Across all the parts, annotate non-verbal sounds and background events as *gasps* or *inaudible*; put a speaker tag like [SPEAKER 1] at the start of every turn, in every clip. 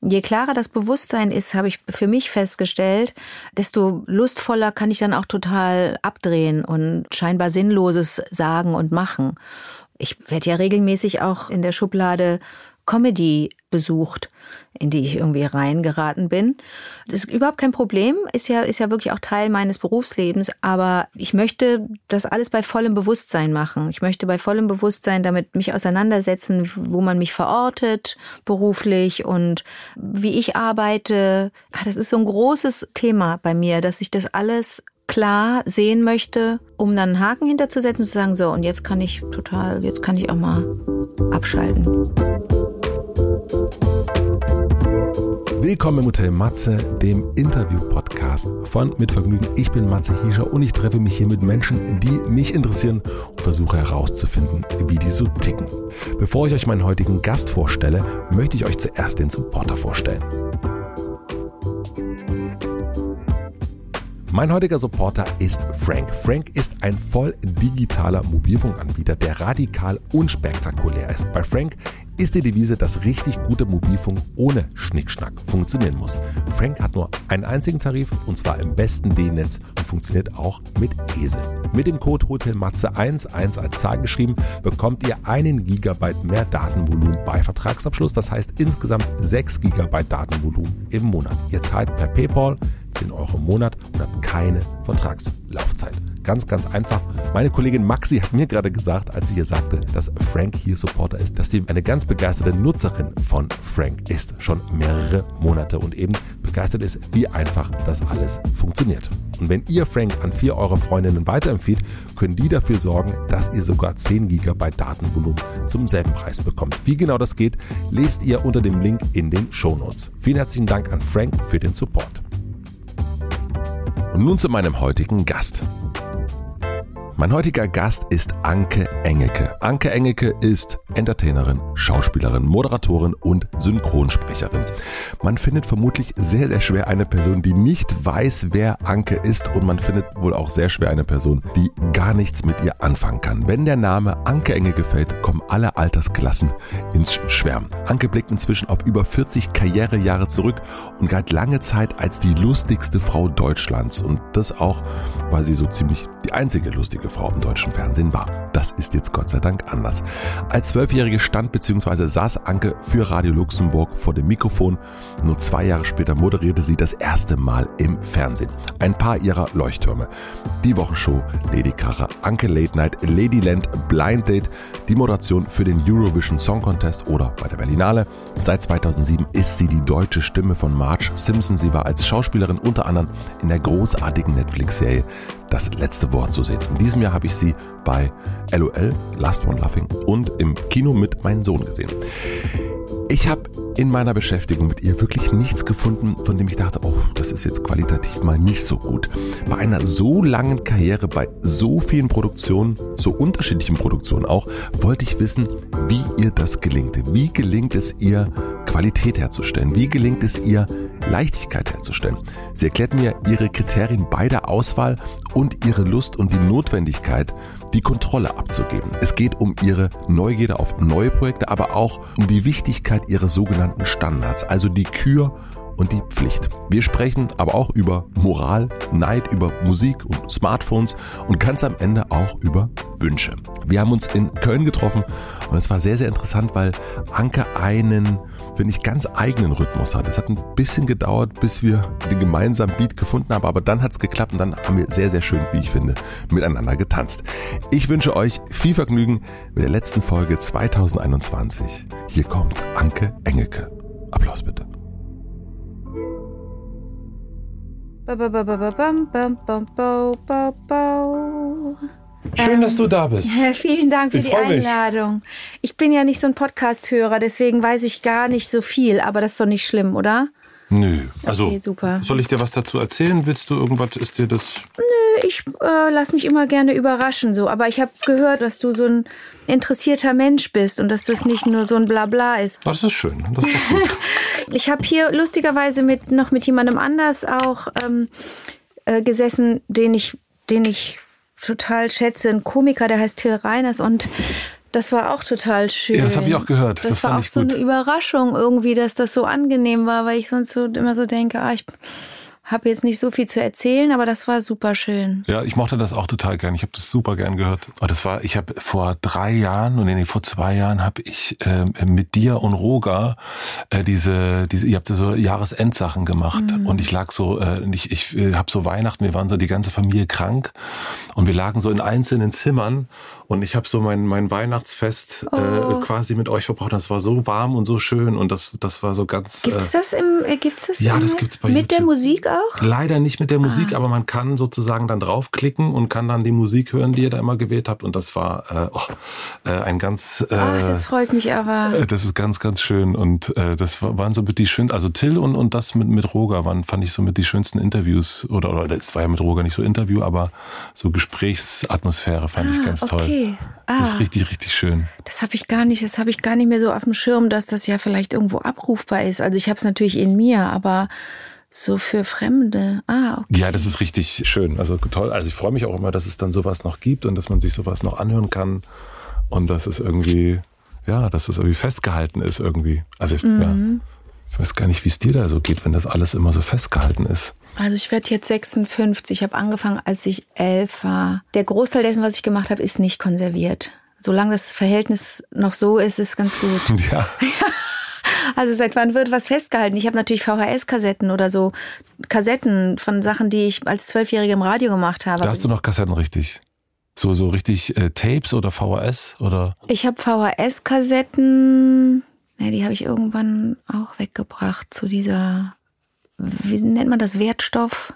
[SPEAKER 1] Je klarer das Bewusstsein ist, habe ich für mich festgestellt, desto lustvoller kann ich dann auch total abdrehen und scheinbar Sinnloses sagen und machen. Ich werde ja regelmäßig auch in der Schublade Comedy besucht, in die ich irgendwie reingeraten bin. Das ist überhaupt kein Problem, ist ja, ist ja wirklich auch Teil meines Berufslebens, aber ich möchte das alles bei vollem Bewusstsein machen. Ich möchte bei vollem Bewusstsein damit mich auseinandersetzen, wo man mich verortet, beruflich und wie ich arbeite. Ach, das ist so ein großes Thema bei mir, dass ich das alles klar sehen möchte, um dann einen Haken hinterzusetzen und zu sagen, so, und jetzt kann ich total, jetzt kann ich auch mal abschalten.
[SPEAKER 2] Willkommen im Hotel Matze, dem Interview-Podcast von Mit Vergnügen. Ich bin Matze Hiescher und ich treffe mich hier mit Menschen, die mich interessieren und versuche herauszufinden, wie die so ticken. Bevor ich euch meinen heutigen Gast vorstelle, möchte ich euch zuerst den Supporter vorstellen. Mein heutiger Supporter ist Frank. Frank ist ein voll digitaler Mobilfunkanbieter, der radikal unspektakulär ist. Bei Frank ist die Devise, dass richtig gute Mobilfunk ohne Schnickschnack funktionieren muss. Frank hat nur einen einzigen Tarif und zwar im besten D-Netz und funktioniert auch mit ESE. Mit dem Code HOTELMATZE11 1 als Zahl geschrieben bekommt ihr einen Gigabyte mehr Datenvolumen bei Vertragsabschluss. Das heißt insgesamt 6 Gigabyte Datenvolumen im Monat. Ihr zahlt per PayPal 10 Euro im Monat und habt keine Vertragslaufzeit. Ganz, ganz einfach. Meine Kollegin Maxi hat mir gerade gesagt, als sie hier sagte, dass Frank hier Supporter ist, dass sie eine ganz begeisterte Nutzerin von Frank ist. Schon mehrere Monate und eben begeistert ist, wie einfach das alles funktioniert. Und wenn ihr Frank an vier eurer Freundinnen weiterempfiehlt, können die dafür sorgen, dass ihr sogar 10 GB Datenvolumen zum selben Preis bekommt. Wie genau das geht, lest ihr unter dem Link in den Show Notes. Vielen herzlichen Dank an Frank für den Support. Und nun zu meinem heutigen Gast. Mein heutiger Gast ist Anke Engelke. Anke Engelke ist Entertainerin, Schauspielerin, Moderatorin und Synchronsprecherin. Man findet vermutlich sehr, sehr schwer eine Person, die nicht weiß, wer Anke ist und man findet wohl auch sehr schwer eine Person, die gar nichts mit ihr anfangen kann. Wenn der Name Anke Engelke fällt, kommen alle Altersklassen ins Schwärmen. Anke blickt inzwischen auf über 40 Karrierejahre zurück und galt lange Zeit als die lustigste Frau Deutschlands und das auch, weil sie so ziemlich die einzige lustige einzige Frau im deutschen Fernsehen war. Das ist jetzt Gott sei Dank anders. Als Zwölfjährige stand bzw. saß Anke für Radio Luxemburg vor dem Mikrofon. Nur zwei Jahre später moderierte sie das erste Mal im Fernsehen. Ein paar ihrer Leuchttürme. Die Wochenshow Lady Kracher, Anke Late Night, Ladyland, Blind Date, die Moderation für den Eurovision Song Contest oder bei der Berlinale. Seit 2007 ist sie die deutsche Stimme von Marge Simpson. Sie war als Schauspielerin unter anderem in der großartigen Netflix-Serie Das letzte Wort zu sehen. In diesem Jahr habe ich sie bei LOL, Last One Laughing und im Kino mit meinem Sohn gesehen. Ich habe in meiner Beschäftigung mit ihr wirklich nichts gefunden, von dem ich dachte, oh, das ist jetzt qualitativ mal nicht so gut. Bei einer so langen Karriere, bei so vielen Produktionen, so unterschiedlichen Produktionen auch, wollte ich wissen, wie ihr das gelingt. Wie gelingt es ihr, Qualität herzustellen? Wie gelingt es ihr, Leichtigkeit herzustellen? Sie erklärt mir ihre Kriterien bei der Auswahl und ihre Lust und die Notwendigkeit, die Kontrolle abzugeben. Es geht um ihre Neugierde auf neue Projekte, aber auch um die Wichtigkeit ihrer sogenannten Standards, also die Kür und die Pflicht. Wir sprechen aber auch über Moral, Neid, über Musik und Smartphones und ganz am Ende auch über Wünsche. Wir haben uns in Köln getroffen und es war sehr, sehr interessant, weil Anke einen finde ich, ganz eigenen Rhythmus hat. Es hat ein bisschen gedauert, bis wir den gemeinsamen Beat gefunden haben, aber dann hat es geklappt und dann haben wir sehr, sehr schön, wie ich finde, miteinander getanzt. Ich wünsche euch viel Vergnügen mit der letzten Folge 2021. Hier kommt Anke Engelke. Applaus bitte. Ba, ba, ba, Schön, ähm, dass du da bist. *laughs*
[SPEAKER 1] Vielen Dank für ich die Einladung. Mich. Ich bin ja nicht so ein Podcast-Hörer, deswegen weiß ich gar nicht so viel, aber das ist doch nicht schlimm, oder?
[SPEAKER 2] Nö, also okay, super. soll ich dir was dazu erzählen? Willst du irgendwas, ist dir das...
[SPEAKER 1] Nö, ich äh, lass mich immer gerne überraschen so, aber ich habe gehört, dass du so ein interessierter Mensch bist und dass das nicht nur so ein Blabla ist.
[SPEAKER 2] Das ist schön, das ist gut. *laughs*
[SPEAKER 1] ich habe hier lustigerweise mit, noch mit jemandem anders auch ähm, äh, gesessen, den ich, den ich total schätze, ein Komiker, der heißt Till Reiners und Das war auch total schön.
[SPEAKER 3] Ja, das habe ich auch gehört.
[SPEAKER 1] Das, das war auch so gut. eine Überraschung irgendwie, dass das so angenehm war, weil ich sonst so immer so denke, ah, ich habe jetzt nicht so viel zu erzählen, aber das war super schön.
[SPEAKER 3] Ja, ich mochte das auch total gern. Ich habe das super gern gehört. Aber oh, das war, ich habe vor drei Jahren, und nee, vor zwei Jahren habe ich äh, mit dir und Roger äh, diese, diese, ihr habt so Jahresendsachen gemacht mhm. und ich lag so, äh, ich, ich äh, habe so Weihnachten, wir waren so die ganze Familie krank und wir lagen so in einzelnen Zimmern und ich habe so mein, mein Weihnachtsfest äh, oh. äh, quasi mit euch verbracht. Das war so warm und so schön und das, das war so ganz.
[SPEAKER 1] Gibt's äh, das im, äh, gibt's das?
[SPEAKER 3] Ja, das gibt's bei
[SPEAKER 1] Mit
[SPEAKER 3] YouTube.
[SPEAKER 1] der Musik auch?
[SPEAKER 3] Leider nicht mit der Musik, ah. aber man kann sozusagen dann draufklicken und kann dann die Musik hören, die ihr da immer gewählt habt. Und das war äh, oh, äh, ein ganz.
[SPEAKER 1] Äh, Ach, das freut mich aber.
[SPEAKER 3] Äh, das ist ganz, ganz schön und äh, das waren so mit die schönsten. Also Till und und das mit mit Roger waren fand ich so mit die schönsten Interviews oder oder es war ja mit Roger nicht so Interview, aber so Gesprächsatmosphäre fand ah, ich ganz
[SPEAKER 1] okay.
[SPEAKER 3] toll. Ah, das ist richtig, richtig schön.
[SPEAKER 1] Das habe ich gar nicht, das habe ich gar nicht mehr so auf dem Schirm, dass das ja vielleicht irgendwo abrufbar ist. Also ich habe es natürlich in mir, aber so für Fremde. Ah, okay.
[SPEAKER 3] Ja, das ist richtig schön. Also toll. Also ich freue mich auch immer, dass es dann sowas noch gibt und dass man sich sowas noch anhören kann und dass es irgendwie, ja, dass es irgendwie festgehalten ist irgendwie. Also ich, mhm. ja, ich weiß gar nicht, wie es dir da so geht, wenn das alles immer so festgehalten ist.
[SPEAKER 1] Also ich werde jetzt 56. Ich habe angefangen, als ich elf war. Der Großteil dessen, was ich gemacht habe, ist nicht konserviert. Solange das Verhältnis noch so ist, ist ganz gut. *laughs*
[SPEAKER 3] Ja. *laughs*
[SPEAKER 1] Also seit wann wird was festgehalten? Ich habe natürlich VHS-Kassetten oder so Kassetten von Sachen, die ich als Zwölfjährige im Radio gemacht habe.
[SPEAKER 3] Da hast du noch Kassetten richtig. So, so richtig äh, Tapes oder VHS oder?
[SPEAKER 1] Ich habe VHS-Kassetten, ne, die habe ich irgendwann auch weggebracht zu dieser wie nennt man das, Wertstoff,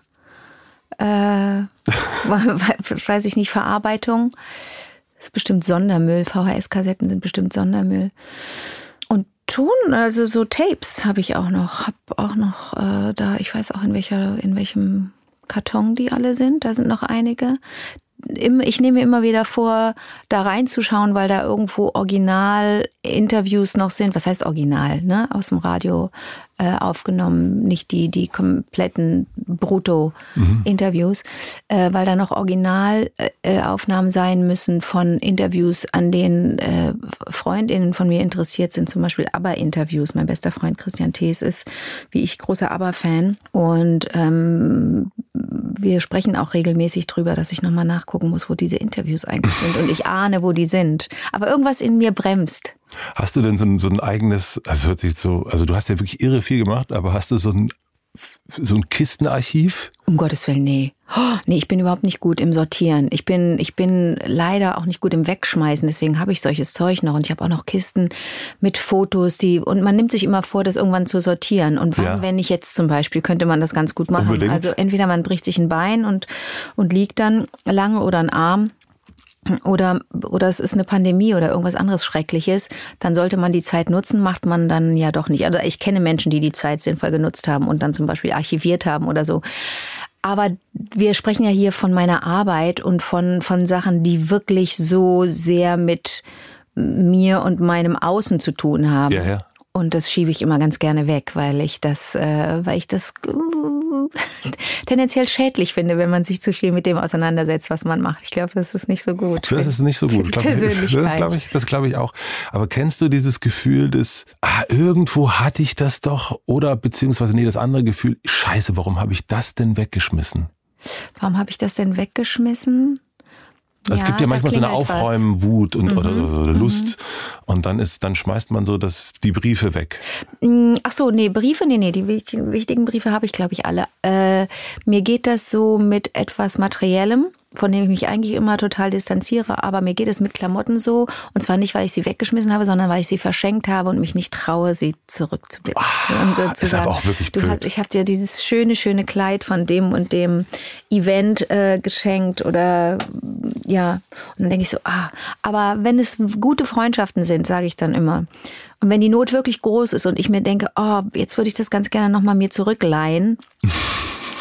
[SPEAKER 1] äh, *laughs* weiß ich nicht, Verarbeitung. Das ist bestimmt Sondermüll. VHS-Kassetten sind bestimmt Sondermüll. Ton, also so Tapes habe ich auch noch. Hab auch noch äh, da, ich weiß auch in welcher, in welchem Karton die alle sind. Da sind noch einige ich nehme mir immer wieder vor, da reinzuschauen, weil da irgendwo Original-Interviews noch sind. Was heißt Original, ne? Aus dem Radio äh, aufgenommen, nicht die, die kompletten Brutto-Interviews, mhm. äh, weil da noch Originalaufnahmen sein müssen von Interviews, an denen äh, Freundinnen von mir interessiert sind, zum Beispiel ABBA-Interviews. Mein bester Freund Christian Thees ist, wie ich, großer ABBA-Fan und ähm, wir sprechen auch regelmäßig drüber, dass ich nochmal nachgucken muss, wo diese Interviews eigentlich sind. Und ich ahne, wo die sind. Aber irgendwas in mir bremst.
[SPEAKER 3] Hast du denn so ein, so ein eigenes, also hört sich so, also du hast ja wirklich irre viel gemacht, aber hast du so ein so ein Kistenarchiv?
[SPEAKER 1] Um Gottes Willen, nee. Oh, nee, ich bin überhaupt nicht gut im Sortieren. Ich bin, ich bin leider auch nicht gut im Wegschmeißen. Deswegen habe ich solches Zeug noch. Und ich habe auch noch Kisten mit Fotos, die, und man nimmt sich immer vor, das irgendwann zu sortieren. Und wann, ja. wenn ich jetzt zum Beispiel, könnte man das ganz gut machen. Unbedingt. Also entweder man bricht sich ein Bein und, und liegt dann lange oder ein Arm oder, oder es ist eine Pandemie oder irgendwas anderes Schreckliches, dann sollte man die Zeit nutzen, macht man dann ja doch nicht. Also ich kenne Menschen, die die Zeit sinnvoll genutzt haben und dann zum Beispiel archiviert haben oder so. Aber wir sprechen ja hier von meiner Arbeit und von, von Sachen, die wirklich so sehr mit mir und meinem Außen zu tun haben.
[SPEAKER 3] Ja, ja.
[SPEAKER 1] Und das schiebe ich immer ganz gerne weg, weil ich das, äh, weil ich das *laughs* tendenziell schädlich finde, wenn man sich zu viel mit dem auseinandersetzt, was man macht. Ich glaube, das ist nicht so gut.
[SPEAKER 3] Das ist nicht so gut. Glaub, *laughs* das glaube ich, das glaube ich auch. Aber kennst du dieses Gefühl des, ah, irgendwo hatte ich das doch oder beziehungsweise nee, das andere Gefühl, scheiße, warum habe ich das denn weggeschmissen?
[SPEAKER 1] Warum habe ich das denn weggeschmissen?
[SPEAKER 3] Also ja, es gibt ja manchmal so eine Aufräumwut und mhm. oder eine Lust mhm. und dann ist dann schmeißt man so das die Briefe weg.
[SPEAKER 1] Mm, ach so, nee, Briefe, nee, nee, die wichtigen Briefe habe ich glaube ich alle. Äh, mir geht das so mit etwas materiellem von dem ich mich eigentlich immer total distanziere, aber mir geht es mit Klamotten so. Und zwar nicht, weil ich sie weggeschmissen habe, sondern weil ich sie verschenkt habe und mich nicht traue, sie zurückzubitten.
[SPEAKER 3] Und sozusagen, ist aber auch wirklich
[SPEAKER 1] du hast, Ich habe dir dieses schöne, schöne Kleid von dem und dem Event äh, geschenkt oder ja. Und dann denke ich so, ah, aber wenn es gute Freundschaften sind, sage ich dann immer. Und wenn die Not wirklich groß ist und ich mir denke, oh, jetzt würde ich das ganz gerne nochmal mir zurückleihen. *laughs*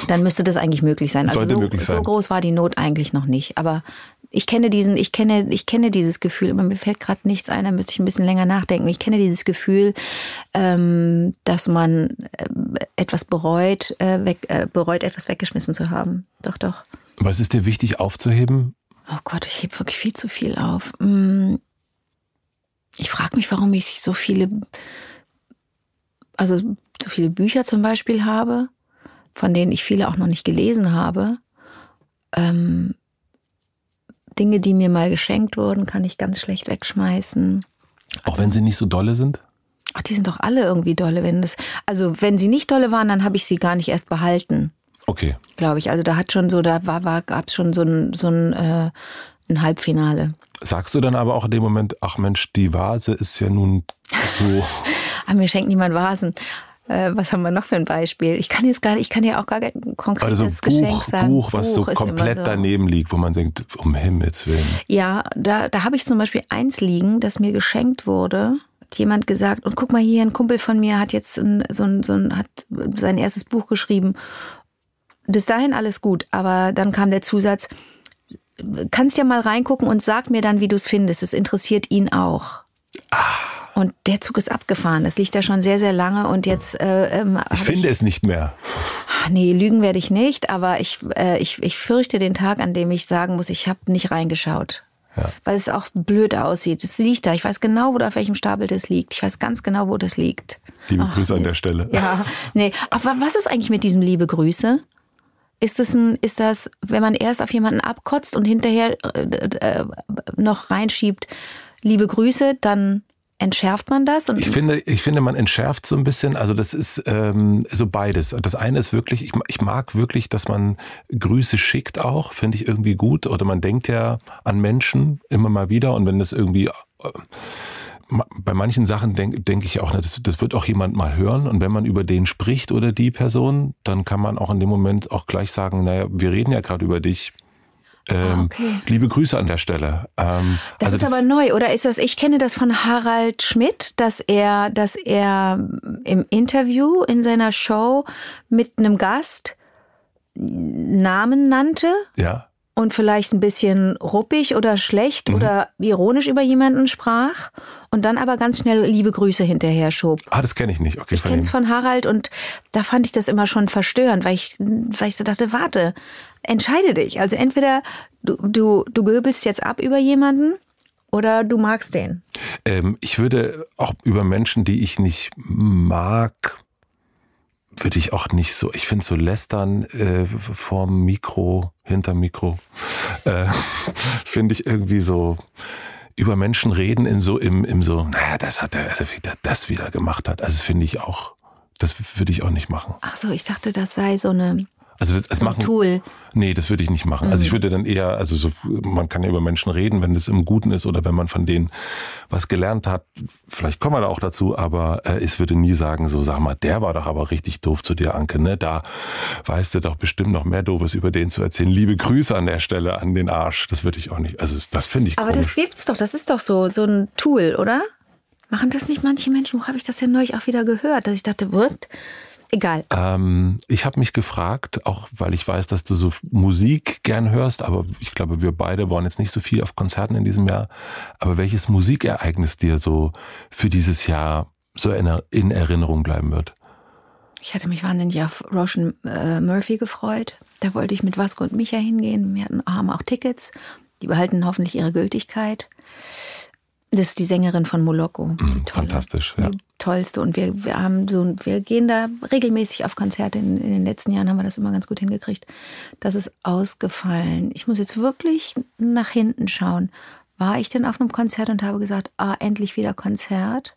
[SPEAKER 1] dann müsste das eigentlich möglich sein.
[SPEAKER 3] Also
[SPEAKER 1] so,
[SPEAKER 3] möglich sein.
[SPEAKER 1] so groß war die Not eigentlich noch nicht. Aber ich kenne diesen, ich kenne, ich kenne dieses Gefühl, aber mir fällt gerade nichts ein, da müsste ich ein bisschen länger nachdenken. Ich kenne dieses Gefühl, ähm, dass man äh, etwas bereut, äh, weg, äh, bereut, etwas weggeschmissen zu haben. Doch, doch.
[SPEAKER 3] Was ist dir wichtig aufzuheben?
[SPEAKER 1] Oh Gott, ich hebe wirklich viel zu viel auf. Mm. ich frage mich, warum ich so viele, also so viele Bücher zum Beispiel habe, von denen ich viele auch noch nicht gelesen habe. Ähm, Dinge, die mir mal geschenkt wurden, kann ich ganz schlecht wegschmeißen.
[SPEAKER 3] Auch wenn sie nicht so dolle sind?
[SPEAKER 1] Ach, die sind doch alle irgendwie dolle, wenn das. Also wenn sie nicht dolle waren, dann habe ich sie gar nicht erst behalten.
[SPEAKER 3] Okay.
[SPEAKER 1] Glaube ich. Also da hat schon so, da war, war gab es schon so ein, so ein, äh, ein Halbfinale.
[SPEAKER 3] Sagst du dann aber auch in dem Moment, ach Mensch, die Vase ist ja nun so.
[SPEAKER 1] aber *laughs* mir schenkt niemand Vasen. Äh, was haben wir noch für ein Beispiel? Ich kann jetzt gar ich kann ja auch gar kein konkretes also
[SPEAKER 3] Buch,
[SPEAKER 1] Geschenk sagen.
[SPEAKER 3] Buch, was Buch so komplett so. daneben liegt, wo man denkt, um Himmels Willen.
[SPEAKER 1] Ja, da, da habe ich zum Beispiel eins liegen, das mir geschenkt wurde. Hat jemand gesagt, und guck mal hier, ein Kumpel von mir hat jetzt ein, so ein, so ein, hat sein erstes Buch geschrieben. Bis dahin alles gut, aber dann kam der Zusatz, kannst ja mal reingucken und sag mir dann, wie du es findest. Es interessiert ihn auch. Ah. Und der Zug ist abgefahren. Das liegt da schon sehr, sehr lange und jetzt. Äh,
[SPEAKER 3] ähm, ich finde ich, es nicht mehr.
[SPEAKER 1] Nee, lügen werde ich nicht, aber ich, äh, ich, ich fürchte den Tag, an dem ich sagen muss, ich habe nicht reingeschaut. Ja. Weil es auch blöd aussieht. Es liegt da. Ich weiß genau, wo auf welchem Stapel das liegt. Ich weiß ganz genau, wo das liegt.
[SPEAKER 3] Liebe Ach, Grüße an der Stelle.
[SPEAKER 1] Ja, nee. Aber was ist eigentlich mit diesem liebe Grüße? Ist das, ein, ist das, wenn man erst auf jemanden abkotzt und hinterher äh, äh, noch reinschiebt, liebe Grüße, dann entschärft man das?
[SPEAKER 3] ich finde, ich finde, man entschärft so ein bisschen. Also das ist ähm, so beides. Das eine ist wirklich, ich, ich mag wirklich, dass man Grüße schickt auch, finde ich irgendwie gut. Oder man denkt ja an Menschen immer mal wieder und wenn das irgendwie äh, bei manchen Sachen denke denk ich auch, das, das wird auch jemand mal hören. Und wenn man über den spricht oder die Person, dann kann man auch in dem Moment auch gleich sagen, naja, wir reden ja gerade über dich. Ah, ähm, okay. Liebe Grüße an der Stelle.
[SPEAKER 1] Ähm, das also ist das aber neu, oder ist das? Ich kenne das von Harald Schmidt, dass er, dass er im Interview in seiner Show mit einem Gast Namen nannte.
[SPEAKER 3] Ja.
[SPEAKER 1] Und vielleicht ein bisschen ruppig oder schlecht mhm. oder ironisch über jemanden sprach und dann aber ganz schnell liebe Grüße hinterher schob.
[SPEAKER 3] Ah, das kenne ich nicht. Okay,
[SPEAKER 1] ich kenne es von Harald und da fand ich das immer schon verstörend, weil ich, weil ich so dachte, warte, entscheide dich. Also entweder du, du, du göbelst jetzt ab über jemanden oder du magst den.
[SPEAKER 3] Ähm, ich würde auch über Menschen, die ich nicht mag, würde ich auch nicht so, ich finde so lästern äh, vorm Mikro, hinterm Mikro, *laughs* äh, finde ich irgendwie so über Menschen reden in so im, im so, naja, das hat er, also wie der das wieder gemacht hat. Also finde ich auch, das würde ich auch nicht machen.
[SPEAKER 1] Ach so, ich dachte, das sei so eine
[SPEAKER 3] also es
[SPEAKER 1] so
[SPEAKER 3] machen,
[SPEAKER 1] Tool.
[SPEAKER 3] Nee, das würde ich nicht machen. Mhm. Also ich mhm. würde dann eher, also so, man kann ja über Menschen reden, wenn es im Guten ist oder wenn man von denen was gelernt hat. Vielleicht kommen wir da auch dazu, aber äh, ich würde nie sagen, so sag mal, der war doch aber richtig doof zu dir, Anke. Ne? Da weißt du doch bestimmt noch mehr Doofes über den zu erzählen. Liebe Grüße an der Stelle an den Arsch. Das würde ich auch nicht. Also das finde ich.
[SPEAKER 1] Aber
[SPEAKER 3] komisch.
[SPEAKER 1] das gibt's doch. Das ist doch so so ein Tool, oder? Machen das nicht manche Menschen? Wo habe ich das ja neulich auch wieder gehört, dass ich dachte, wird Egal.
[SPEAKER 3] Ähm, ich habe mich gefragt, auch weil ich weiß, dass du so Musik gern hörst, aber ich glaube, wir beide waren jetzt nicht so viel auf Konzerten in diesem Jahr. Aber welches Musikereignis dir so für dieses Jahr so in, in Erinnerung bleiben wird?
[SPEAKER 1] Ich hatte mich wahnsinnig auf Roshan äh, Murphy gefreut. Da wollte ich mit Vasco und Micha hingehen. Wir hatten, haben auch Tickets. Die behalten hoffentlich ihre Gültigkeit. Das ist die Sängerin von Moloko.
[SPEAKER 3] Mm, fantastisch, ja.
[SPEAKER 1] Die tollste. Und wir, wir haben so, wir gehen da regelmäßig auf Konzerte. In, in, den letzten Jahren haben wir das immer ganz gut hingekriegt. Das ist ausgefallen. Ich muss jetzt wirklich nach hinten schauen. War ich denn auf einem Konzert und habe gesagt, ah, endlich wieder Konzert?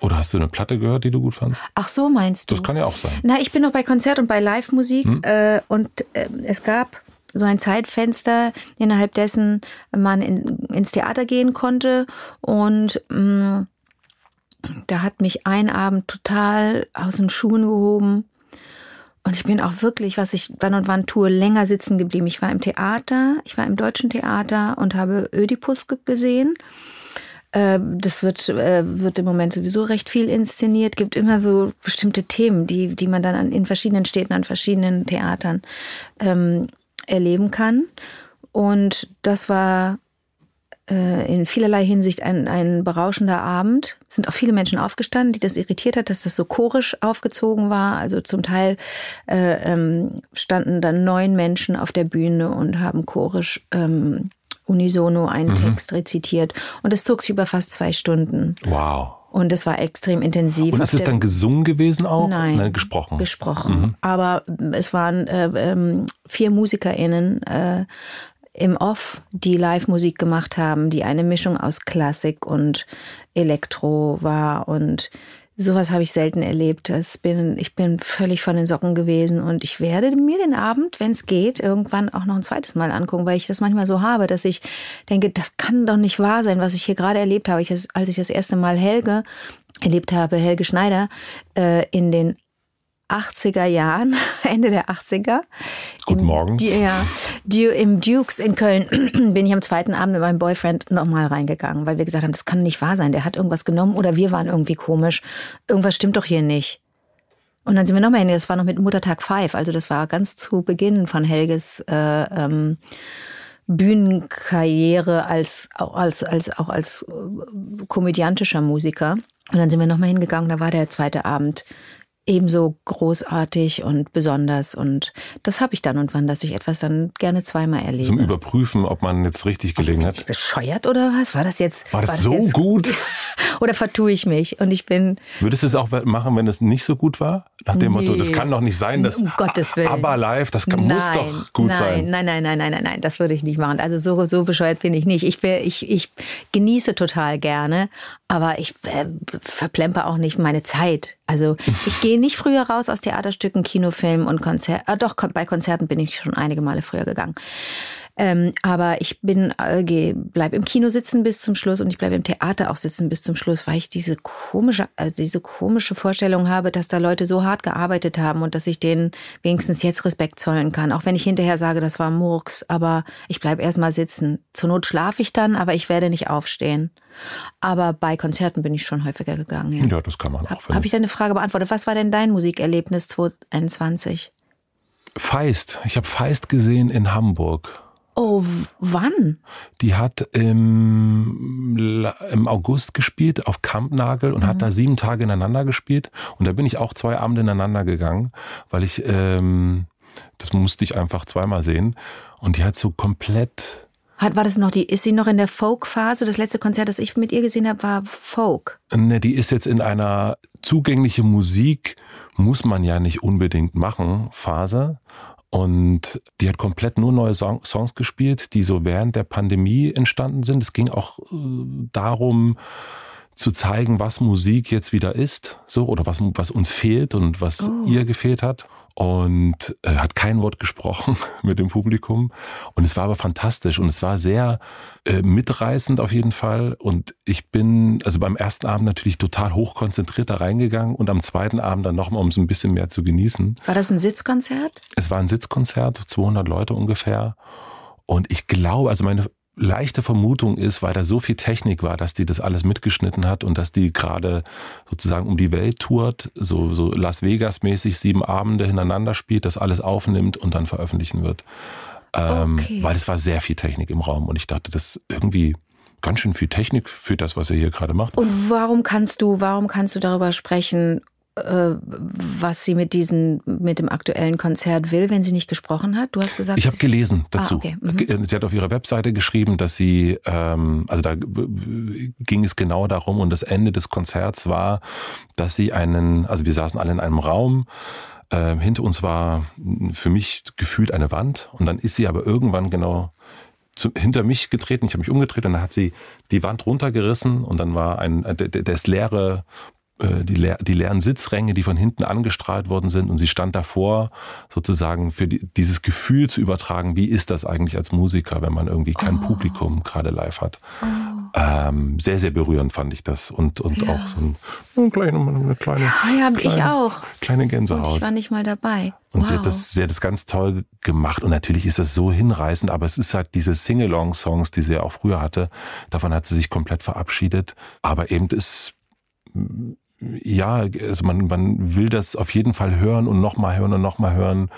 [SPEAKER 3] Oder hast du eine Platte gehört, die du gut fandst?
[SPEAKER 1] Ach so, meinst du?
[SPEAKER 3] Das kann ja auch sein.
[SPEAKER 1] Na, ich bin noch bei Konzert und bei Live-Musik. Hm? Äh, und äh, es gab so ein Zeitfenster, innerhalb dessen man in, ins Theater gehen konnte. Und mh, mm, da hat mich ein Abend total aus den Schuhen gehoben. Und ich bin auch wirklich, was ich dann und wann tue, länger sitzen geblieben. Ich war im Theater, ich war im Deutschen Theater und habe Ödipus gesehen. Äh, das wird, äh, wird im Moment sowieso recht viel inszeniert. Gibt immer so bestimmte Themen, die, die man dann in verschiedenen Städten, an verschiedenen Theatern ähm, erleben kann. Und das war äh, in vielerlei Hinsicht ein, ein berauschender Abend. Es sind auch viele Menschen aufgestanden, die das irritiert hat, dass das so chorisch aufgezogen war. Also zum Teil äh, ähm, standen dann neun Menschen auf der Bühne und haben chorisch ähm, unisono einen mhm. Text rezitiert. Und es zog sich über fast zwei Stunden.
[SPEAKER 3] Wow.
[SPEAKER 1] Und es war extrem intensiv.
[SPEAKER 3] Und ist es dann gesungen gewesen auch?
[SPEAKER 1] Nein,
[SPEAKER 3] Nein gesprochen.
[SPEAKER 1] Gesprochen. Mhm. Aber es waren äh, ähm, vier MusikerInnen äh, im Off, die Live-Musik gemacht haben, die eine Mischung aus Klassik und Elektro war und Sowas habe ich selten erlebt. Bin, ich bin völlig von den Socken gewesen und ich werde mir den Abend, wenn es geht, irgendwann auch noch ein zweites Mal angucken, weil ich das manchmal so habe, dass ich denke, das kann doch nicht wahr sein, was ich hier gerade erlebt habe. Ich, als ich das erste Mal Helge erlebt habe, Helge Schneider, äh, in den 80er Jahren, *laughs* Ende der 80er.
[SPEAKER 3] Guten
[SPEAKER 1] Im,
[SPEAKER 3] Morgen.
[SPEAKER 1] Ja, im Dukes in Köln *clears throat* bin ich am zweiten Abend mit meinem Boyfriend nochmal reingegangen, weil wir gesagt haben, das kann nicht wahr sein. Der hat irgendwas genommen oder wir waren irgendwie komisch. Irgendwas stimmt doch hier nicht. Und dann sind wir nochmal hin. Das war noch mit Muttertag 5. Also das war ganz zu Beginn von Helges äh, ähm, Bühnenkarriere als, als, als, auch als äh, komödiantischer Musiker. Und dann sind wir nochmal hingegangen. Da war der zweite Abend ebenso großartig und besonders. Und das habe ich dann und wann, dass ich etwas dann gerne zweimal erlebe.
[SPEAKER 3] Zum Überprüfen, ob man jetzt richtig gelegen hat.
[SPEAKER 1] Ich bescheuert oder was? War das jetzt?
[SPEAKER 3] War das,
[SPEAKER 1] war das
[SPEAKER 3] so
[SPEAKER 1] jetzt,
[SPEAKER 3] gut? *laughs*
[SPEAKER 1] oder vertue ich mich? Und ich bin.
[SPEAKER 3] Würdest du es auch machen, wenn es nicht so gut war? Nach dem nee. Motto, das kann doch nicht sein, dass
[SPEAKER 1] um Gottes Willen.
[SPEAKER 3] aber live, das kann,
[SPEAKER 1] nein,
[SPEAKER 3] muss doch gut
[SPEAKER 1] nein,
[SPEAKER 3] sein.
[SPEAKER 1] Nein, nein, nein, nein, nein, nein, das würde ich nicht machen. Also so, so bescheuert bin ich nicht. Ich, will, ich, ich genieße total gerne, aber ich äh, verplemper auch nicht meine Zeit. Also ich gehe nicht früher raus aus Theaterstücken, Kinofilmen und Konzerten. Ah, doch, bei Konzerten bin ich schon einige Male früher gegangen. Ähm, aber ich bin, äh, bleib im Kino sitzen bis zum Schluss und ich bleibe im Theater auch sitzen bis zum Schluss, weil ich diese komische, äh, diese komische Vorstellung habe, dass da Leute so hart gearbeitet haben und dass ich denen wenigstens jetzt Respekt zollen kann. Auch wenn ich hinterher sage, das war Murks, aber ich bleib erstmal sitzen. Zur Not schlafe ich dann, aber ich werde nicht aufstehen. Aber bei Konzerten bin ich schon häufiger gegangen. Ja,
[SPEAKER 3] ja das kann man auch.
[SPEAKER 1] Habe ich deine Frage beantwortet? Was war denn dein Musikerlebnis 2021?
[SPEAKER 3] Feist. Ich habe Feist gesehen in Hamburg.
[SPEAKER 1] Oh, wann?
[SPEAKER 3] Die hat im, im August gespielt auf Kampnagel und mhm. hat da sieben Tage ineinander gespielt. Und da bin ich auch zwei Abende ineinander gegangen, weil ich, ähm, das musste ich einfach zweimal sehen. Und die hat so komplett
[SPEAKER 1] hat, war das noch die, ist sie noch in der Folk-Phase? Das letzte Konzert, das ich mit ihr gesehen habe, war Folk.
[SPEAKER 3] Ne, die ist jetzt in einer zugängliche Musik, muss man ja nicht unbedingt machen, Phase. Und die hat komplett nur neue Song Songs gespielt, die so während der Pandemie entstanden sind. Es ging auch äh, darum, zu zeigen, was Musik jetzt wieder ist, so oder was was uns fehlt und was oh. ihr gefehlt hat und äh, hat kein Wort gesprochen *laughs* mit dem Publikum. Und es war aber fantastisch und es war sehr äh, mitreißend auf jeden Fall. Und ich bin also beim ersten Abend natürlich total hochkonzentriert da reingegangen und am zweiten Abend dann nochmal, um es ein bisschen mehr zu genießen.
[SPEAKER 1] War das ein Sitzkonzert?
[SPEAKER 3] Es war ein Sitzkonzert, 200 Leute ungefähr. Und ich glaube, also meine leichte Vermutung ist, weil da so viel Technik war, dass die das alles mitgeschnitten hat und dass die gerade sozusagen um die Welt tourt, so, so Las Vegas mäßig sieben Abende hintereinander spielt, das alles aufnimmt und dann veröffentlichen wird. Ähm, okay. Weil es war sehr viel Technik im Raum und ich dachte, das irgendwie ganz schön viel Technik für das, was er hier gerade macht.
[SPEAKER 1] Und warum kannst du, warum kannst du darüber sprechen, was sie mit diesen, mit dem aktuellen Konzert will, wenn sie nicht gesprochen hat? Du hast gesagt.
[SPEAKER 3] Ich habe gelesen dazu. Ah, okay. mhm. Sie hat auf ihrer Webseite geschrieben, dass sie, ähm, also da ging es genau darum und das Ende des Konzerts war, dass sie einen, also wir saßen alle in einem Raum. Äh, hinter uns war für mich gefühlt eine Wand und dann ist sie aber irgendwann genau zu, hinter mich getreten, ich habe mich umgedreht und dann hat sie die Wand runtergerissen und dann war ein äh, das leere äh, die, leer, die leeren Sitzränge, die von hinten angestrahlt worden sind und sie stand davor, sozusagen für die, dieses Gefühl zu übertragen, wie ist das eigentlich als Musiker, wenn man irgendwie kein oh. Publikum gerade live hat. Oh. Ähm, sehr, sehr berührend fand ich das und, und ja. auch so ein, ein kleine, eine kleine,
[SPEAKER 1] ja, ja, kleine,
[SPEAKER 3] ich
[SPEAKER 1] auch.
[SPEAKER 3] kleine Gänsehaut. Und
[SPEAKER 1] ich war nicht mal dabei.
[SPEAKER 3] Und wow. sie, hat das, sie hat das ganz toll gemacht und natürlich ist das so hinreißend, aber es ist halt diese Sing-Along-Songs, die sie ja auch früher hatte, davon hat sie sich komplett verabschiedet, aber eben ist ja, also man, man will das auf jeden Fall hören und nochmal hören und nochmal hören,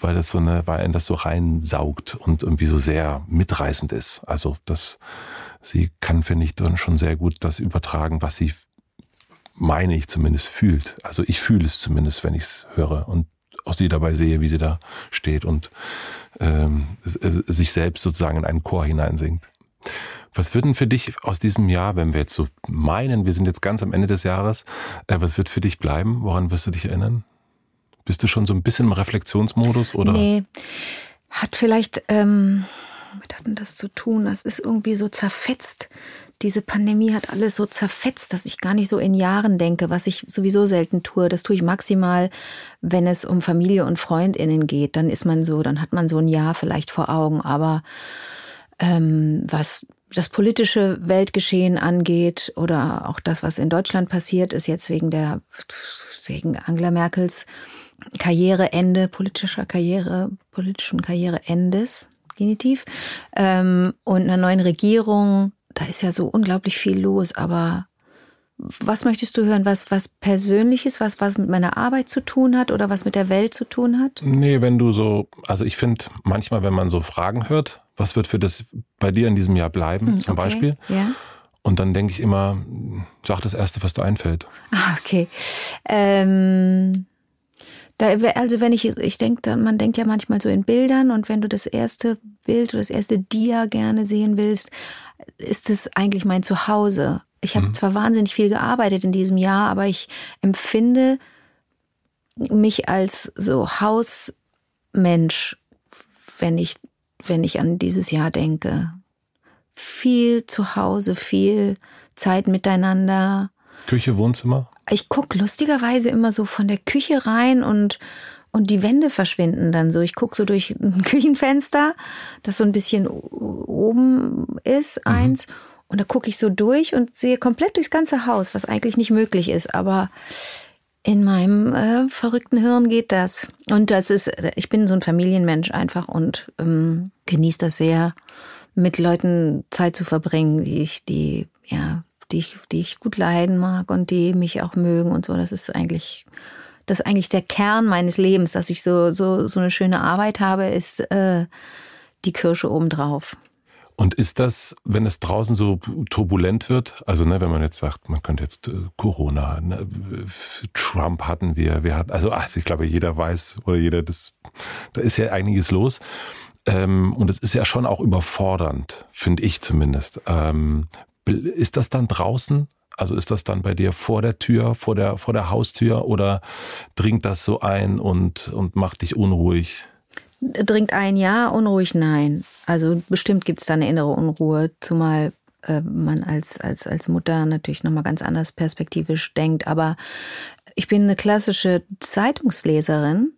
[SPEAKER 3] weil das so eine, weil einen das so reinsaugt und irgendwie so sehr mitreißend ist. Also das, sie kann, finde ich, dann schon sehr gut das übertragen, was sie, meine ich zumindest, fühlt. Also ich fühle es zumindest, wenn ich es höre. Und aus sie dabei sehe, wie sie da steht und ähm, sich selbst sozusagen in einen Chor hineinsingt. Was wird denn für dich aus diesem Jahr, wenn wir jetzt so meinen, wir sind jetzt ganz am Ende des Jahres, äh, was wird für dich bleiben? Woran wirst du dich erinnern? Bist du schon so ein bisschen im Reflexionsmodus oder?
[SPEAKER 1] Nee, hat vielleicht ähm, mit hatten das zu tun. Das ist irgendwie so zerfetzt. Diese Pandemie hat alles so zerfetzt, dass ich gar nicht so in Jahren denke, was ich sowieso selten tue. Das tue ich maximal, wenn es um Familie und FreundInnen geht. Dann ist man so, dann hat man so ein Jahr vielleicht vor Augen. Aber ähm, was das politische Weltgeschehen angeht oder auch das, was in Deutschland passiert, ist jetzt wegen der wegen Angela Merkels Karriereende, politischer Karriere, politischen Karriereendes, Genitiv, ähm, und einer neuen Regierung. Da ist ja so unglaublich viel los, aber was möchtest du hören? Was, was Persönliches, was, was mit meiner Arbeit zu tun hat oder was mit der Welt zu tun hat?
[SPEAKER 3] Nee, wenn du so, also ich finde manchmal, wenn man so Fragen hört, was wird für das bei dir in diesem Jahr bleiben, hm, zum okay. Beispiel? Ja. Und dann denke ich immer, sag das Erste, was dir einfällt.
[SPEAKER 1] Ah, okay. Ähm, da, also wenn ich, ich denke, man denkt ja manchmal so in Bildern und wenn du das erste Bild oder das erste Dia gerne sehen willst, ist es eigentlich mein Zuhause. Ich habe mhm. zwar wahnsinnig viel gearbeitet in diesem Jahr, aber ich empfinde mich als so Hausmensch, wenn ich, wenn ich an dieses Jahr denke. Viel zu Hause, viel Zeit miteinander.
[SPEAKER 3] Küche, Wohnzimmer?
[SPEAKER 1] ich gucke lustigerweise immer so von der Küche rein und und die Wände verschwinden dann so. Ich gucke so durch ein *laughs* Küchenfenster, das so ein bisschen oben ist, mhm. eins. Und da gucke ich so durch und sehe komplett durchs ganze Haus, was eigentlich nicht möglich ist. Aber in meinem äh, verrückten Hirn geht das. Und das ist, ich bin so ein Familienmensch einfach und ähm, genieße das sehr, mit Leuten Zeit zu verbringen, die ich, die, ja, die ich, die ich gut leiden mag und die mich auch mögen und so. Das ist eigentlich, das ist eigentlich der Kern meines Lebens, dass ich so, so, so eine schöne Arbeit habe, ist äh, die Kirsche obendrauf.
[SPEAKER 3] Und ist das, wenn es draußen so turbulent wird, also ne, wenn man jetzt sagt, man könnte jetzt äh, Corona, ne, Trump hatten wir, wir hatten, also ach, ich glaube, jeder weiß oder jeder, das, da ist ja einiges los. Ähm, und es ist ja schon auch überfordernd, finde ich zumindest. Ähm, ist das dann draußen? Also ist das dann bei dir vor der Tür, vor der, vor der Haustür oder dringt das so ein und, und macht dich unruhig?
[SPEAKER 1] Dringt ein, ja, unruhig, nein. Also bestimmt gibt es da eine innere Unruhe, zumal äh, man als, als, als Mutter natürlich nochmal ganz anders perspektivisch denkt. Aber ich bin eine klassische Zeitungsleserin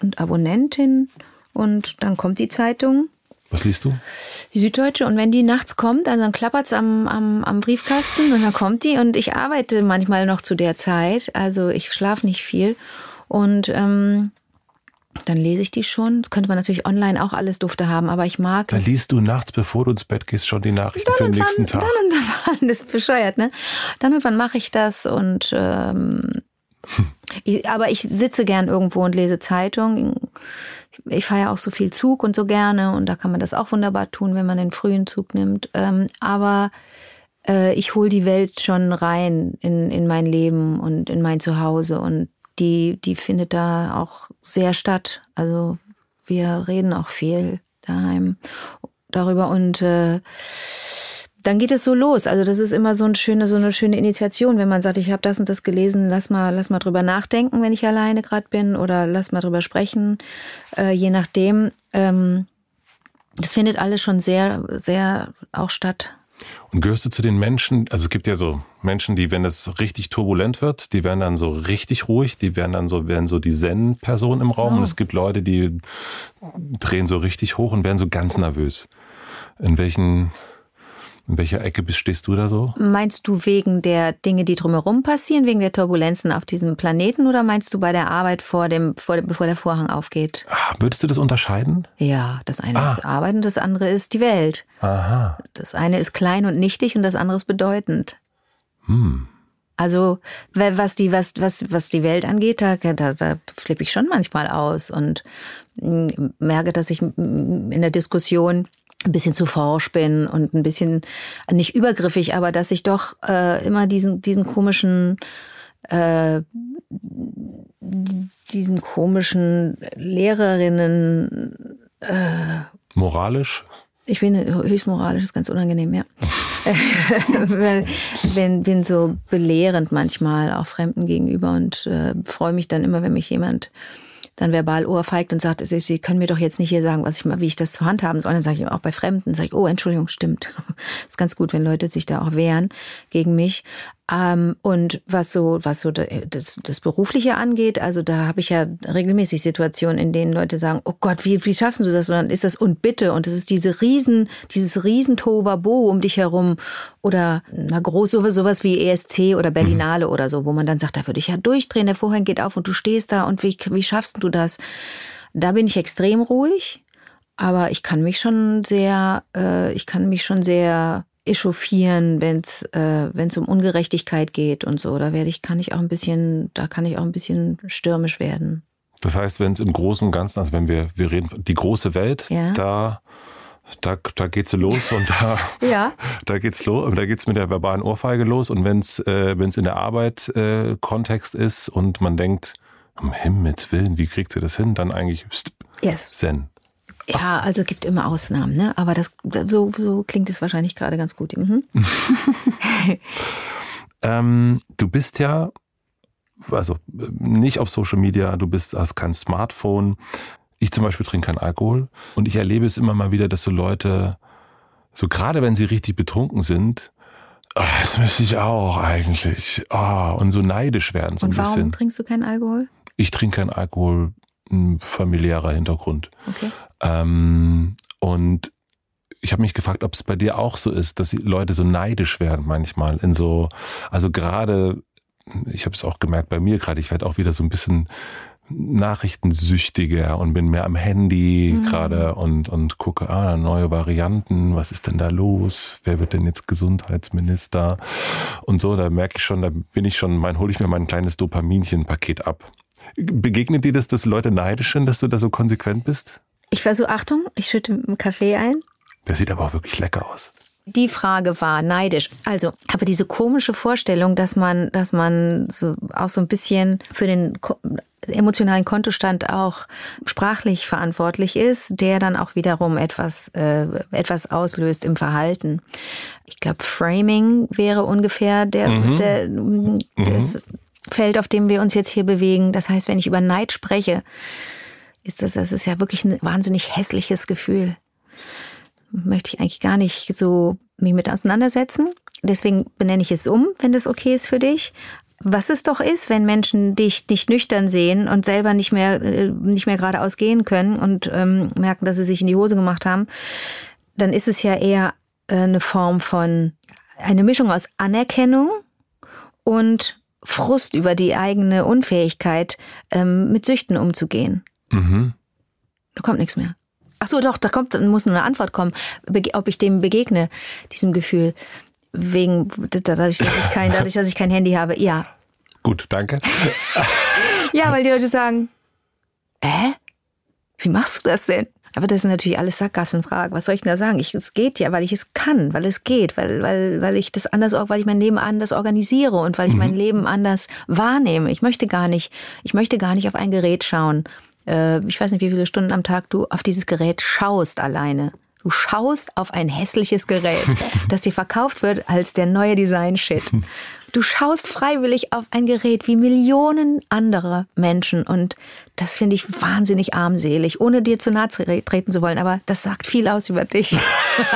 [SPEAKER 1] und Abonnentin und dann kommt die Zeitung
[SPEAKER 3] was liest du?
[SPEAKER 1] Die Süddeutsche. Und wenn die nachts kommt, also dann klappert es am, am, am Briefkasten und dann kommt die. Und ich arbeite manchmal noch zu der Zeit. Also ich schlafe nicht viel. Und ähm, dann lese ich die schon. Das könnte man natürlich online auch alles dufte haben, aber ich mag
[SPEAKER 3] Dann liest du nachts, bevor du ins Bett gehst, schon die Nachrichten für den nächsten
[SPEAKER 1] wann,
[SPEAKER 3] Tag.
[SPEAKER 1] Dann und *laughs* wann, das ist bescheuert, ne? Dann und wann mache ich das und ähm, *laughs* ich, aber ich sitze gern irgendwo und lese Zeitung ich fahre ja auch so viel Zug und so gerne und da kann man das auch wunderbar tun, wenn man den frühen Zug nimmt. Ähm, aber äh, ich hole die Welt schon rein in, in mein Leben und in mein Zuhause und die, die findet da auch sehr statt. Also wir reden auch viel daheim darüber und äh, dann geht es so los. Also das ist immer so eine schöne, so eine schöne Initiation, wenn man sagt, ich habe das und das gelesen, lass mal, lass mal drüber nachdenken, wenn ich alleine gerade bin, oder lass mal drüber sprechen, äh, je nachdem. Ähm, das findet alles schon sehr, sehr auch statt.
[SPEAKER 3] Und gehörst du zu den Menschen, also es gibt ja so Menschen, die, wenn es richtig turbulent wird, die werden dann so richtig ruhig, die werden dann so, werden so die Zen-Person im Raum. Oh. Und es gibt Leute, die drehen so richtig hoch und werden so ganz nervös. In welchen in welcher Ecke stehst du da so?
[SPEAKER 1] Meinst du wegen der Dinge, die drumherum passieren, wegen der Turbulenzen auf diesem Planeten oder meinst du bei der Arbeit vor dem, vor, bevor der Vorhang aufgeht?
[SPEAKER 3] Ah, würdest du das unterscheiden?
[SPEAKER 1] Ja, das eine ah. ist Arbeit und das andere ist die Welt.
[SPEAKER 3] Aha.
[SPEAKER 1] Das eine ist klein und nichtig und das andere ist bedeutend.
[SPEAKER 3] Hm.
[SPEAKER 1] Also was die, was, was, was die Welt angeht, da, da, da flippe ich schon manchmal aus und hm, merke, dass ich in der Diskussion ein bisschen zu forsch bin und ein bisschen nicht übergriffig, aber dass ich doch äh, immer diesen diesen komischen äh, diesen komischen Lehrerinnen.
[SPEAKER 3] Äh, Moralisch?
[SPEAKER 1] Ich bin höchst moralisch, ist ganz unangenehm, ja. *laughs* wenn, bin so belehrend manchmal auch Fremden gegenüber und äh, freue mich dann immer, wenn mich jemand dann verbal ohrfeigt und sagt, Sie können mir doch jetzt nicht hier sagen, was ich wie ich das zur Hand haben soll. Dann sage ich auch bei Fremden, sage ich, oh, Entschuldigung, stimmt. *laughs* ist ganz gut, wenn Leute sich da auch wehren gegen mich. Ähm, und was so, was so das, das Berufliche angeht, also da habe ich ja regelmäßig Situationen, in denen Leute sagen, oh Gott, wie, wie schaffst du das? Und dann ist das und bitte. Und das ist diese riesen, dieses riesen Tovabo um dich herum oder na groß sowas, sowas wie ESC oder Berlinale mhm. oder so, wo man dann sagt, da würde ich ja durchdrehen, der Vorhang geht auf und du stehst da und wie, wie schaffst du das? Da bin ich extrem ruhig, aber ich kann mich schon sehr, äh, ich kann mich schon sehr echauffieren, wenn es äh, wenn's um Ungerechtigkeit geht und so. Da werde ich, kann ich auch ein bisschen, da kann ich auch ein bisschen stürmisch werden.
[SPEAKER 3] Das heißt, wenn es im Großen und Ganzen, also wenn wir, wir reden, die große Welt, ja. da da, da geht's los und da, *laughs* ja. *laughs* da geht's los, da geht's mit der verbalen Ohrfeige los. Und wenn's äh, wenn's in der Arbeit äh, Kontext ist und man denkt, um Himmels Willen, wie kriegt sie das hin? Dann eigentlich yes. Zen.
[SPEAKER 1] Ja, also gibt immer Ausnahmen, ne? Aber das so, so klingt es wahrscheinlich gerade ganz gut. Mhm. *laughs*
[SPEAKER 3] ähm, du bist ja, also nicht auf Social Media, du bist, hast kein Smartphone. Ich zum Beispiel trinke keinen Alkohol und ich erlebe es immer mal wieder, dass so Leute, so gerade wenn sie richtig betrunken sind, oh, das müsste ich auch eigentlich, oh, und so neidisch werden so
[SPEAKER 1] und
[SPEAKER 3] ein bisschen.
[SPEAKER 1] Warum trinkst du keinen Alkohol?
[SPEAKER 3] Ich trinke keinen Alkohol, ein familiärer Hintergrund.
[SPEAKER 1] Okay.
[SPEAKER 3] Ähm, und ich habe mich gefragt, ob es bei dir auch so ist, dass die Leute so neidisch werden manchmal in so, also gerade, ich habe es auch gemerkt bei mir gerade, ich werde auch wieder so ein bisschen nachrichtensüchtiger und bin mehr am Handy mhm. gerade und, und gucke, ah, neue Varianten, was ist denn da los? Wer wird denn jetzt Gesundheitsminister? Und so, da merke ich schon, da bin ich schon, mein, hole ich mir mein kleines Dopaminchen-Paket ab. Begegnet dir das, dass Leute neidisch sind, dass du da so konsequent bist?
[SPEAKER 1] Ich versuche, Achtung, ich schütte einen Kaffee ein.
[SPEAKER 3] Der sieht aber auch wirklich lecker aus.
[SPEAKER 1] Die Frage war neidisch. Also, aber diese komische Vorstellung, dass man, dass man so auch so ein bisschen für den emotionalen Kontostand auch sprachlich verantwortlich ist, der dann auch wiederum etwas, äh, etwas auslöst im Verhalten. Ich glaube, Framing wäre ungefähr der, mhm. der das mhm. Feld, auf dem wir uns jetzt hier bewegen. Das heißt, wenn ich über Neid spreche, ist das, das ist ja wirklich ein wahnsinnig hässliches Gefühl. Möchte ich eigentlich gar nicht so mich mit auseinandersetzen. Deswegen benenne ich es um, wenn das okay ist für dich. Was es doch ist, wenn Menschen dich nicht nüchtern sehen und selber nicht mehr, äh, nicht mehr geradeaus gehen können und ähm, merken, dass sie sich in die Hose gemacht haben, dann ist es ja eher äh, eine Form von, eine Mischung aus Anerkennung und Frust über die eigene Unfähigkeit, ähm, mit Süchten umzugehen. Mhm. Da kommt nichts mehr. Ach so, doch, da kommt, muss eine Antwort kommen, ob ich dem begegne, diesem Gefühl. Wegen, dadurch, dass ich kein, dadurch, dass ich kein Handy habe. Ja.
[SPEAKER 3] Gut, danke. *laughs*
[SPEAKER 1] ja, weil die Leute sagen, hä? Wie machst du das denn? Aber das sind natürlich alles Sackgassenfragen. Was soll ich denn da sagen? Ich, es geht ja, weil ich es kann, weil es geht, weil, weil, weil ich das anders, weil ich mein Leben anders organisiere und weil ich mhm. mein Leben anders wahrnehme. Ich möchte gar nicht, ich möchte gar nicht auf ein Gerät schauen äh, ich weiß nicht, wie viele Stunden am Tag du auf dieses Gerät schaust alleine. Du schaust auf ein hässliches Gerät, *laughs* das dir verkauft wird als der neue Design-Shit. Du schaust freiwillig auf ein Gerät wie Millionen anderer Menschen und das finde ich wahnsinnig armselig, ohne dir zu nahe treten zu wollen, aber das sagt viel aus über dich.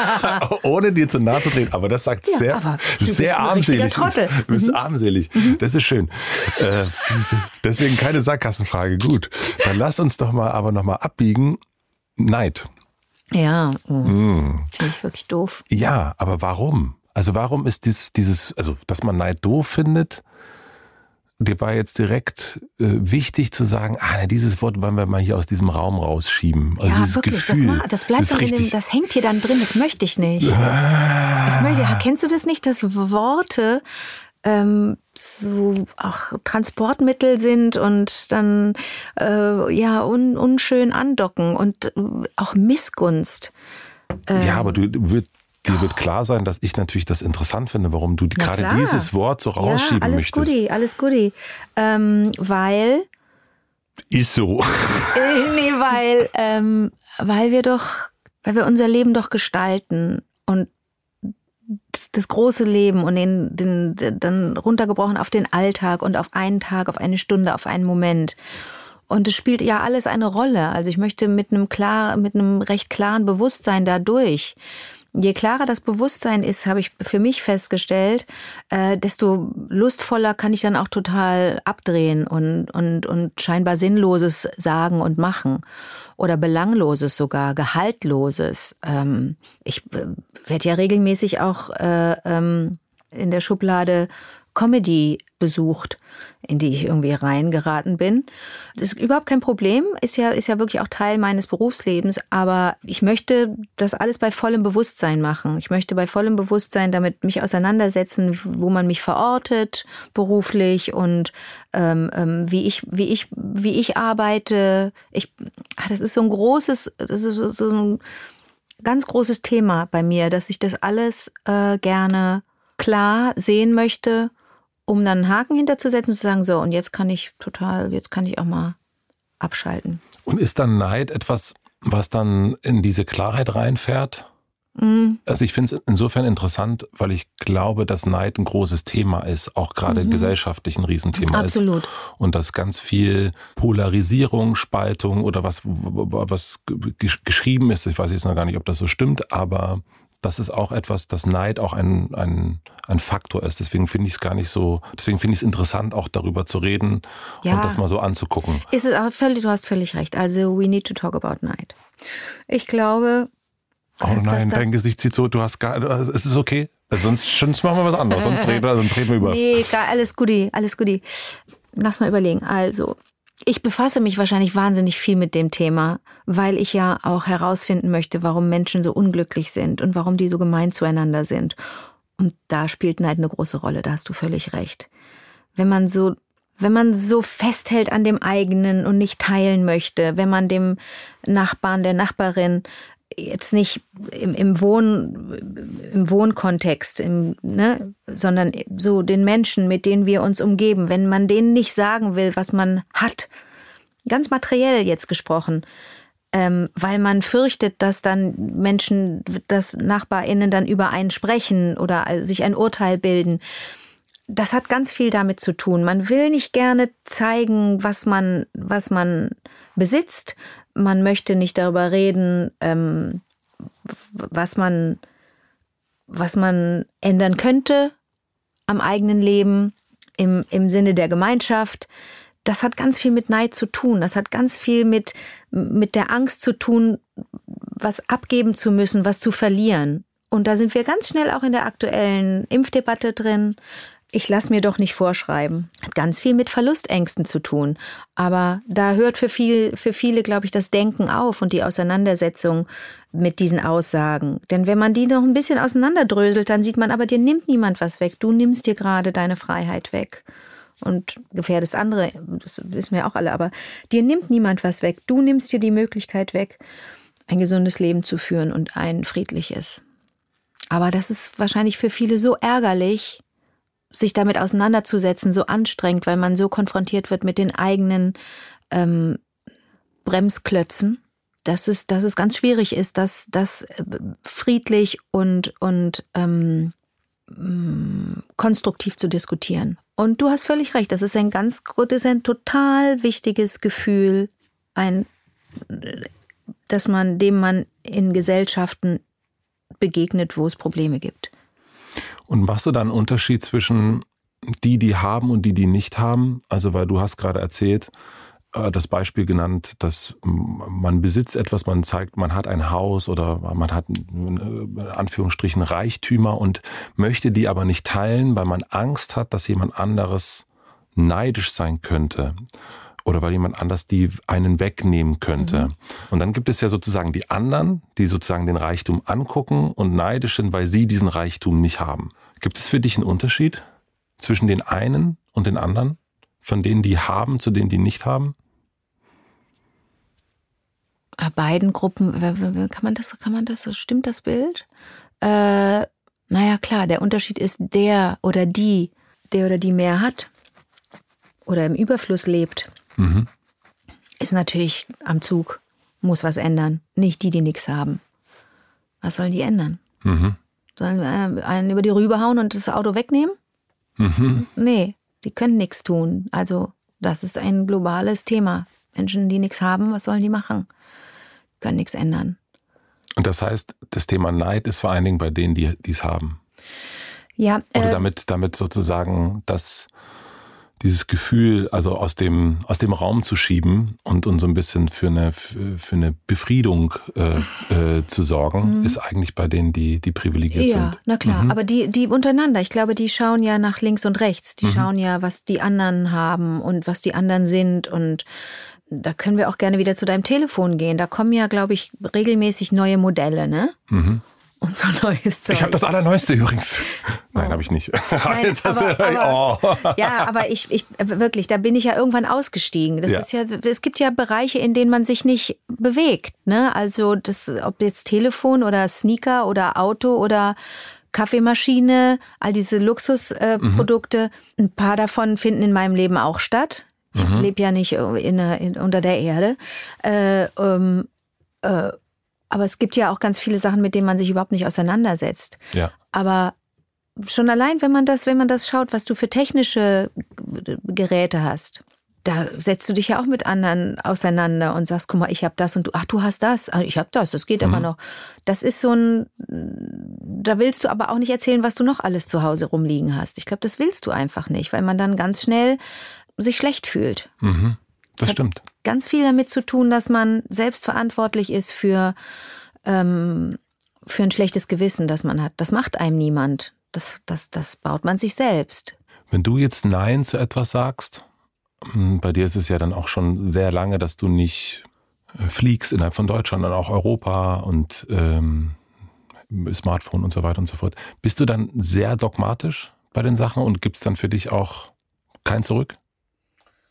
[SPEAKER 1] *laughs*
[SPEAKER 3] ohne dir zu nahe zu treten, aber das sagt ja, sehr, sehr armselig.
[SPEAKER 1] Trottel.
[SPEAKER 3] Du bist mhm. armselig. Mhm. Das ist schön. Äh, *laughs* deswegen keine Sackgassenfrage. Gut, dann lass uns doch mal aber nochmal abbiegen. Neid.
[SPEAKER 1] Ja, oh. mm. finde ich wirklich doof.
[SPEAKER 3] Ja, aber warum? Also warum ist dies, dieses, also dass man Neid doof findet, dir war jetzt direkt äh, wichtig zu sagen, ah, na, dieses Wort wollen wir mal hier aus diesem Raum rausschieben. Also ja, wirklich,
[SPEAKER 1] Gefühl, das, das bleibt das, dann in dem, das hängt hier dann drin, das möchte ich nicht. Ah. Das möchte, kennst du das nicht, dass Worte ähm, so auch Transportmittel sind und dann äh, ja un, unschön andocken und äh, auch Missgunst.
[SPEAKER 3] Ähm, ja, aber du, würd, dir wird klar sein, dass ich natürlich das interessant finde, warum du gerade dieses Wort so rausschieben
[SPEAKER 1] ja, alles
[SPEAKER 3] möchtest.
[SPEAKER 1] Goodie, alles Goodie. Ähm, weil.
[SPEAKER 3] Ist so. *laughs*
[SPEAKER 1] Nee, weil, ähm, weil wir doch, weil wir unser Leben doch gestalten und das große Leben und den, den, dann runtergebrochen auf den Alltag und auf einen Tag, auf eine Stunde, auf einen Moment. Und es spielt ja alles eine Rolle. Also ich möchte mit einem klar, mit einem recht klaren Bewusstsein dadurch je klarer das Bewusstsein ist, habe ich für mich festgestellt, äh, desto lustvoller kann ich dann auch total abdrehen und, und, und scheinbar Sinnloses sagen und machen. Oder Belangloses sogar, Gehaltloses. Ähm, ich äh, werde ja regelmäßig auch äh, ähm, in der Schublade Comedy besucht, in die ich irgendwie reingeraten bin. Das ist überhaupt kein Problem, ist ja, ist ja wirklich auch Teil meines Berufslebens, aber ich möchte das alles bei vollem Bewusstsein machen. Ich möchte bei vollem Bewusstsein damit mich auseinandersetzen, wo man mich verortet, beruflich und ähm, ähm wie ich, wie ich, wie ich arbeite. Ich, ach, das ist so ein großes, das ist so, so ein ganz großes Thema bei mir, dass ich das alles äh, gerne klar sehen möchte um dann einen Haken hinterzusetzen und zu sagen, so, und jetzt kann ich total, jetzt kann ich auch mal abschalten.
[SPEAKER 3] Und ist dann Neid etwas, was dann in diese Klarheit reinfährt? Mhm. Also ich finde es insofern interessant, weil ich glaube, dass Neid ein großes Thema ist, auch gerade mhm. gesellschaftlich ein Riesenthema
[SPEAKER 1] Absolut. ist.
[SPEAKER 3] Und dass ganz viel Polarisierung, Spaltung oder was, was geschrieben ist, ich weiß jetzt noch gar nicht, ob das so stimmt, aber das ist auch etwas, dass Neid auch ein, ein, ein Faktor ist. Deswegen finde ich es gar nicht so, deswegen finde ich es interessant, auch darüber zu reden ja. und das mal so anzugucken.
[SPEAKER 1] Ist es auch völlig, du hast völlig recht. Also, we need to talk about Neid. Ich glaube.
[SPEAKER 3] Oh nein, dein Gesicht sieht so, du hast gar, es ist okay. Sonst, sonst machen wir was anderes, sonst *laughs* reden, wir, sonst reden wir über.
[SPEAKER 1] Nee, gar, alles Guti, alles Guti. Lass mal überlegen. Also, ich befasse mich wahrscheinlich wahnsinnig viel mit dem Thema, weil ich ja auch herausfinden möchte, warum Menschen so unglücklich sind und warum die so gemein zueinander sind. Und da spielt Neid eine große Rolle, da hast du völlig recht. Wenn man so, wenn man so festhält an dem eigenen und nicht teilen möchte, wenn man dem Nachbarn, der Nachbarin jetzt nicht im, im, Wohn, im Wohnkontext, im, ne, sondern so den Menschen, mit denen wir uns umgeben, wenn man denen nicht sagen will, was man hat, ganz materiell jetzt gesprochen, ähm, weil man fürchtet, dass dann Menschen, dass NachbarInnen dann über einen sprechen oder sich ein Urteil bilden. Das hat ganz viel damit zu tun. Man will nicht gerne zeigen, was man, was man besitzt, man möchte nicht darüber reden, ähm, was man, was man ändern könnte am eigenen Leben im, im Sinne der Gemeinschaft. Das hat ganz viel mit Neid zu tun. Das hat ganz viel mit, mit der Angst zu tun, was abgeben zu müssen, was zu verlieren. Und da sind wir ganz schnell auch in der aktuellen Impfdebatte drin ich lasse mir doch nicht vorschreiben. Hat ganz viel mit Verlustängsten zu tun. Aber da hört für, viel, für viele, glaube ich, das Denken auf und die Auseinandersetzung mit diesen Aussagen. Denn wenn man die noch ein bisschen auseinanderdröselt, dann sieht man, aber dir nimmt niemand was weg. Du nimmst dir gerade deine Freiheit weg. Und gefährdest andere, das wissen wir auch alle, aber dir nimmt niemand was weg. Du nimmst dir die Möglichkeit weg, ein gesundes Leben zu führen und ein friedliches. Aber das ist wahrscheinlich für viele so ärgerlich, sich damit auseinanderzusetzen so anstrengend, weil man so konfrontiert wird mit den eigenen ähm, Bremsklötzen, dass es, dass es ganz schwierig ist, das, das äh, friedlich und, und ähm, mm, konstruktiv zu diskutieren. Und du hast völlig recht, das ist ein ganz, das ist ein total wichtiges Gefühl, ein, dass man, dem man in Gesellschaften begegnet, wo es Probleme gibt.
[SPEAKER 3] Und machst du da einen Unterschied zwischen die, die haben und die, die nicht haben? Also, weil du hast gerade erzählt, äh, das Beispiel genannt, dass man besitzt etwas, man zeigt, man hat ein Haus oder man hat in Anführungsstrichen Reichtümer und möchte die aber nicht teilen, weil man Angst hat, dass jemand anderes neidisch sein könnte oder weil jemand anders die einen wegnehmen könnte. Mhm. Und dann gibt es ja sozusagen die anderen, die sozusagen den Reichtum angucken und neidisch sind, weil sie diesen Reichtum nicht haben. Gibt es für dich einen Unterschied zwischen den einen und den anderen? Von denen, die haben, zu denen, die nicht haben?
[SPEAKER 1] Beiden Gruppen, kann man das, kann man das, stimmt das Bild? Äh, naja, klar, der Unterschied ist der oder die, der oder die mehr hat oder im Überfluss lebt, mhm. ist natürlich am Zug, muss was ändern. Nicht die, die nichts haben. Was sollen die ändern? Mhm. Sollen wir einen über die Rübe hauen und das Auto wegnehmen? Mhm. Nee, die können nichts tun. Also, das ist ein globales Thema. Menschen, die nichts haben, was sollen die machen? Können nichts ändern.
[SPEAKER 3] Und das heißt, das Thema Neid ist vor allen Dingen bei denen, die es haben.
[SPEAKER 1] Ja.
[SPEAKER 3] Oder äh, damit, damit sozusagen das dieses Gefühl, also aus dem, aus dem Raum zu schieben und, und so ein bisschen für eine, für eine Befriedung äh, äh, zu sorgen, mhm. ist eigentlich bei denen, die, die privilegiert
[SPEAKER 1] ja,
[SPEAKER 3] sind.
[SPEAKER 1] Ja, na klar. Mhm. Aber die, die untereinander, ich glaube, die schauen ja nach links und rechts. Die mhm. schauen ja, was die anderen haben und was die anderen sind und da können wir auch gerne wieder zu deinem Telefon gehen. Da kommen ja, glaube ich, regelmäßig neue Modelle, ne? Mhm so neues Zeug.
[SPEAKER 3] Ich habe das Allerneueste übrigens. Nein, oh. habe ich nicht. *laughs*
[SPEAKER 1] Nein, *laughs* aber, aber, oh. Ja, aber ich, ich wirklich, da bin ich ja irgendwann ausgestiegen. Das ja. ist ja, es gibt ja Bereiche, in denen man sich nicht bewegt. Ne? Also das, ob jetzt Telefon oder Sneaker oder Auto oder Kaffeemaschine, all diese Luxusprodukte, mhm. ein paar davon finden in meinem Leben auch statt. Ich mhm. lebe ja nicht in, in, unter der Erde. Äh, ähm, äh, aber es gibt ja auch ganz viele Sachen, mit denen man sich überhaupt nicht auseinandersetzt.
[SPEAKER 3] Ja.
[SPEAKER 1] Aber schon allein, wenn man das, wenn man das schaut, was du für technische Geräte hast, da setzt du dich ja auch mit anderen auseinander und sagst, guck mal, ich habe das und du, ach, du hast das, ah, ich habe das, das geht mhm. aber noch. Das ist so ein, da willst du aber auch nicht erzählen, was du noch alles zu Hause rumliegen hast. Ich glaube, das willst du einfach nicht, weil man dann ganz schnell sich schlecht fühlt.
[SPEAKER 3] Mhm. Das, das stimmt.
[SPEAKER 1] Ganz viel damit zu tun, dass man selbst verantwortlich ist für, ähm, für ein schlechtes Gewissen, das man hat. Das macht einem niemand. Das, das, das baut man sich selbst.
[SPEAKER 3] Wenn du jetzt Nein zu etwas sagst, hm, bei dir ist es ja dann auch schon sehr lange, dass du nicht äh, fliegst innerhalb von Deutschland, sondern auch Europa und ähm, Smartphone und so weiter und so fort. Bist du dann sehr dogmatisch bei den Sachen und gibt es dann für dich auch kein Zurück?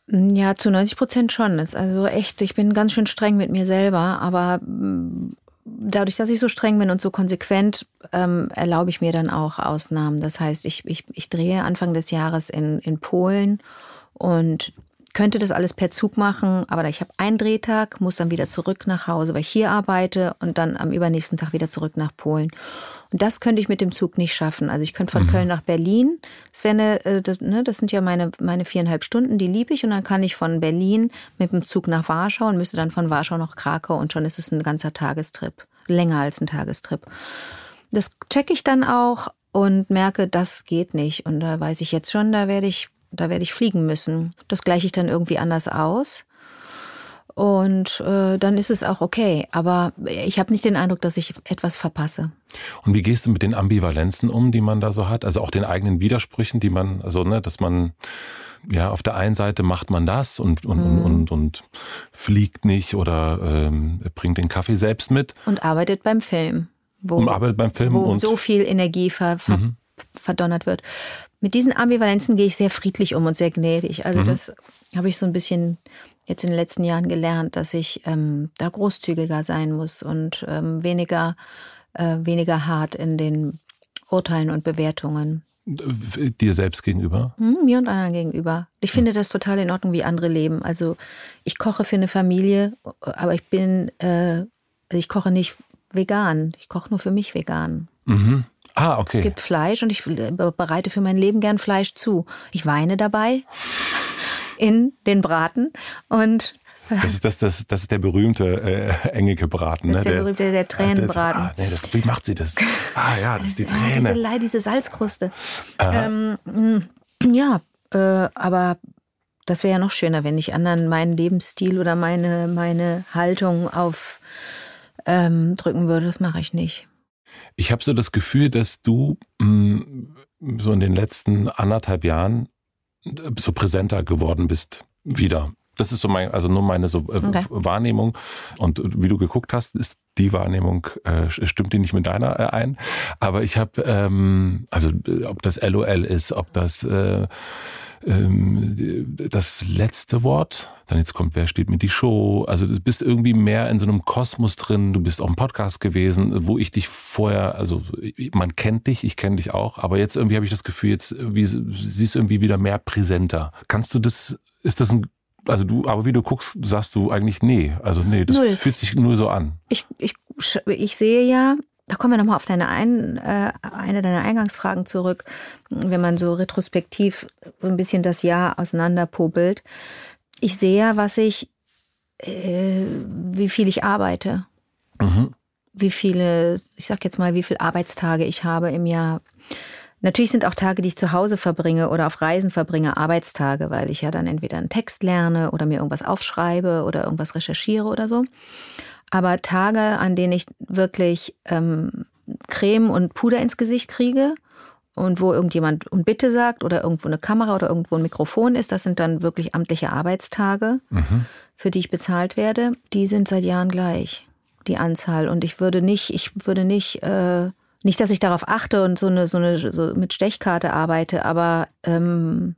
[SPEAKER 1] Ja, zu 90 Prozent schon. Ist also echt, ich bin ganz schön streng mit mir selber, aber mm, dadurch, dass ich so streng bin und so konsequent, ähm, erlaube ich mir dann auch Ausnahmen. Das heißt, ich, ich, ich drehe Anfang des Jahres in, in Polen und könnte das alles per Zug machen, aber ich habe einen Drehtag, muss dann wieder zurück nach Hause, weil ich hier arbeite und dann am übernächsten Tag wieder zurück nach Polen. Und das könnte ich mit dem Zug nicht schaffen. Also ich könnte von mhm. Köln nach Berlin. Das wäre eine, äh, das, ne, das sind ja meine, meine viereinhalb Stunden, die liebe ich. Und dann kann ich von Berlin mit dem Zug nach Warschau und müsste dann von Warschau nach Krakau und schon ist es ein ganzer Tagestrip. Länger als ein Tagestrip. Das checke ich dann auch und merke, das geht nicht. Und da weiß ich jetzt schon, da werde ich, da werde ich fliegen müssen. Das gleiche ich dann irgendwie anders aus. Und äh, dann ist es auch okay. Aber ich habe nicht den Eindruck, dass ich etwas verpasse.
[SPEAKER 3] Und wie gehst du mit den Ambivalenzen um, die man da so hat? Also auch den eigenen Widersprüchen, die man, also ne, dass man ja auf der einen Seite macht man das und und, mhm. und, und, und fliegt nicht oder ähm, bringt den Kaffee selbst mit.
[SPEAKER 1] Und arbeitet beim Film.
[SPEAKER 3] Wo, und arbeitet beim Film
[SPEAKER 1] wo
[SPEAKER 3] und
[SPEAKER 1] so viel Energie ver, ver, mhm. verdonnert wird. Mit diesen Ambivalenzen gehe ich sehr friedlich um und sehr gnädig. Also mhm. das habe ich so ein bisschen jetzt in den letzten Jahren gelernt, dass ich ähm, da großzügiger sein muss und ähm, weniger, äh, weniger hart in den Urteilen und Bewertungen.
[SPEAKER 3] Dir selbst gegenüber?
[SPEAKER 1] Hm, mir und anderen gegenüber. Ich finde das total in Ordnung, wie andere leben. Also ich koche für eine Familie, aber ich bin, äh, also ich koche nicht vegan. Ich koche nur für mich vegan.
[SPEAKER 3] Mhm. Ah, okay.
[SPEAKER 1] Es gibt Fleisch und ich bereite für mein Leben gern Fleisch zu. Ich weine dabei *laughs* in den Braten und
[SPEAKER 3] das ist, das, das, das ist der berühmte äh, Engelke-Braten.
[SPEAKER 1] Das ist ne? der, berühmte, der Tränenbraten.
[SPEAKER 3] Ah, nee, das, wie macht sie das? *laughs* Ah ja, das, ist die Träne.
[SPEAKER 1] Diese, diese Salzkruste. Ähm, mm, ja, äh, aber das wäre ja noch schöner, wenn ich anderen meinen Lebensstil oder meine, meine Haltung auf ähm, drücken würde. Das mache ich nicht.
[SPEAKER 3] Ich habe so das Gefühl, dass du mh, mm, so in den letzten anderthalb Jahren so präsenter geworden bist wieder. Das ist so mein, also nur meine so äh, okay. Wahrnehmung. Und wie du geguckt hast, ist die Wahrnehmung, äh, stimmt die nicht mit deiner äh, ein. Aber ich habe, ähm, also ob das LOL ist, ob das äh, ähm, das letzte Wort. Dann jetzt kommt, wer steht mit die Show? Also du bist irgendwie mehr in so einem Kosmos drin. Du bist auch im Podcast gewesen, wo ich dich vorher, also man kennt dich, ich kenne dich auch, aber jetzt irgendwie habe ich das Gefühl, jetzt irgendwie, siehst irgendwie wieder mehr präsenter. Kannst du das, ist das ein also du, aber wie du guckst, sagst du eigentlich nee. Also nee, das Null. fühlt sich nur so an.
[SPEAKER 1] Ich, ich, ich sehe ja, da kommen wir nochmal auf deine ein, äh, eine deiner Eingangsfragen zurück, wenn man so retrospektiv so ein bisschen das Jahr auseinanderpobelt. Ich sehe ja, was ich, äh, wie viel ich arbeite. Mhm. Wie viele, ich sag jetzt mal, wie viele Arbeitstage ich habe im Jahr. Natürlich sind auch Tage, die ich zu Hause verbringe oder auf Reisen verbringe, Arbeitstage, weil ich ja dann entweder einen Text lerne oder mir irgendwas aufschreibe oder irgendwas recherchiere oder so. Aber Tage, an denen ich wirklich ähm, Creme und Puder ins Gesicht kriege und wo irgendjemand und bitte sagt oder irgendwo eine Kamera oder irgendwo ein Mikrofon ist, das sind dann wirklich amtliche Arbeitstage, mhm. für die ich bezahlt werde. Die sind seit Jahren gleich, die Anzahl. Und ich würde nicht, ich würde nicht, äh, nicht, dass ich darauf achte und so eine, so eine, so mit Stechkarte arbeite, aber ähm,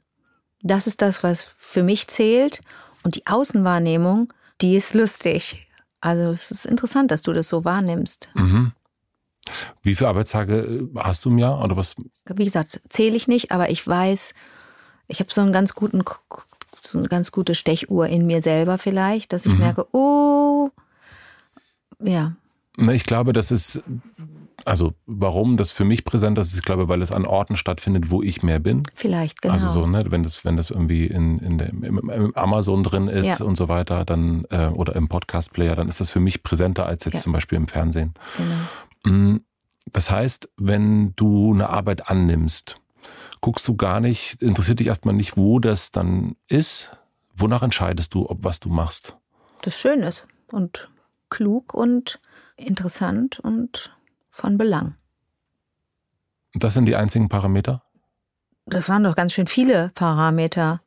[SPEAKER 1] das ist das, was für mich zählt. Und die Außenwahrnehmung, die ist lustig. Also es ist interessant, dass du das so wahrnimmst. Mhm.
[SPEAKER 3] Wie viele Arbeitstage äh, hast du im Jahr oder was?
[SPEAKER 1] Wie gesagt, zähle ich nicht, aber ich weiß, ich habe so einen ganz guten, so eine ganz gute Stechuhr in mir selber vielleicht, dass ich mhm. merke, oh, ja.
[SPEAKER 3] Ich glaube, das ist also warum das für mich präsent ist, ich glaube, weil es an Orten stattfindet, wo ich mehr bin.
[SPEAKER 1] Vielleicht, genau.
[SPEAKER 3] Also so, ne, wenn das, wenn das irgendwie in, in der, im, im Amazon drin ist ja. und so weiter, dann äh, oder im Podcast-Player, dann ist das für mich präsenter als jetzt ja. zum Beispiel im Fernsehen. Genau. Mm, das heißt, wenn du eine Arbeit annimmst, guckst du gar nicht, interessiert dich erstmal nicht, wo das dann ist. Wonach entscheidest du, ob was du machst?
[SPEAKER 1] Das schön ist und klug und interessant und von Belang.
[SPEAKER 3] Das sind die einzigen Parameter?
[SPEAKER 1] Das waren doch ganz schön viele Parameter.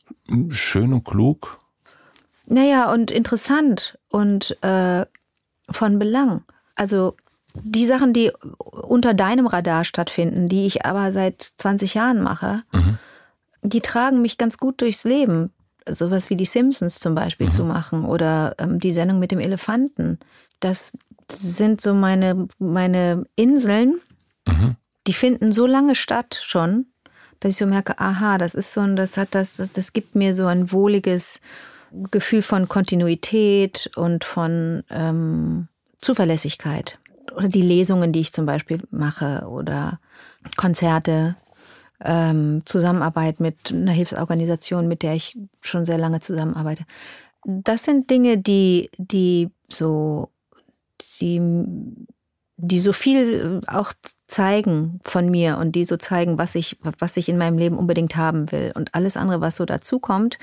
[SPEAKER 3] Schön und klug.
[SPEAKER 1] Naja, und interessant und äh, von Belang. Also die Sachen, die unter deinem Radar stattfinden, die ich aber seit 20 Jahren mache, mhm. die tragen mich ganz gut durchs Leben. Sowas wie die Simpsons zum Beispiel mhm. zu machen oder ähm, die Sendung mit dem Elefanten. Das sind so meine, meine Inseln, mhm. die finden so lange statt schon, dass ich so merke, aha, das ist so ein, das hat das, das gibt mir so ein wohliges Gefühl von Kontinuität und von ähm, Zuverlässigkeit. Oder die Lesungen, die ich zum Beispiel mache oder Konzerte, ähm, Zusammenarbeit mit einer Hilfsorganisation, mit der ich schon sehr lange zusammenarbeite. Das sind Dinge, die, die so die, die so viel auch zeigen von mir und die so zeigen, was ich, was ich in meinem Leben unbedingt haben will. Und alles andere, was so dazukommt,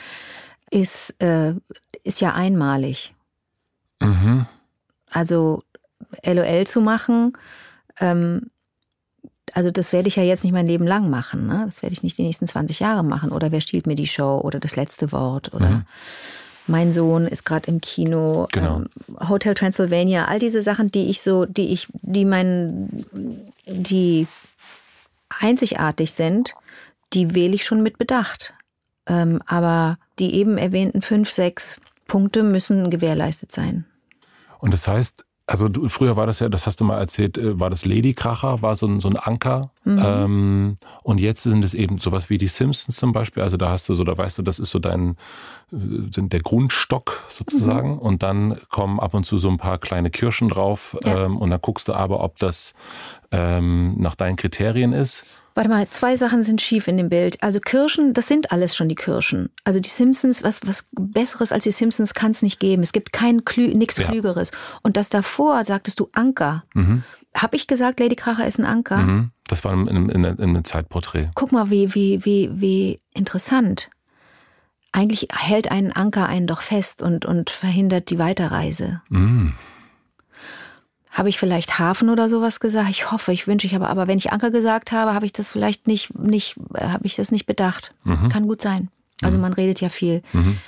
[SPEAKER 1] ist, äh, ist ja einmalig. Mhm. Also LOL zu machen, ähm, also das werde ich ja jetzt nicht mein Leben lang machen. Ne? Das werde ich nicht die nächsten 20 Jahre machen. Oder wer stiehlt mir die Show oder das letzte Wort oder mhm. Mein Sohn ist gerade im Kino.
[SPEAKER 3] Genau.
[SPEAKER 1] Ähm, Hotel Transylvania, all diese Sachen, die ich so, die ich, die mein, die einzigartig sind, die wähle ich schon mit Bedacht. Ähm, aber die eben erwähnten fünf, sechs Punkte müssen gewährleistet sein.
[SPEAKER 3] Und das heißt, also du, früher war das ja, das hast du mal erzählt, äh, war das Ladykracher, war so ein, so ein Anker. Mhm. Ähm, und jetzt sind es eben sowas wie die Simpsons zum Beispiel. Also da hast du so, da weißt du, das ist so dein, äh, der Grundstock sozusagen. Mhm. Und dann kommen ab und zu so ein paar kleine Kirschen drauf. Ja. Ähm, und dann guckst du aber, ob das ähm, nach deinen Kriterien ist.
[SPEAKER 1] Warte mal, zwei Sachen sind schief in dem Bild. Also Kirschen, das sind alles schon die Kirschen. Also die Simpsons, was, was Besseres als die Simpsons kann es nicht geben. Es gibt kein Klü nichts ja. Klügeres. Und das davor sagtest du Anker. Mhm. Habe ich gesagt, Lady Kracher ist ein Anker? Mhm.
[SPEAKER 3] Das war in, in, in, in einem Zeitporträt.
[SPEAKER 1] Guck mal, wie, wie, wie, wie interessant. Eigentlich hält ein Anker einen doch fest und, und verhindert die Weiterreise. Mhm. Habe ich vielleicht Hafen oder sowas gesagt? Ich hoffe, ich wünsche, ich habe, aber wenn ich Anker gesagt habe, habe ich das vielleicht nicht, nicht, habe ich das nicht bedacht. Mhm. Kann gut sein. Also mhm. man redet ja viel. Mhm.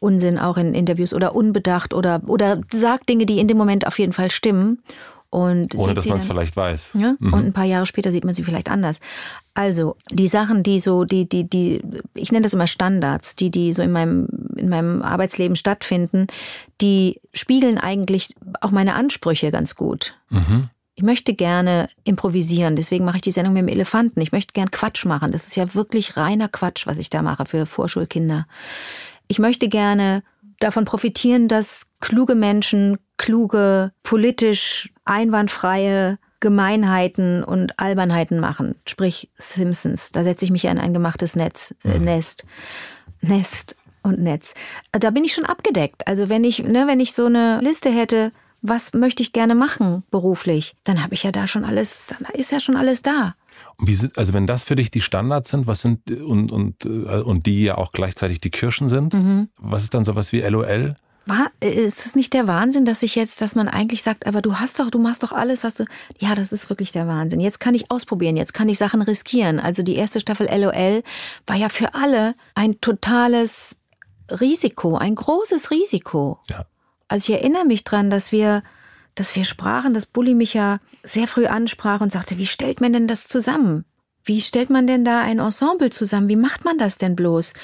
[SPEAKER 1] Unsinn auch in Interviews oder unbedacht oder, oder sagt Dinge, die in dem Moment auf jeden Fall stimmen. Und
[SPEAKER 3] Ohne dass man es vielleicht weiß.
[SPEAKER 1] Ja? Mhm. Und ein paar Jahre später sieht man sie vielleicht anders. Also die Sachen, die so, die, die, die, ich nenne das immer Standards, die, die so in meinem, in meinem Arbeitsleben stattfinden, die spiegeln eigentlich auch meine Ansprüche ganz gut. Mhm. Ich möchte gerne improvisieren, deswegen mache ich die Sendung mit dem Elefanten. Ich möchte gern Quatsch machen. Das ist ja wirklich reiner Quatsch, was ich da mache für Vorschulkinder. Ich möchte gerne davon profitieren, dass kluge Menschen kluge, politisch einwandfreie Gemeinheiten und Albernheiten machen. Sprich Simpsons. Da setze ich mich ja in ein gemachtes Netz, äh, mhm. Nest. Nest und Netz. Da bin ich schon abgedeckt. Also wenn ich, ne, wenn ich so eine Liste hätte, was möchte ich gerne machen beruflich, dann habe ich ja da schon alles, dann ist ja schon alles da.
[SPEAKER 3] Und wie sind, also wenn das für dich die Standards sind, was sind und und äh, und die ja auch gleichzeitig die Kirschen sind, mhm. was ist dann sowas wie LOL?
[SPEAKER 1] War, ist es nicht der Wahnsinn, dass ich jetzt, dass man eigentlich sagt, aber du hast doch, du machst doch alles, was du. Ja, das ist wirklich der Wahnsinn. Jetzt kann ich ausprobieren, jetzt kann ich Sachen riskieren. Also die erste Staffel LOL war ja für alle ein totales Risiko, ein großes Risiko. Ja. Also ich erinnere mich dran, dass wir, dass wir sprachen, dass Bulli mich ja sehr früh ansprach und sagte, wie stellt man denn das zusammen? Wie stellt man denn da ein Ensemble zusammen? Wie macht man das denn bloß?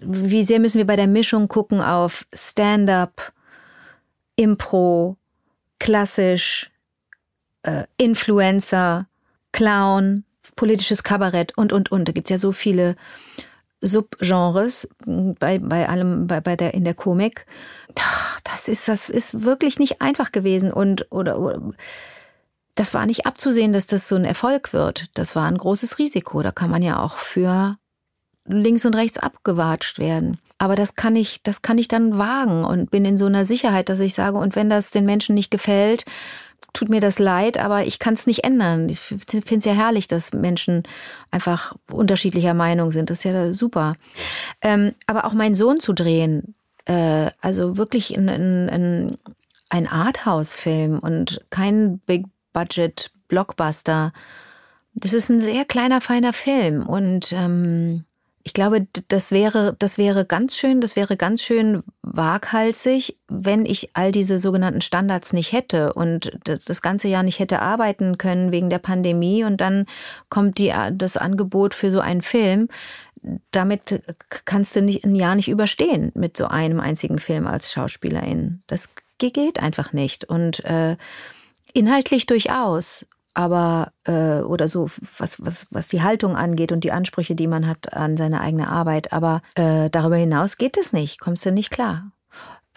[SPEAKER 1] Wie sehr müssen wir bei der Mischung gucken auf Stand-up, Impro, klassisch, äh, Influencer, Clown, politisches Kabarett und, und, und. Da gibt's ja so viele Subgenres bei, bei allem, bei, bei der, in der Komik. Das ist, das ist wirklich nicht einfach gewesen und, oder, oder das war nicht abzusehen, dass das so ein Erfolg wird. Das war ein großes Risiko. Da kann man ja auch für links und rechts abgewatscht werden. Aber das kann ich, das kann ich dann wagen und bin in so einer Sicherheit, dass ich sage, und wenn das den Menschen nicht gefällt, tut mir das leid, aber ich kann es nicht ändern. Ich finde es ja herrlich, dass Menschen einfach unterschiedlicher Meinung sind. Das ist ja super. Ähm, aber auch meinen Sohn zu drehen, äh, also wirklich in, in, in ein Arthouse-Film und kein Big-Budget-Blockbuster. Das ist ein sehr kleiner, feiner Film und ähm, ich glaube, das wäre, das wäre ganz schön, das wäre ganz schön waghalsig, wenn ich all diese sogenannten Standards nicht hätte und das, das ganze Jahr nicht hätte arbeiten können wegen der Pandemie und dann kommt die, das Angebot für so einen Film. Damit kannst du nicht, ein Jahr nicht überstehen mit so einem einzigen Film als Schauspielerin. Das geht einfach nicht. Und äh, inhaltlich durchaus aber äh, oder so was was was die Haltung angeht und die Ansprüche, die man hat an seine eigene Arbeit. Aber äh, darüber hinaus geht es nicht. Kommst du nicht klar?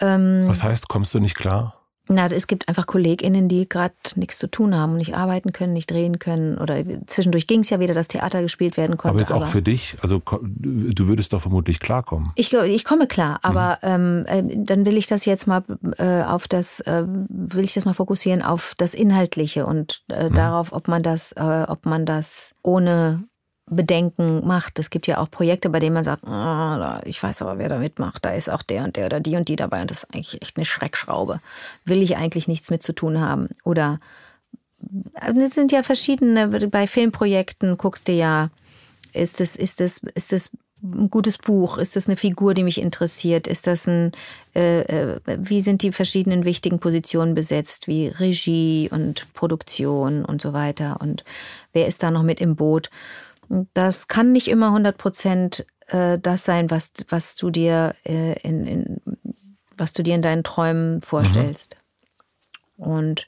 [SPEAKER 3] Ähm, was heißt, kommst du nicht klar?
[SPEAKER 1] Na, es gibt einfach KollegInnen, die gerade nichts zu tun haben, nicht arbeiten können, nicht drehen können. Oder zwischendurch ging es ja wieder, dass Theater gespielt werden konnte.
[SPEAKER 3] Aber jetzt auch aber für dich, also du würdest doch vermutlich klarkommen.
[SPEAKER 1] Ich, ich komme klar, aber mhm. ähm, äh, dann will ich das jetzt mal äh, auf das, äh, will ich das mal fokussieren auf das Inhaltliche und äh, mhm. darauf, ob man das, äh, ob man das ohne Bedenken macht. Es gibt ja auch Projekte, bei denen man sagt, oh, ich weiß aber, wer da mitmacht. Da ist auch der und der oder die und die dabei und das ist eigentlich echt eine Schreckschraube. Will ich eigentlich nichts mit zu tun haben. Oder es sind ja verschiedene, bei Filmprojekten guckst du ja, ist es, ist es, ist es ein gutes Buch? Ist das eine Figur, die mich interessiert? Ist das ein, äh, äh, wie sind die verschiedenen wichtigen Positionen besetzt, wie Regie und Produktion und so weiter? Und wer ist da noch mit im Boot? Das kann nicht immer 100 Prozent äh, das sein, was, was du dir äh, in, in, was du dir in deinen Träumen vorstellst. Mhm. Und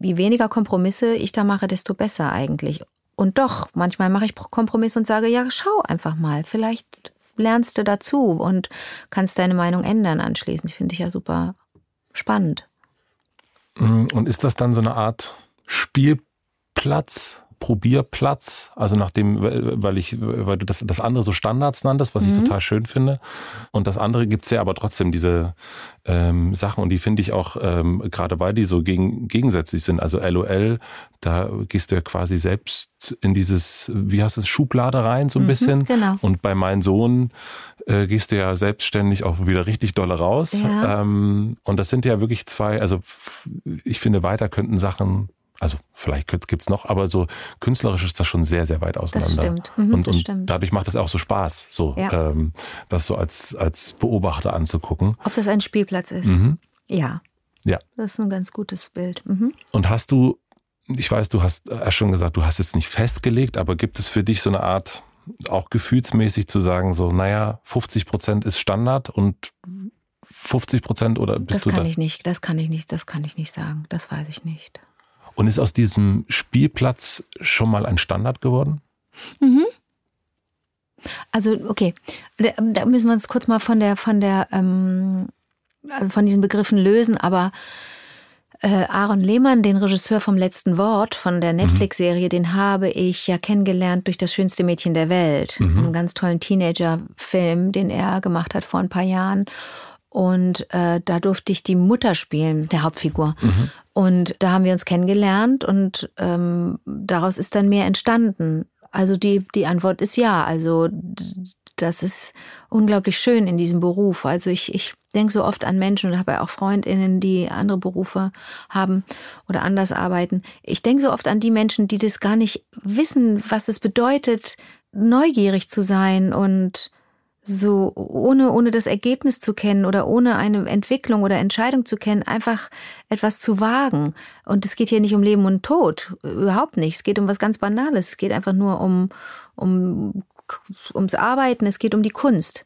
[SPEAKER 1] je weniger Kompromisse ich da mache, desto besser eigentlich. Und doch, manchmal mache ich Kompromisse und sage, ja, schau einfach mal, vielleicht lernst du dazu und kannst deine Meinung ändern anschließend. Ich finde ich ja super spannend.
[SPEAKER 3] Und ist das dann so eine Art Spielplatz? Probierplatz, also nachdem, weil ich, weil du das, das andere so Standards nanntest, was mhm. ich total schön finde. Und das andere gibt's ja aber trotzdem diese ähm, Sachen und die finde ich auch, ähm, gerade weil die so gegen, gegensätzlich sind. Also LOL, da gehst du ja quasi selbst in dieses, wie heißt es, Schublade rein, so ein mhm, bisschen. Genau. Und bei meinem Sohn äh, gehst du ja selbstständig auch wieder richtig dolle raus. Ja. Ähm, und das sind ja wirklich zwei, also ich finde, weiter könnten Sachen also vielleicht gibt es noch, aber so künstlerisch ist das schon sehr, sehr weit auseinander. Das stimmt. Mhm, und, und stimmt. dadurch macht es auch so Spaß, so ja. ähm, das so als, als Beobachter anzugucken.
[SPEAKER 1] Ob das ein Spielplatz ist? Mhm. Ja.
[SPEAKER 3] Ja.
[SPEAKER 1] Das ist ein ganz gutes Bild. Mhm.
[SPEAKER 3] Und hast du, ich weiß, du hast erst schon gesagt, du hast es nicht festgelegt, aber gibt es für dich so eine Art, auch gefühlsmäßig zu sagen, so, naja, 50 Prozent ist Standard und 50 Prozent oder bist
[SPEAKER 1] das
[SPEAKER 3] du
[SPEAKER 1] kann
[SPEAKER 3] da?
[SPEAKER 1] ich nicht, das kann ich nicht, das kann ich nicht sagen. Das weiß ich nicht.
[SPEAKER 3] Und ist aus diesem Spielplatz schon mal ein Standard geworden?
[SPEAKER 1] Also, okay, da müssen wir uns kurz mal von der, von der, ähm, also von diesen Begriffen lösen, aber äh, Aaron Lehmann, den Regisseur vom letzten Wort von der Netflix-Serie, den habe ich ja kennengelernt durch das schönste Mädchen der Welt. Einen ganz tollen Teenager-Film, den er gemacht hat vor ein paar Jahren. Und äh, da durfte ich die Mutter spielen, der Hauptfigur. Und da haben wir uns kennengelernt und ähm, daraus ist dann mehr entstanden. Also die, die Antwort ist ja. Also das ist unglaublich schön in diesem Beruf. Also ich, ich denke so oft an Menschen und habe ja auch Freundinnen, die andere Berufe haben oder anders arbeiten. Ich denke so oft an die Menschen, die das gar nicht wissen, was es bedeutet, neugierig zu sein und so ohne, ohne das Ergebnis zu kennen oder ohne eine Entwicklung oder Entscheidung zu kennen, einfach etwas zu wagen. Und es geht hier nicht um Leben und Tod, überhaupt nicht. Es geht um was ganz Banales. Es geht einfach nur um, um, ums Arbeiten, es geht um die Kunst.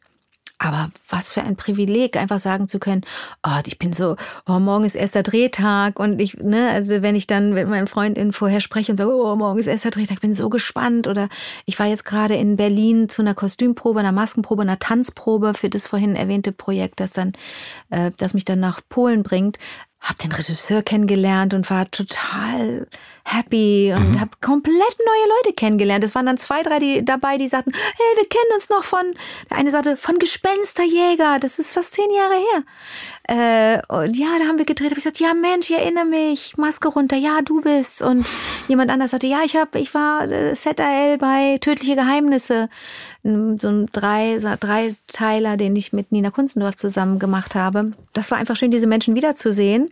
[SPEAKER 1] Aber was für ein Privileg, einfach sagen zu können, oh, ich bin so, oh, morgen ist erster Drehtag und ich, ne, also wenn ich dann mit meinen Freundinnen vorher spreche und sage, oh, morgen ist erster Drehtag, ich bin so gespannt. Oder ich war jetzt gerade in Berlin zu einer Kostümprobe, einer Maskenprobe, einer Tanzprobe für das vorhin erwähnte Projekt, das dann, äh, das mich dann nach Polen bringt, hab den Regisseur kennengelernt und war total happy und
[SPEAKER 3] Mhm.
[SPEAKER 1] hab komplett neue Leute kennengelernt. Es waren dann zwei, drei die dabei, die sagten, hey, wir kennen uns noch von, der eine sagte, von Gespensterjäger, das ist fast zehn Jahre her. Äh, und ja, da haben wir gedreht. Hab ich gesagt, ja Mensch, ich erinnere mich, Maske runter, ja, du bist's. Und jemand anders sagte, ja, ich hab, ich war äh, ZRL bei Tödliche Geheimnisse, so ein drei, so Dreiteiler, den ich mit Nina Kunzendorf zusammen gemacht habe. Das war einfach schön, diese Menschen wiederzusehen.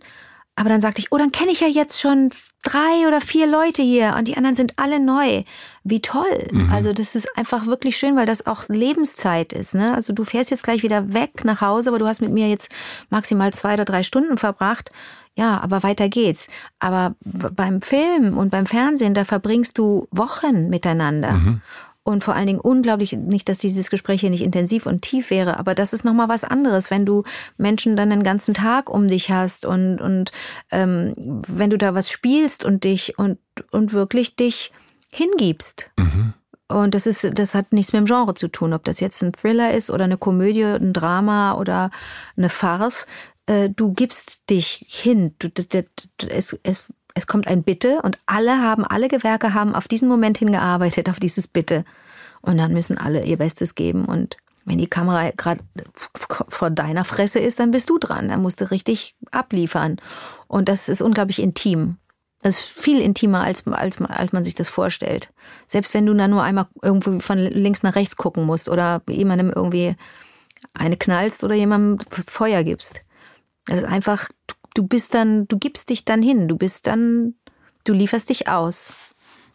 [SPEAKER 1] Aber dann sagte ich, oh, dann kenne ich ja jetzt schon drei oder vier Leute hier und die anderen sind alle neu. Wie toll. Also das ist einfach wirklich schön, weil das auch Lebenszeit ist. Ne? Also du fährst jetzt gleich wieder weg nach Hause, aber du hast mit mir jetzt maximal zwei oder drei Stunden verbracht. Ja, aber weiter geht's. Aber beim Film und beim Fernsehen, da verbringst du Wochen miteinander. Und vor allen Dingen unglaublich, nicht, dass dieses Gespräch hier nicht intensiv und tief wäre, aber das ist nochmal was anderes, wenn du Menschen dann den ganzen Tag um dich hast und, und ähm, wenn du da was spielst und dich und, und wirklich dich hingibst. Und das ist, das hat nichts mit dem Genre zu tun, ob das jetzt ein Thriller ist oder eine Komödie, ein Drama oder eine Farce. Äh, Du gibst dich hin. Du, d- d- d- es, es, es kommt ein Bitte und alle haben, alle Gewerke haben auf diesen Moment hingearbeitet, auf dieses Bitte. Und dann müssen alle ihr Bestes geben. Und wenn die Kamera gerade vor deiner Fresse ist, dann bist du dran. Dann musst du richtig abliefern. Und das ist unglaublich intim. Das ist viel intimer, als, als, als man sich das vorstellt. Selbst wenn du dann nur einmal irgendwo von links nach rechts gucken musst oder jemandem irgendwie eine knallst oder jemandem Feuer gibst. Das ist einfach, du- du bist dann, du gibst dich dann hin, du bist dann, du lieferst dich aus.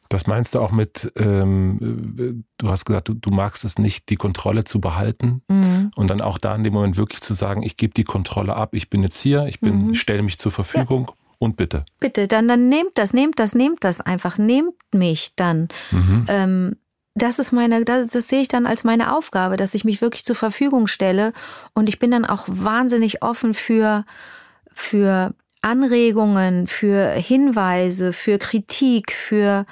[SPEAKER 3] Das meinst du auch mit, ähm, äh, du hast gesagt, du, du magst es nicht, die Kontrolle zu behalten
[SPEAKER 1] Mhm.
[SPEAKER 3] und dann auch da in dem Moment wirklich zu sagen, ich gebe die Kontrolle ab, ich bin jetzt hier, ich bin,
[SPEAKER 1] Mhm.
[SPEAKER 3] stelle mich zur Verfügung und bitte.
[SPEAKER 1] Bitte, dann, dann nehmt das, nehmt das, nehmt das einfach, nehmt mich dann.
[SPEAKER 3] Mhm.
[SPEAKER 1] Ähm, das ist meine, das, das sehe ich dann als meine Aufgabe, dass ich mich wirklich zur Verfügung stelle und ich bin dann auch wahnsinnig offen für, für Anregungen, für Hinweise, für Kritik, für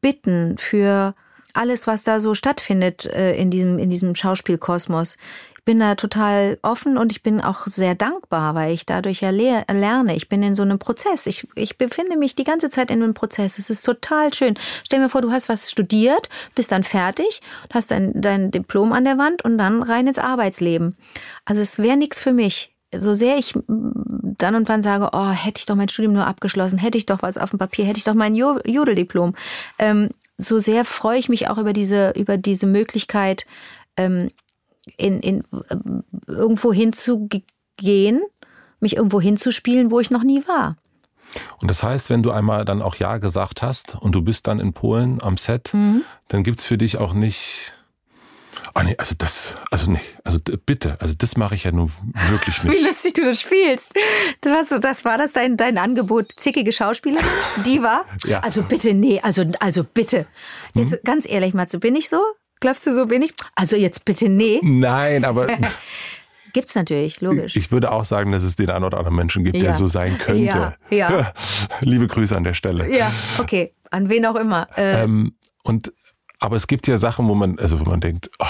[SPEAKER 1] Bitten, für alles, was da so stattfindet äh, in diesem, in diesem Schauspielkosmos. Ich bin da total offen und ich bin auch sehr dankbar, weil ich dadurch ja lerne. Ich bin in so einem Prozess. Ich, ich befinde mich die ganze Zeit in einem Prozess. Es ist total schön. Stell mir vor, du hast was studiert, bist dann fertig, hast dein, dein Diplom an der Wand und dann rein ins Arbeitsleben. Also es wäre nichts für mich. So sehr ich dann und wann sage, oh, hätte ich doch mein Studium nur abgeschlossen, hätte ich doch was auf dem Papier, hätte ich doch mein Jo- Jodeldiplom. Ähm, so sehr freue ich mich auch über diese, über diese Möglichkeit, ähm, in, in ähm, irgendwo hinzugehen, mich irgendwo hinzuspielen, wo ich noch nie war.
[SPEAKER 3] Und das heißt, wenn du einmal dann auch Ja gesagt hast und du bist dann in Polen am Set,
[SPEAKER 1] Mhm.
[SPEAKER 3] dann gibt's für dich auch nicht, Oh nee, also das, also nee, also bitte, also das mache ich ja nun wirklich *laughs* nicht.
[SPEAKER 1] Wie lustig du das spielst. Du hast so, das war das dein, dein Angebot, zickige Schauspielerin? Die war? *laughs*
[SPEAKER 3] Ja.
[SPEAKER 1] Also bitte, nee, also, also bitte. Jetzt
[SPEAKER 3] Hm?
[SPEAKER 1] ganz ehrlich, Matze, bin ich so? Glaubst du, so bin ich? Also jetzt bitte, nee.
[SPEAKER 3] Nein, aber *laughs*
[SPEAKER 1] Gibt's natürlich, logisch.
[SPEAKER 3] ich würde auch sagen, dass es den einen oder anderen Menschen gibt,
[SPEAKER 1] Ja.
[SPEAKER 3] der so sein könnte.
[SPEAKER 1] Ja, ja.
[SPEAKER 3] Liebe Grüße an der Stelle.
[SPEAKER 1] ja, okay. An wen auch immer. Äh,
[SPEAKER 3] Ähm, und aber es gibt ja Sachen, wo man, also wo man denkt, oh,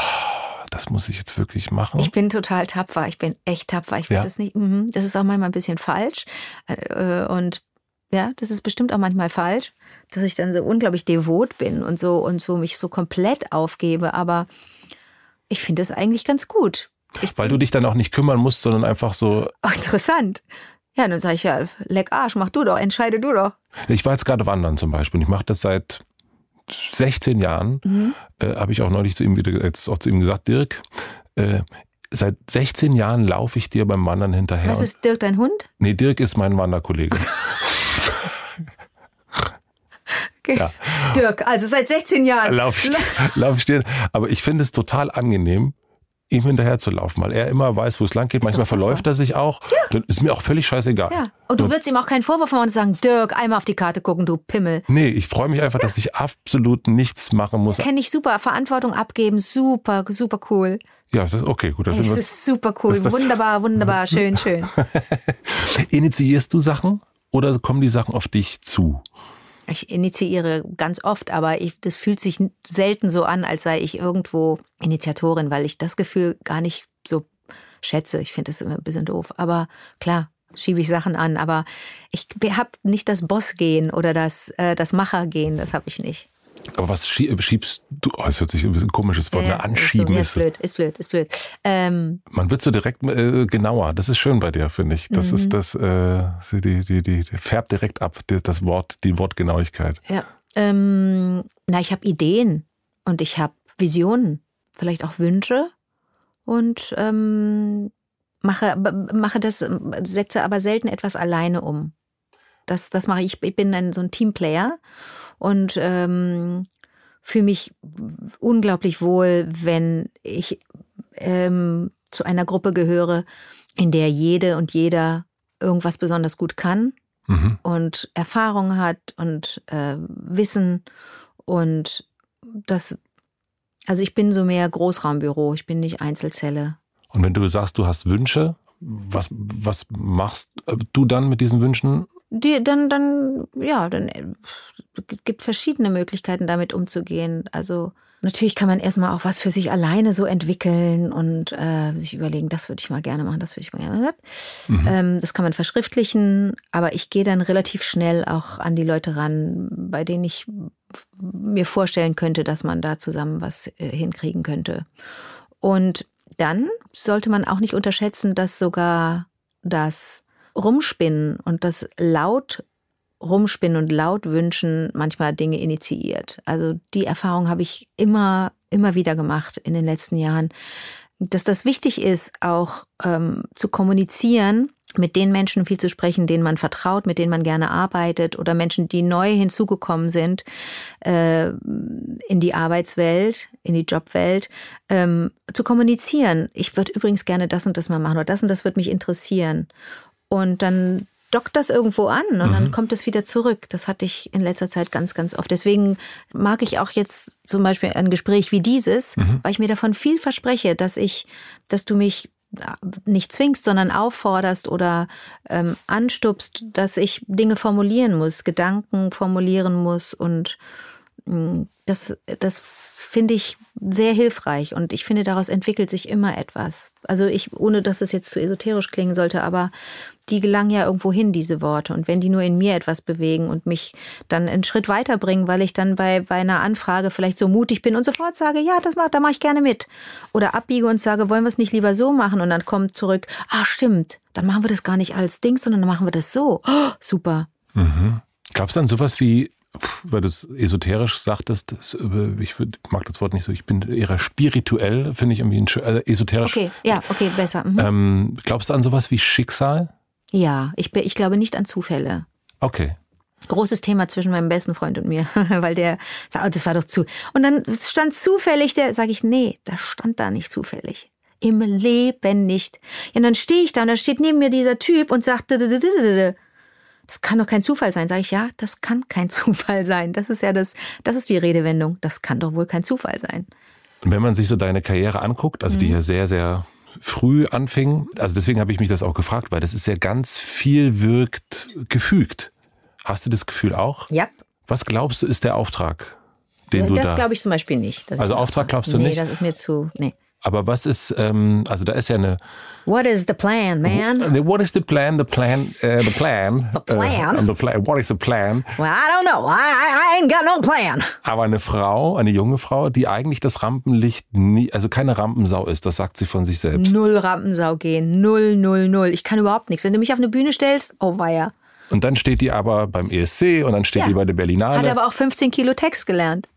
[SPEAKER 3] das muss ich jetzt wirklich machen.
[SPEAKER 1] Ich bin total tapfer. Ich bin echt tapfer. Ich
[SPEAKER 3] Ja.
[SPEAKER 1] das nicht. mhm. Das ist auch manchmal ein bisschen falsch. Äh, Und ja, das ist bestimmt auch manchmal falsch, dass ich dann so unglaublich devot bin und so und so mich so komplett aufgebe. Aber ich finde es eigentlich ganz gut. Ich,
[SPEAKER 3] Weil du dich dann auch nicht kümmern musst, sondern einfach so.
[SPEAKER 1] oh, interessant. Ja, dann sage ich ja, leck Arsch, mach du doch, entscheide du doch.
[SPEAKER 3] Ich war jetzt gerade wandern zum Beispiel. und Ich mache das seit 16 Jahren.
[SPEAKER 1] Mhm.
[SPEAKER 3] Äh, Habe ich auch neulich zu ihm wieder jetzt auch zu ihm gesagt, Dirk. Äh, seit 16 Jahren laufe ich dir beim Wandern hinterher.
[SPEAKER 1] Was ist Dirk, dein Hund?
[SPEAKER 3] nee, Dirk ist mein Wanderkollege. *laughs*
[SPEAKER 1] Okay.
[SPEAKER 3] Ja.
[SPEAKER 1] Dirk, also seit 16 Jahren.
[SPEAKER 3] Lauf, lauf ich dir. Aber ich finde es total angenehm, ihm hinterher zu laufen, weil er immer weiß, wo es lang geht. Manchmal
[SPEAKER 1] doch super.
[SPEAKER 3] verläuft er sich auch. Dann ist mir auch völlig scheißegal.
[SPEAKER 1] Ja. Und du würdest ihm auch keinen Vorwurf machen und sagen, Dirk, einmal auf die Karte gucken, du Pimmel.
[SPEAKER 3] Nee, ich freue mich einfach, dass ich absolut nichts machen muss.
[SPEAKER 1] Kenne ich super. Verantwortung abgeben, super, super cool.
[SPEAKER 3] Ja, das ist okay, gut. Das
[SPEAKER 1] Das
[SPEAKER 3] wir.
[SPEAKER 1] ist super cool.
[SPEAKER 3] Das- das-
[SPEAKER 1] wunderbar, wunderbar, *laughs* schön, schön.
[SPEAKER 3] Initiierst du Sachen oder kommen die Sachen auf dich zu?
[SPEAKER 1] Ich initiiere ganz oft, aber ich, das fühlt sich selten so an, als sei ich irgendwo Initiatorin, weil ich das Gefühl gar nicht so schätze. Ich finde das immer ein bisschen doof. Aber klar, schiebe ich Sachen an. Aber ich habe nicht das Boss-Gehen oder das, äh, das Macher-Gehen. Das habe ich nicht.
[SPEAKER 3] Aber was schie- schiebst du? Oh, das hört sich ein bisschen komisches Wort.
[SPEAKER 1] Ja,
[SPEAKER 3] ne? Anschieben
[SPEAKER 1] ist,
[SPEAKER 3] ist.
[SPEAKER 1] so, ja, ist blöd, ist blöd, ist blöd. Ähm,
[SPEAKER 3] Man wird so direkt äh, genauer. Das ist schön bei dir, finde ich. Das
[SPEAKER 1] Mhm.
[SPEAKER 3] ist das, äh, die, die, die, die färbt direkt ab, die, das Wort, die Wortgenauigkeit.
[SPEAKER 1] Ja. Ähm, na, ich habe Ideen und ich habe Visionen, vielleicht auch Wünsche und ähm, mache, mache das, setze aber selten etwas alleine um. Das, das mache ich. Ich bin ein, so ein Teamplayer und ähm, fühle mich unglaublich wohl, wenn ich ähm, zu einer Gruppe gehöre, in der jede und jeder irgendwas besonders gut kann
[SPEAKER 3] Mhm.
[SPEAKER 1] und Erfahrung hat und äh, Wissen und das, also ich bin so mehr Großraumbüro, ich bin nicht Einzelzelle.
[SPEAKER 3] Und wenn du sagst, du hast Wünsche, was, was machst du dann mit diesen Wünschen?
[SPEAKER 1] Die, dann, dann, ja, dann äh, gibt verschiedene Möglichkeiten, damit umzugehen. Also natürlich kann man erstmal auch was für sich alleine so entwickeln und äh, sich überlegen, das würde ich mal gerne machen, das würde ich mal gerne machen. Ähm, das kann man verschriftlichen, aber ich gehe dann relativ schnell auch an die Leute ran, bei denen ich mir vorstellen könnte, dass man da zusammen was äh, hinkriegen könnte. Und dann sollte man auch nicht unterschätzen, dass sogar das Rumspinnen und das laut rumspinnen und laut wünschen manchmal Dinge initiiert. Also die Erfahrung habe ich immer, immer wieder gemacht in den letzten Jahren, dass das wichtig ist, auch ähm, zu kommunizieren, mit den Menschen viel zu sprechen, denen man vertraut, mit denen man gerne arbeitet oder Menschen, die neu hinzugekommen sind äh, in die Arbeitswelt, in die Jobwelt, ähm, zu kommunizieren. Ich würde übrigens gerne das und das mal machen oder das und das würde mich interessieren. Und dann dockt das irgendwo an und dann kommt es wieder zurück. Das hatte ich in letzter Zeit ganz, ganz oft. Deswegen mag ich auch jetzt zum Beispiel ein Gespräch wie dieses, weil ich mir davon viel verspreche, dass ich, dass du mich nicht zwingst, sondern aufforderst oder ähm, anstupst, dass ich Dinge formulieren muss, Gedanken formulieren muss und mh, das, das finde ich sehr hilfreich und ich finde, daraus entwickelt sich immer etwas. Also ich, ohne dass es jetzt zu esoterisch klingen sollte, aber die gelangen ja irgendwo hin, diese Worte. Und wenn die nur in mir etwas bewegen und mich dann einen Schritt weiterbringen, weil ich dann bei, bei einer Anfrage vielleicht so mutig bin und sofort sage, ja, das mach, da mache ich gerne mit. Oder abbiege und sage, wollen wir es nicht lieber so machen? Und dann kommt zurück, ah, stimmt, dann machen wir das gar nicht als Dings, sondern dann machen wir das so. Oh, super.
[SPEAKER 3] Gab es dann sowas wie, weil du es esoterisch sagtest, äh, ich mag das Wort nicht so, ich bin eher spirituell, finde ich irgendwie ein, äh, esoterisch.
[SPEAKER 1] Okay, ja, okay, besser. Mhm.
[SPEAKER 3] Ähm, glaubst du an sowas wie Schicksal?
[SPEAKER 1] Ja, ich, ich glaube nicht an Zufälle.
[SPEAKER 3] Okay.
[SPEAKER 1] Großes Thema zwischen meinem besten Freund und mir, *laughs* weil der sagt, oh, das war doch zu. Und dann stand zufällig der, sage ich, nee, das stand da nicht zufällig. Im Leben nicht. Ja, und dann stehe ich da und da steht neben mir dieser Typ und sagt, das kann doch kein Zufall sein. Sage ich, ja, das kann kein *laughs* Zufall sein. Das ist ja das, das ist die Redewendung. Das kann doch wohl kein Zufall sein.
[SPEAKER 3] Und wenn man sich so deine Karriere anguckt, also mhm. die ja sehr, sehr früh anfing, also deswegen habe ich mich das auch gefragt, weil das ist ja ganz viel wirkt gefügt. Hast du das Gefühl auch?
[SPEAKER 1] Ja.
[SPEAKER 3] Was glaubst du, ist der Auftrag, den das du da...
[SPEAKER 1] Das glaube ich zum Beispiel nicht.
[SPEAKER 3] Also Auftrag glaubst du nee, nicht?
[SPEAKER 1] Nee, das ist mir zu... Nee.
[SPEAKER 3] Aber was ist, ähm, also da ist ja eine.
[SPEAKER 1] What is the plan, man?
[SPEAKER 3] What is the plan? The plan? Uh, the plan?
[SPEAKER 1] The plan?
[SPEAKER 3] Uh, the plan. What is the plan?
[SPEAKER 1] Well, I don't know. I, I ain't got no plan.
[SPEAKER 3] Aber eine Frau, eine junge Frau, die eigentlich das Rampenlicht nie, also keine Rampensau ist, das sagt sie von sich selbst.
[SPEAKER 1] Null Rampensau gehen. Null, null, null. Ich kann überhaupt nichts. Wenn du mich auf eine Bühne stellst, oh weia.
[SPEAKER 3] Und dann steht die aber beim ESC und dann steht ja. die bei der Berlinale.
[SPEAKER 1] Hat aber auch 15 Kilo Text gelernt.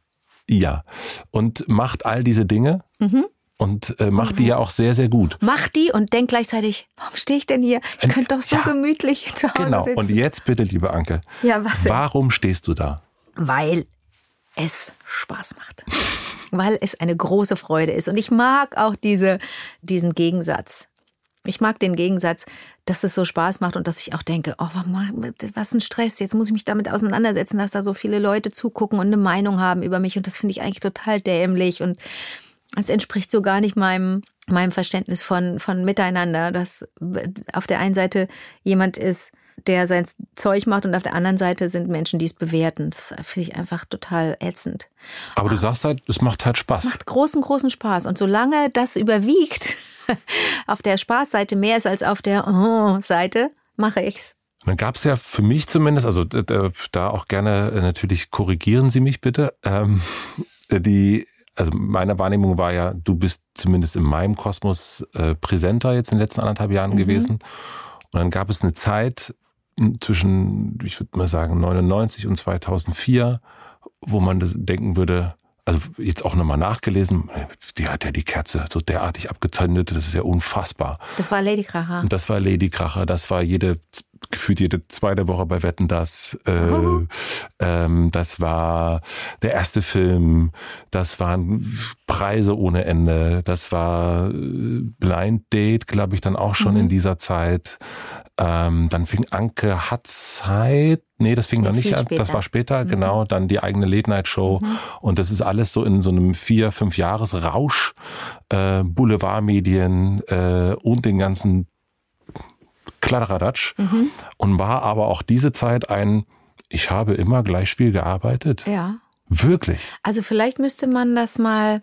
[SPEAKER 3] Ja. Und macht all diese Dinge. Mhm und äh, macht die ja auch sehr, sehr gut.
[SPEAKER 1] Macht die und denkt gleichzeitig, warum stehe ich denn hier? Ich könnte doch so ja, gemütlich *laughs* zu Hause
[SPEAKER 3] genau.
[SPEAKER 1] sitzen.
[SPEAKER 3] Und jetzt bitte, liebe Anke,
[SPEAKER 1] ja, was denn?
[SPEAKER 3] warum stehst du da?
[SPEAKER 1] Weil es Spaß macht. *laughs* Weil es eine große Freude ist. Und ich mag auch diese, diesen Gegensatz. Ich mag den Gegensatz, dass es so Spaß macht und dass ich auch denke, oh, was ein Stress, jetzt muss ich mich damit auseinandersetzen, dass da so viele Leute zugucken und eine Meinung haben über mich und das finde ich eigentlich total dämlich und es entspricht so gar nicht meinem, meinem Verständnis von, von Miteinander, dass auf der einen Seite jemand ist, der sein Zeug macht und auf der anderen Seite sind Menschen, die es bewerten. Das finde ich einfach total ätzend.
[SPEAKER 3] Aber du sagst halt, es macht halt Spaß.
[SPEAKER 1] Macht großen, großen Spaß. Und solange das überwiegt, *laughs* auf der Spaßseite mehr ist als auf der Oh-Seite, mache ich's.
[SPEAKER 3] Dann gab es ja für mich zumindest, also da auch gerne äh, natürlich korrigieren Sie mich bitte, ähm, *laughs* die also meine Wahrnehmung war ja, du bist zumindest in meinem Kosmos äh, präsenter jetzt in den letzten anderthalb Jahren mhm. gewesen. Und dann gab es eine Zeit hm, zwischen, ich würde mal sagen, 99 und 2004, wo man das denken würde, also jetzt auch nochmal nachgelesen, die hat ja die Kerze so derartig abgezündet, das ist ja unfassbar.
[SPEAKER 1] Das war Lady Kracher.
[SPEAKER 3] Und das war Lady Kracher, das war jede gefühlt jede zweite Woche bei Wetten das. Äh, oh. ähm, das war der erste Film. Das waren Preise ohne Ende. Das war äh, Blind Date, glaube ich, dann auch schon mhm. in dieser Zeit. Ähm, dann fing Anke hat Zeit. Nee, das fing noch nicht an. Das war später, mhm. genau. Dann die eigene Late-Night-Show. Mhm. Und das ist alles so in so einem vier, fünf Jahres Rausch. Äh, Boulevardmedien äh, und den ganzen Kladderadatsch mhm. und war aber auch diese Zeit ein, ich habe immer gleich viel gearbeitet.
[SPEAKER 1] Ja.
[SPEAKER 3] Wirklich.
[SPEAKER 1] Also vielleicht müsste man das mal,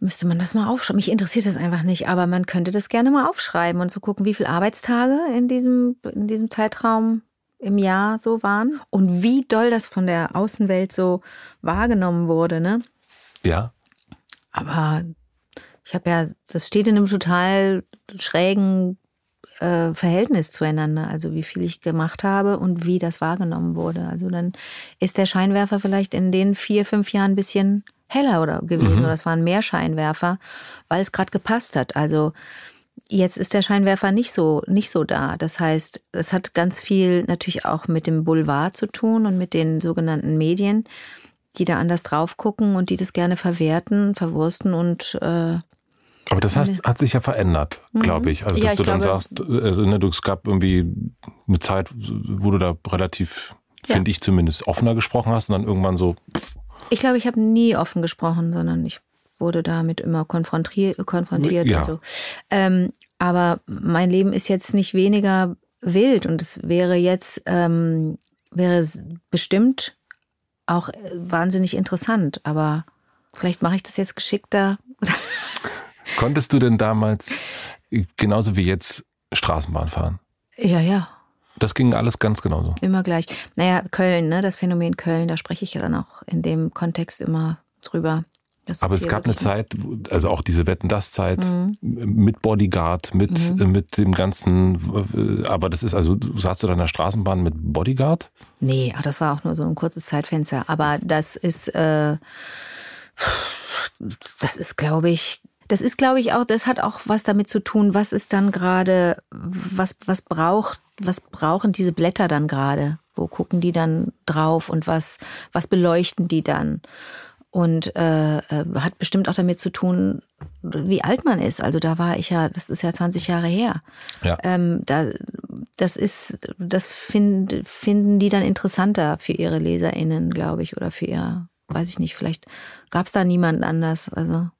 [SPEAKER 1] müsste man das mal aufschreiben. Mich interessiert das einfach nicht, aber man könnte das gerne mal aufschreiben und so gucken, wie viele Arbeitstage in diesem, in diesem Zeitraum im Jahr so waren und wie doll das von der Außenwelt so wahrgenommen wurde, ne?
[SPEAKER 3] Ja.
[SPEAKER 1] Aber ich habe ja, das steht in einem total schrägen äh, Verhältnis zueinander, also wie viel ich gemacht habe und wie das wahrgenommen wurde. Also dann ist der Scheinwerfer vielleicht in den vier, fünf Jahren ein bisschen heller oder gewesen mhm. oder es waren mehr Scheinwerfer, weil es gerade gepasst hat. Also jetzt ist der Scheinwerfer nicht so nicht so da. Das heißt, es hat ganz viel natürlich auch mit dem Boulevard zu tun und mit den sogenannten Medien, die da anders drauf gucken und die das gerne verwerten, verwursten und äh,
[SPEAKER 3] aber das heißt, hat sich ja verändert, mhm. glaube ich. Also, dass ja, du dann glaube, sagst, also, ne, du, es gab irgendwie eine Zeit, wo du da relativ, ja. finde ich zumindest, offener gesprochen hast und dann irgendwann so.
[SPEAKER 1] Ich glaube, ich habe nie offen gesprochen, sondern ich wurde damit immer konfrontiert, konfrontiert ja. und so. Ähm, aber mein Leben ist jetzt nicht weniger wild und es wäre jetzt, ähm, wäre bestimmt auch wahnsinnig interessant, aber vielleicht mache ich das jetzt geschickter. *laughs*
[SPEAKER 3] Konntest du denn damals genauso wie jetzt Straßenbahn fahren?
[SPEAKER 1] Ja, ja.
[SPEAKER 3] Das ging alles ganz genauso.
[SPEAKER 1] Immer gleich. Naja, Köln, ne, das Phänomen Köln, da spreche ich ja dann auch in dem Kontext immer drüber.
[SPEAKER 3] Aber es gab eine Zeit, also auch diese Wetten das Zeit mhm. mit Bodyguard, mit mhm. mit dem ganzen. Aber das ist also, saßt du da in der Straßenbahn mit Bodyguard?
[SPEAKER 1] Nee, ach, das war auch nur so ein kurzes Zeitfenster. Aber das ist, äh, das ist, glaube ich, Das ist, glaube ich, auch, das hat auch was damit zu tun, was ist dann gerade, was, was braucht, was brauchen diese Blätter dann gerade? Wo gucken die dann drauf und was, was beleuchten die dann? Und äh, äh hat bestimmt auch damit zu tun, wie alt man ist. Also da war ich ja, das ist ja 20 Jahre her. Ja. Ähm, da, das ist, das find, finden die dann interessanter für ihre LeserInnen, glaube ich, oder für ihr, weiß ich nicht, vielleicht gab es da niemanden anders. Also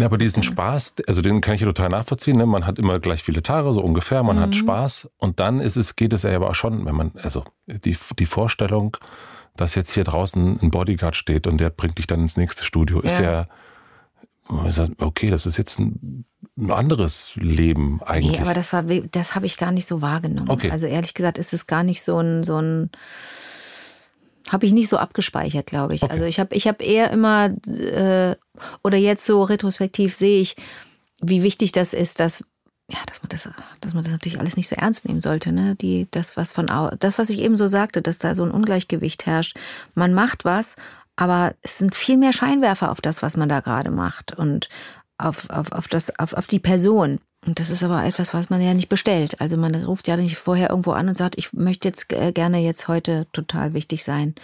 [SPEAKER 3] ja, aber diesen Spaß, also den kann ich ja total nachvollziehen. Ne? Man hat immer gleich viele Tage, so ungefähr, man mhm. hat Spaß und dann ist es, geht es ja aber auch schon, wenn man, also die, die Vorstellung, dass jetzt hier draußen ein Bodyguard steht und der bringt dich dann ins nächste Studio, ist ja, ja okay, das ist jetzt ein, anderes Leben eigentlich. Nee,
[SPEAKER 1] aber das war, das habe ich gar nicht so wahrgenommen. Okay. Also ehrlich gesagt ist es gar nicht so ein, so ein, habe ich nicht so abgespeichert, glaube ich. Okay. Also ich habe ich hab eher immer, äh, oder jetzt so retrospektiv sehe ich, wie wichtig das ist, dass ja, dass man das, dass man das natürlich alles nicht so ernst nehmen sollte, ne? Die, das, was von das, was ich eben so sagte, dass da so ein Ungleichgewicht herrscht. Man macht was, aber es sind viel mehr Scheinwerfer auf das, was man da gerade macht und auf, auf, auf, das, auf, auf die Person. Und das ist aber etwas, was man ja nicht bestellt. Also man ruft ja nicht vorher irgendwo an und sagt, ich möchte jetzt äh, gerne jetzt heute total wichtig sein.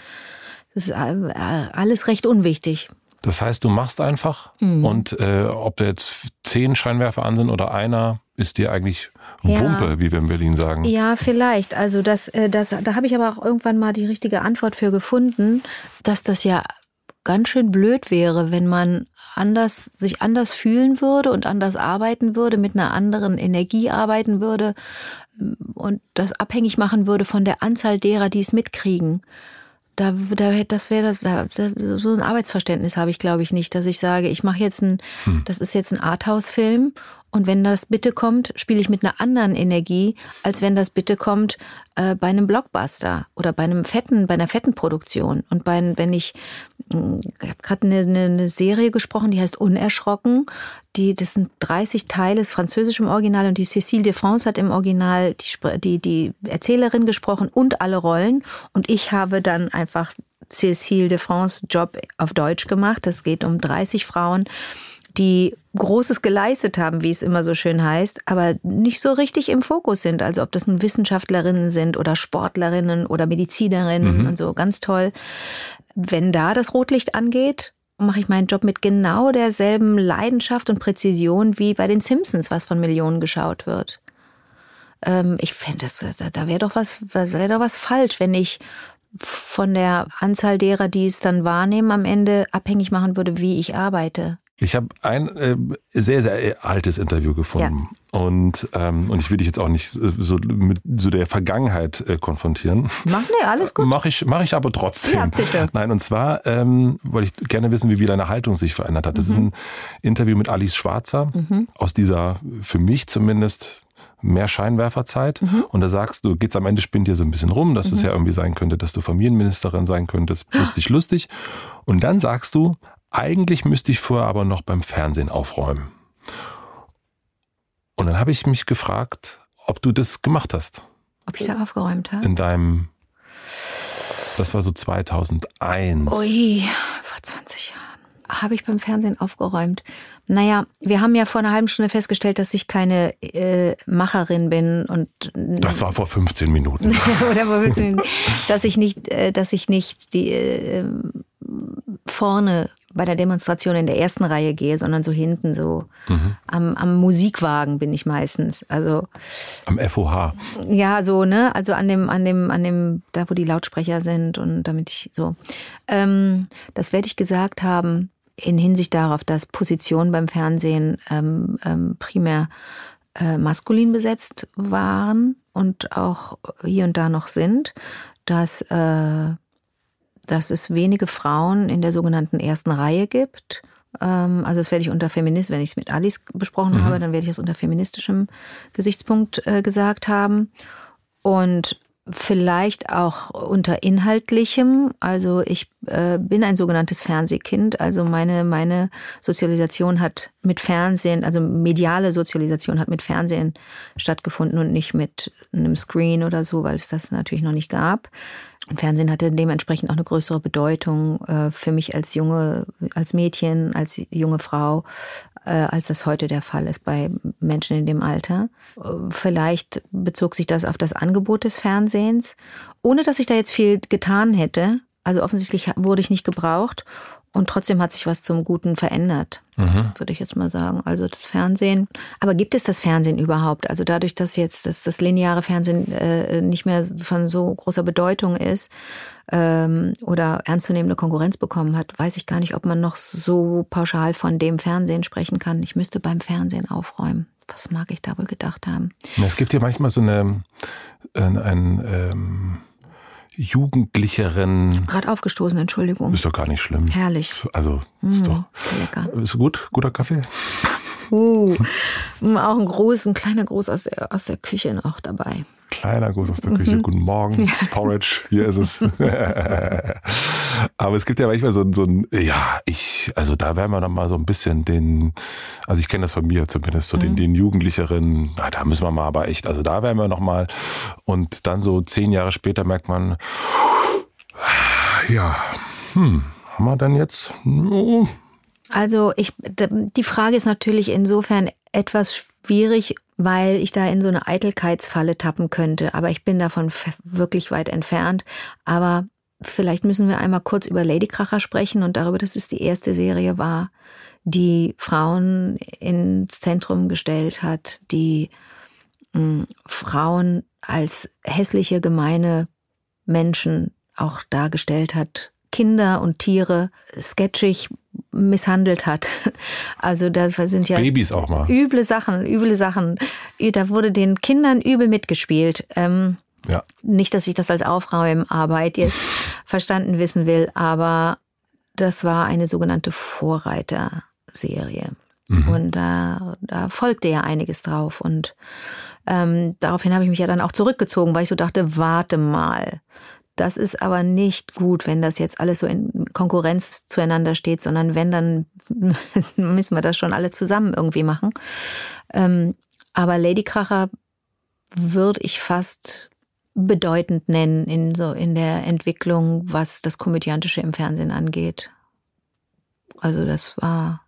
[SPEAKER 1] Das ist äh, alles recht unwichtig.
[SPEAKER 3] Das heißt, du machst einfach mhm. und äh, ob da jetzt zehn Scheinwerfer an sind oder einer, ist dir eigentlich ja. Wumpe, wie wir in Berlin sagen.
[SPEAKER 1] Ja, vielleicht. Also das, äh, das, da habe ich aber auch irgendwann mal die richtige Antwort für gefunden, dass das ja ganz schön blöd wäre, wenn man anders, sich anders fühlen würde und anders arbeiten würde, mit einer anderen Energie arbeiten würde und das abhängig machen würde von der Anzahl derer, die es mitkriegen. Da, da, das wäre das, da, so ein Arbeitsverständnis habe ich, glaube ich, nicht, dass ich sage, ich mache jetzt ein, hm. das ist jetzt ein Arthouse-Film und wenn das Bitte kommt, spiele ich mit einer anderen Energie, als wenn das Bitte kommt äh, bei einem Blockbuster oder bei einem fetten, bei einer fetten Produktion. Und bei, wenn ich, hm, ich habe gerade eine, eine, Serie gesprochen, die heißt Unerschrocken. Die, das sind 30 Teile, ist französisch im Original und die Cécile de France hat im Original die, die, die Erzählerin gesprochen und alle Rollen. Und ich habe dann einfach Cécile de France Job auf Deutsch gemacht. Es geht um 30 Frauen, die Großes geleistet haben, wie es immer so schön heißt, aber nicht so richtig im Fokus sind. Also ob das nun Wissenschaftlerinnen sind oder Sportlerinnen oder Medizinerinnen mhm. und so, ganz toll. Wenn da das Rotlicht angeht, mache ich meinen Job mit genau derselben Leidenschaft und Präzision wie bei den Simpsons, was von Millionen geschaut wird. Ähm, ich fände, da, da wäre doch was, wäre doch was falsch, wenn ich von der Anzahl derer, die es dann wahrnehmen, am Ende abhängig machen würde, wie ich arbeite.
[SPEAKER 3] Ich habe ein äh, sehr, sehr altes Interview gefunden. Ja. Und, ähm, und ich will dich jetzt auch nicht so mit so der Vergangenheit äh, konfrontieren.
[SPEAKER 1] Mach nee, alles gut.
[SPEAKER 3] Mach ich, mach ich aber trotzdem.
[SPEAKER 1] Ja, bitte.
[SPEAKER 3] Nein, und zwar ähm, wollte ich gerne wissen, wie, wie deine Haltung sich verändert hat. Das mhm. ist ein Interview mit Alice Schwarzer mhm. aus dieser, für mich zumindest, mehr Scheinwerferzeit. Mhm. Und da sagst du, geht's am Ende spinnt dir so ein bisschen rum, dass mhm. es ja irgendwie sein könnte, dass du Familienministerin sein könntest. Lustig, lustig. Und dann sagst du, eigentlich müsste ich vorher aber noch beim Fernsehen aufräumen. Und dann habe ich mich gefragt, ob du das gemacht hast.
[SPEAKER 1] Ob ich da aufgeräumt habe?
[SPEAKER 3] In deinem, das war so 2001.
[SPEAKER 1] Ui, vor 20 Jahren. Habe ich beim Fernsehen aufgeräumt. Naja, wir haben ja vor einer halben Stunde festgestellt, dass ich keine äh, Macherin bin und
[SPEAKER 3] das war vor 15 Minuten. *laughs*
[SPEAKER 1] oder vor 15 Minuten, dass ich nicht, äh, dass ich nicht die äh, vorne bei der Demonstration in der ersten Reihe gehe, sondern so hinten, so mhm. am, am Musikwagen bin ich meistens. Also
[SPEAKER 3] am FOH.
[SPEAKER 1] Ja, so ne, also an dem, an dem, an dem, da wo die Lautsprecher sind und damit ich so. Ähm, das werde ich gesagt haben in Hinsicht darauf, dass Positionen beim Fernsehen ähm, ähm, primär äh, maskulin besetzt waren und auch hier und da noch sind, dass äh, dass es wenige Frauen in der sogenannten ersten Reihe gibt. Ähm, also das werde ich unter Feminist, wenn ich es mit Alice besprochen mhm. habe, dann werde ich das unter feministischem Gesichtspunkt äh, gesagt haben. Und vielleicht auch unter inhaltlichem. Also ich äh, bin ein sogenanntes Fernsehkind. Also meine, meine Sozialisation hat mit Fernsehen, also mediale Sozialisation hat mit Fernsehen stattgefunden und nicht mit einem Screen oder so, weil es das natürlich noch nicht gab. Fernsehen hatte dementsprechend auch eine größere Bedeutung äh, für mich als junge, als Mädchen, als junge Frau, als das heute der Fall ist bei Menschen in dem Alter. Äh, vielleicht bezog sich das auf das Angebot des Fernsehens, ohne dass ich da jetzt viel getan hätte. Also offensichtlich wurde ich nicht gebraucht und trotzdem hat sich was zum Guten verändert, mhm. würde ich jetzt mal sagen. Also das Fernsehen. Aber gibt es das Fernsehen überhaupt? Also dadurch, dass jetzt das, das lineare Fernsehen äh, nicht mehr von so großer Bedeutung ist ähm, oder ernstzunehmende Konkurrenz bekommen hat, weiß ich gar nicht, ob man noch so pauschal von dem Fernsehen sprechen kann. Ich müsste beim Fernsehen aufräumen. Was mag ich da wohl gedacht haben?
[SPEAKER 3] Es gibt ja manchmal so eine ein, ein ähm jugendlicheren.
[SPEAKER 1] Gerade aufgestoßen, Entschuldigung.
[SPEAKER 3] Ist doch gar nicht schlimm.
[SPEAKER 1] Herrlich.
[SPEAKER 3] Also, ist mm, doch. Lecker. Ist gut? Guter Kaffee?
[SPEAKER 1] Uh, auch ein groß, ein kleiner Gruß aus der, aus der Küche noch dabei.
[SPEAKER 3] Kleiner Gruß aus der Küche. Mhm. Guten Morgen. Ja. Porridge. Hier ist es. *laughs* Aber es gibt ja manchmal so, so ein, ja, ich, also da werden wir noch mal so ein bisschen den, also ich kenne das von mir zumindest, so mhm. den, den Jugendlicheren, na, da müssen wir mal aber echt, also da werden wir noch mal. Und dann so zehn Jahre später merkt man, ja, hm, haben wir dann jetzt,
[SPEAKER 1] oh. Also ich, die Frage ist natürlich insofern etwas schwierig, weil ich da in so eine Eitelkeitsfalle tappen könnte. Aber ich bin davon wirklich weit entfernt. Aber vielleicht müssen wir einmal kurz über Ladykracher sprechen und darüber, dass es die erste Serie war, die Frauen ins Zentrum gestellt hat, die mh, hm, Frauen als hässliche, gemeine Menschen auch dargestellt hat, Kinder und Tiere sketchig misshandelt hat. Also da sind ja
[SPEAKER 3] Babys auch mal.
[SPEAKER 1] üble Sachen, üble Sachen. Da wurde den Kindern übel mitgespielt. Ähm, ja. Nicht, dass ich das als Aufräumarbeit jetzt *laughs* verstanden wissen will, aber das war eine sogenannte Vorreiterserie. Mhm. Und da, da folgte ja einiges drauf. Und ähm, daraufhin habe ich mich ja dann auch zurückgezogen, weil ich so dachte, warte mal. Das ist aber nicht gut, wenn das jetzt alles so in Konkurrenz zueinander steht, sondern wenn, dann *laughs* müssen wir das schon alle zusammen irgendwie machen. Ähm, aber Ladykracher würde ich fast bedeutend nennen in so in der Entwicklung, was das komödiantische im Fernsehen angeht. Also das war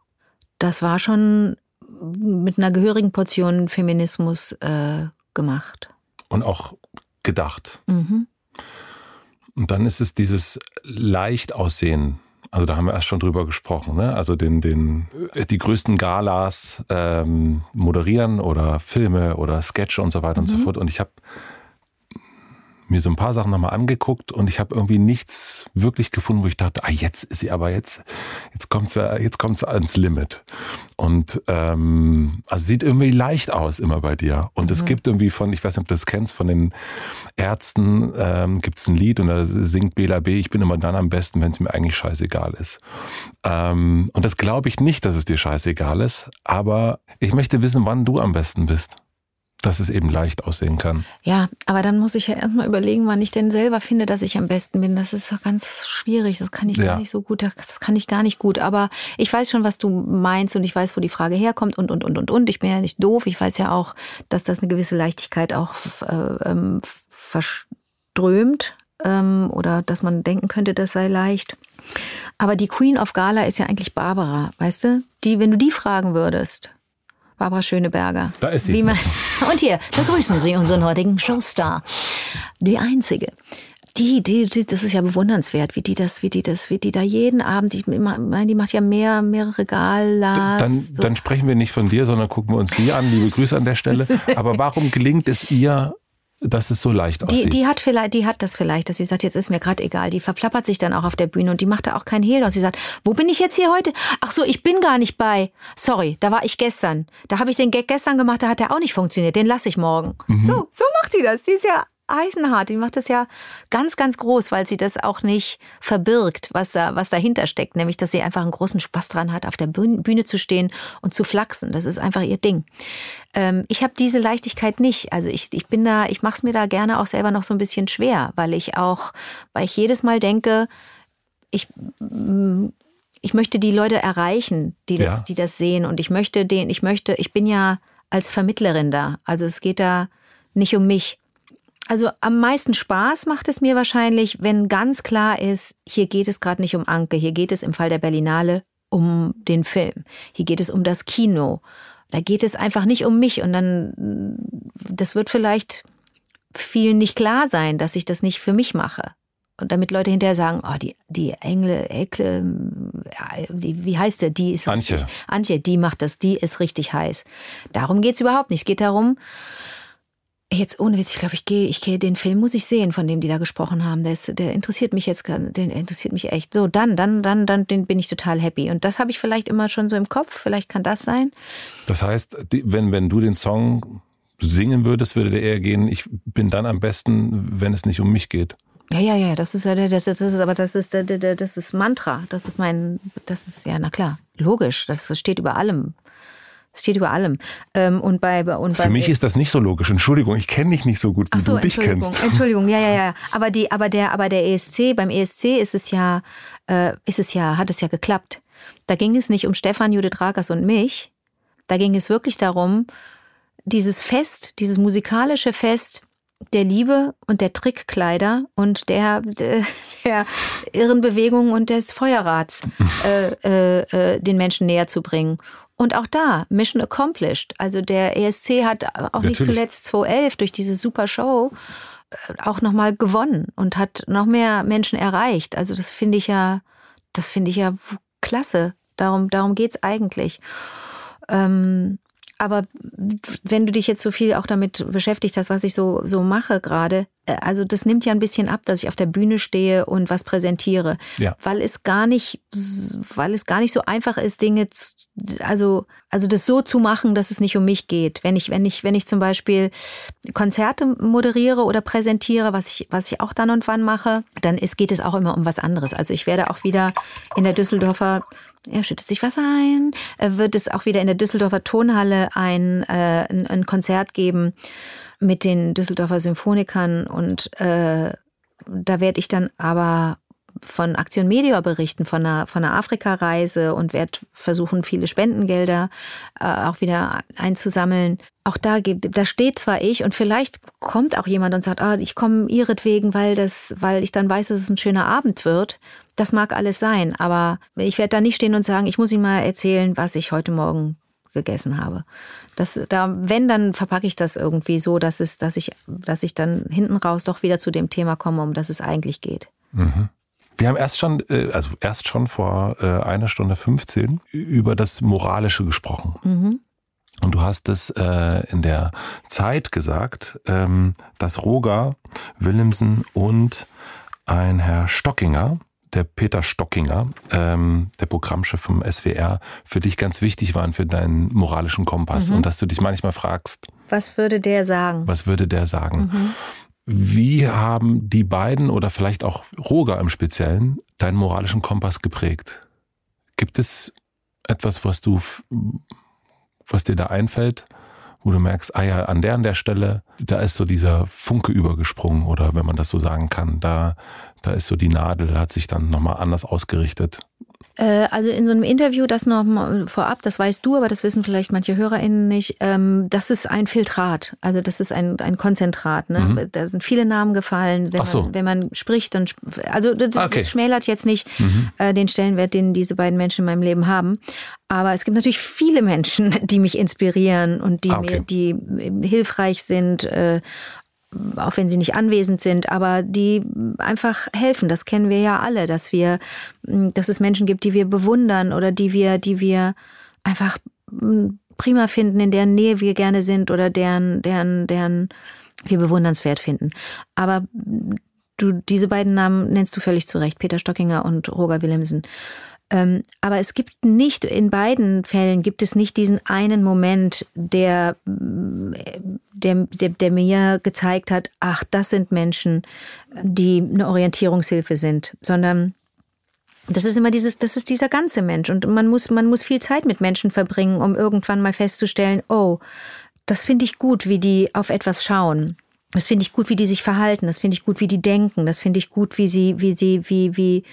[SPEAKER 1] das war schon mit einer gehörigen Portion Feminismus äh, gemacht
[SPEAKER 3] und auch gedacht. Mhm. Und dann ist es dieses leicht aussehen. Also da haben wir erst schon drüber gesprochen, ne? Also den, den, die größten Galas ähm, moderieren oder Filme oder Sketche und so weiter mhm. und so mhm. fort. Und ich habe mir so ein paar Sachen nochmal angeguckt und ich habe irgendwie nichts wirklich gefunden, wo ich dachte, ah, jetzt ist sie aber jetzt, jetzt kommt sie, jetzt kommt sie ans Limit. Und ähm, also sieht irgendwie leicht aus immer bei dir. Und mhm. es gibt irgendwie von, ich weiß nicht, ob du das kennst, von den Ärzten ähm, gibt es ein Lied und da singt Bela B, ich bin immer dann am besten, wenn es mir eigentlich scheißegal ist. Ähm, und das glaube ich nicht, dass es dir scheißegal ist, aber ich möchte wissen, wann du am besten bist dass es eben leicht aussehen kann.
[SPEAKER 1] Ja, aber dann muss ich ja erstmal überlegen, wann ich denn selber finde, dass ich am besten bin. Das ist ganz schwierig. Das kann ich ja. gar nicht so gut. Das kann ich gar nicht gut. Aber ich weiß schon, was du meinst und ich weiß, wo die Frage herkommt und, und, und, und, und. Ich bin ja nicht doof. Ich weiß ja auch, dass das eine gewisse Leichtigkeit auch äh, ähm, verströmt ähm, oder dass man denken könnte, das sei leicht. Aber die Queen of Gala ist ja eigentlich Barbara, weißt du? Die, wenn du die fragen würdest, Barbara Schöneberger.
[SPEAKER 3] Da ist sie.
[SPEAKER 1] Man, *laughs* und hier, begrüßen Sie unseren heutigen Showstar. Die einzige. Die, die, die, das ist ja bewundernswert, wie die das, wie die das, wie die da jeden Abend, die, die macht ja mehr, mehrere Galas.
[SPEAKER 3] Dann, so. dann sprechen wir nicht von dir, sondern gucken wir uns sie an. Liebe Grüße an der Stelle. *laughs* Aber warum gelingt es ihr, dass es so leicht aussieht.
[SPEAKER 1] Die, die hat vielleicht, die hat das vielleicht, dass sie sagt, jetzt ist mir gerade egal. Die verplappert sich dann auch auf der Bühne und die macht da auch keinen Hehl aus. Sie sagt, wo bin ich jetzt hier heute? Ach so, ich bin gar nicht bei. Sorry, da war ich gestern. Da habe ich den Gag gestern gemacht, da hat der auch nicht funktioniert. Den lasse ich morgen. Mhm. So, so macht die das. Die ist ja eisenhart. Die macht das ja ganz, ganz groß, weil sie das auch nicht verbirgt, was da, was dahinter steckt. Nämlich, dass sie einfach einen großen Spaß dran hat, auf der Bühne zu stehen und zu flachsen. Das ist einfach ihr Ding. Ähm, ich habe diese Leichtigkeit nicht. Also ich, ich bin da, ich mache es mir da gerne auch selber noch so ein bisschen schwer, weil ich auch, weil ich jedes Mal denke, ich, mm, ich möchte die Leute erreichen, die das, ja. die das sehen. Und ich möchte den, ich möchte, ich bin ja als Vermittlerin da. Also es geht da nicht um mich. Also am meisten Spaß macht es mir wahrscheinlich, wenn ganz klar ist, hier geht es gerade nicht um Anke, hier geht es im Fall der Berlinale um den Film. Hier geht es um das Kino. Da geht es einfach nicht um mich. Und dann, das wird vielleicht vielen nicht klar sein, dass ich das nicht für mich mache. Und damit Leute hinterher sagen, oh, die, die Engle, Ekle, die, wie heißt der? Die ist
[SPEAKER 3] Antje.
[SPEAKER 1] Richtig, Antje, die macht das, die ist richtig heiß. Darum geht's überhaupt nicht. Es geht darum, jetzt ohne Witz, ich glaube, ich gehe, ich gehe, den Film muss ich sehen, von dem die da gesprochen haben. Der, ist, der interessiert mich jetzt, den interessiert mich echt. So, dann, dann, dann, dann bin ich total happy. Und das habe ich vielleicht immer schon so im Kopf. Vielleicht kann das sein.
[SPEAKER 3] Das heißt, wenn, wenn du den Song singen würdest, würde der eher gehen, ich bin dann am besten, wenn es nicht um mich geht.
[SPEAKER 1] Ja, ja, ja, das ist ja, das, das ist, aber das ist, das ist Mantra. Das ist mein, das ist, ja, na klar, logisch. Das steht über allem. Das steht über allem. Ähm, und bei, und
[SPEAKER 3] bei Für mich ist das nicht so logisch. Entschuldigung, ich kenne dich nicht so gut, wie so, du dich kennst.
[SPEAKER 1] Entschuldigung, ja, ja, ja. *laughs* Aber die, aber der, aber der ESC, beim ESC ist es ja, äh, ist es ja, hat es ja geklappt. Da ging es nicht um Stefan, Judith Rakers und mich. Da ging es wirklich darum, dieses Fest, dieses musikalische Fest der Liebe und der Trickkleider und der, der, der irren Bewegungen und des Feuerrads *laughs* äh, äh, äh, den Menschen näher zu bringen. Und auch da, Mission accomplished. Also der ESC hat auch Natürlich. nicht zuletzt 2011 durch diese super Show äh, auch nochmal gewonnen und hat noch mehr Menschen erreicht. Also das finde ich ja, das finde ich ja klasse. Darum, darum geht's eigentlich. Ähm, aber wenn du dich jetzt so viel auch damit beschäftigt hast, was ich so, so mache gerade, äh, also das nimmt ja ein bisschen ab, dass ich auf der Bühne stehe und was präsentiere. Ja. Weil es gar nicht, weil es gar nicht so einfach ist, Dinge zu, also, also das so zu machen, dass es nicht um mich geht. Wenn ich, wenn ich, wenn ich zum Beispiel Konzerte moderiere oder präsentiere, was ich, was ich auch dann und wann mache, dann ist, geht es auch immer um was anderes. Also ich werde auch wieder in der Düsseldorfer er schüttet sich was ein, wird es auch wieder in der Düsseldorfer Tonhalle ein, äh, ein Konzert geben mit den Düsseldorfer Symphonikern. Und äh, da werde ich dann aber von Aktion Media berichten, von einer, von einer Afrika-Reise und werde versuchen, viele Spendengelder äh, auch wieder einzusammeln. Auch da, gibt, da steht zwar ich und vielleicht kommt auch jemand und sagt, ah, ich komme ihretwegen, weil das, weil ich dann weiß, dass es ein schöner Abend wird. Das mag alles sein, aber ich werde da nicht stehen und sagen, ich muss Ihnen mal erzählen, was ich heute Morgen gegessen habe. Das, da, wenn, dann verpacke ich das irgendwie so, dass es, dass ich, dass ich dann hinten raus doch wieder zu dem Thema komme, um das es eigentlich geht.
[SPEAKER 3] Mhm. Wir haben erst schon, äh, also erst schon vor äh, einer Stunde 15 über das Moralische gesprochen. Mhm. Und du hast es äh, in der Zeit gesagt, ähm, dass Roger Willemsen und ein Herr Stockinger der Peter Stockinger, ähm, der Programmchef vom SWR, für dich ganz wichtig waren für deinen moralischen Kompass mhm. und dass du dich manchmal fragst,
[SPEAKER 1] was würde der sagen?
[SPEAKER 3] Was würde der sagen? Mhm. Wie haben die beiden oder vielleicht auch Roger im Speziellen deinen moralischen Kompass geprägt? Gibt es etwas, was du, was dir da einfällt, wo du merkst, ah ja, an der an der Stelle, da ist so dieser Funke übergesprungen oder wenn man das so sagen kann, da, da ist so die Nadel, hat sich dann nochmal anders ausgerichtet.
[SPEAKER 1] Äh, also in so einem Interview, das noch mal vorab, das weißt du, aber das wissen vielleicht manche HörerInnen nicht, ähm, das ist ein Filtrat, also das ist ein, ein Konzentrat. Ne? Mhm. Da sind viele Namen gefallen, wenn, so. man, wenn man spricht. Dann, also das, okay. das schmälert jetzt nicht mhm. äh, den Stellenwert, den diese beiden Menschen in meinem Leben haben. Aber es gibt natürlich viele Menschen, *laughs* die mich inspirieren und die ah, okay. mir, die hilfreich sind äh, auch wenn sie nicht anwesend sind, aber die einfach helfen. Das kennen wir ja alle, dass wir, dass es Menschen gibt, die wir bewundern oder die wir, die wir einfach prima finden, in deren Nähe wir gerne sind oder deren, deren, deren wir bewundernswert finden. Aber du, diese beiden Namen nennst du völlig zu Recht, Peter Stockinger und Roger Willemsen. Ähm, aber es gibt nicht, in beiden Fällen gibt es nicht diesen einen Moment, der, der, der, der mir gezeigt hat, ach, das sind Menschen, die eine Orientierungshilfe sind, sondern das ist immer dieses, das ist dieser ganze Mensch. Und man muss, man muss viel Zeit mit Menschen verbringen, um irgendwann mal festzustellen, oh, das finde ich gut, wie die auf etwas schauen. Das finde ich gut, wie die sich verhalten. Das finde ich gut, wie die denken. Das finde ich gut, wie sie, wie sie, wie, wie,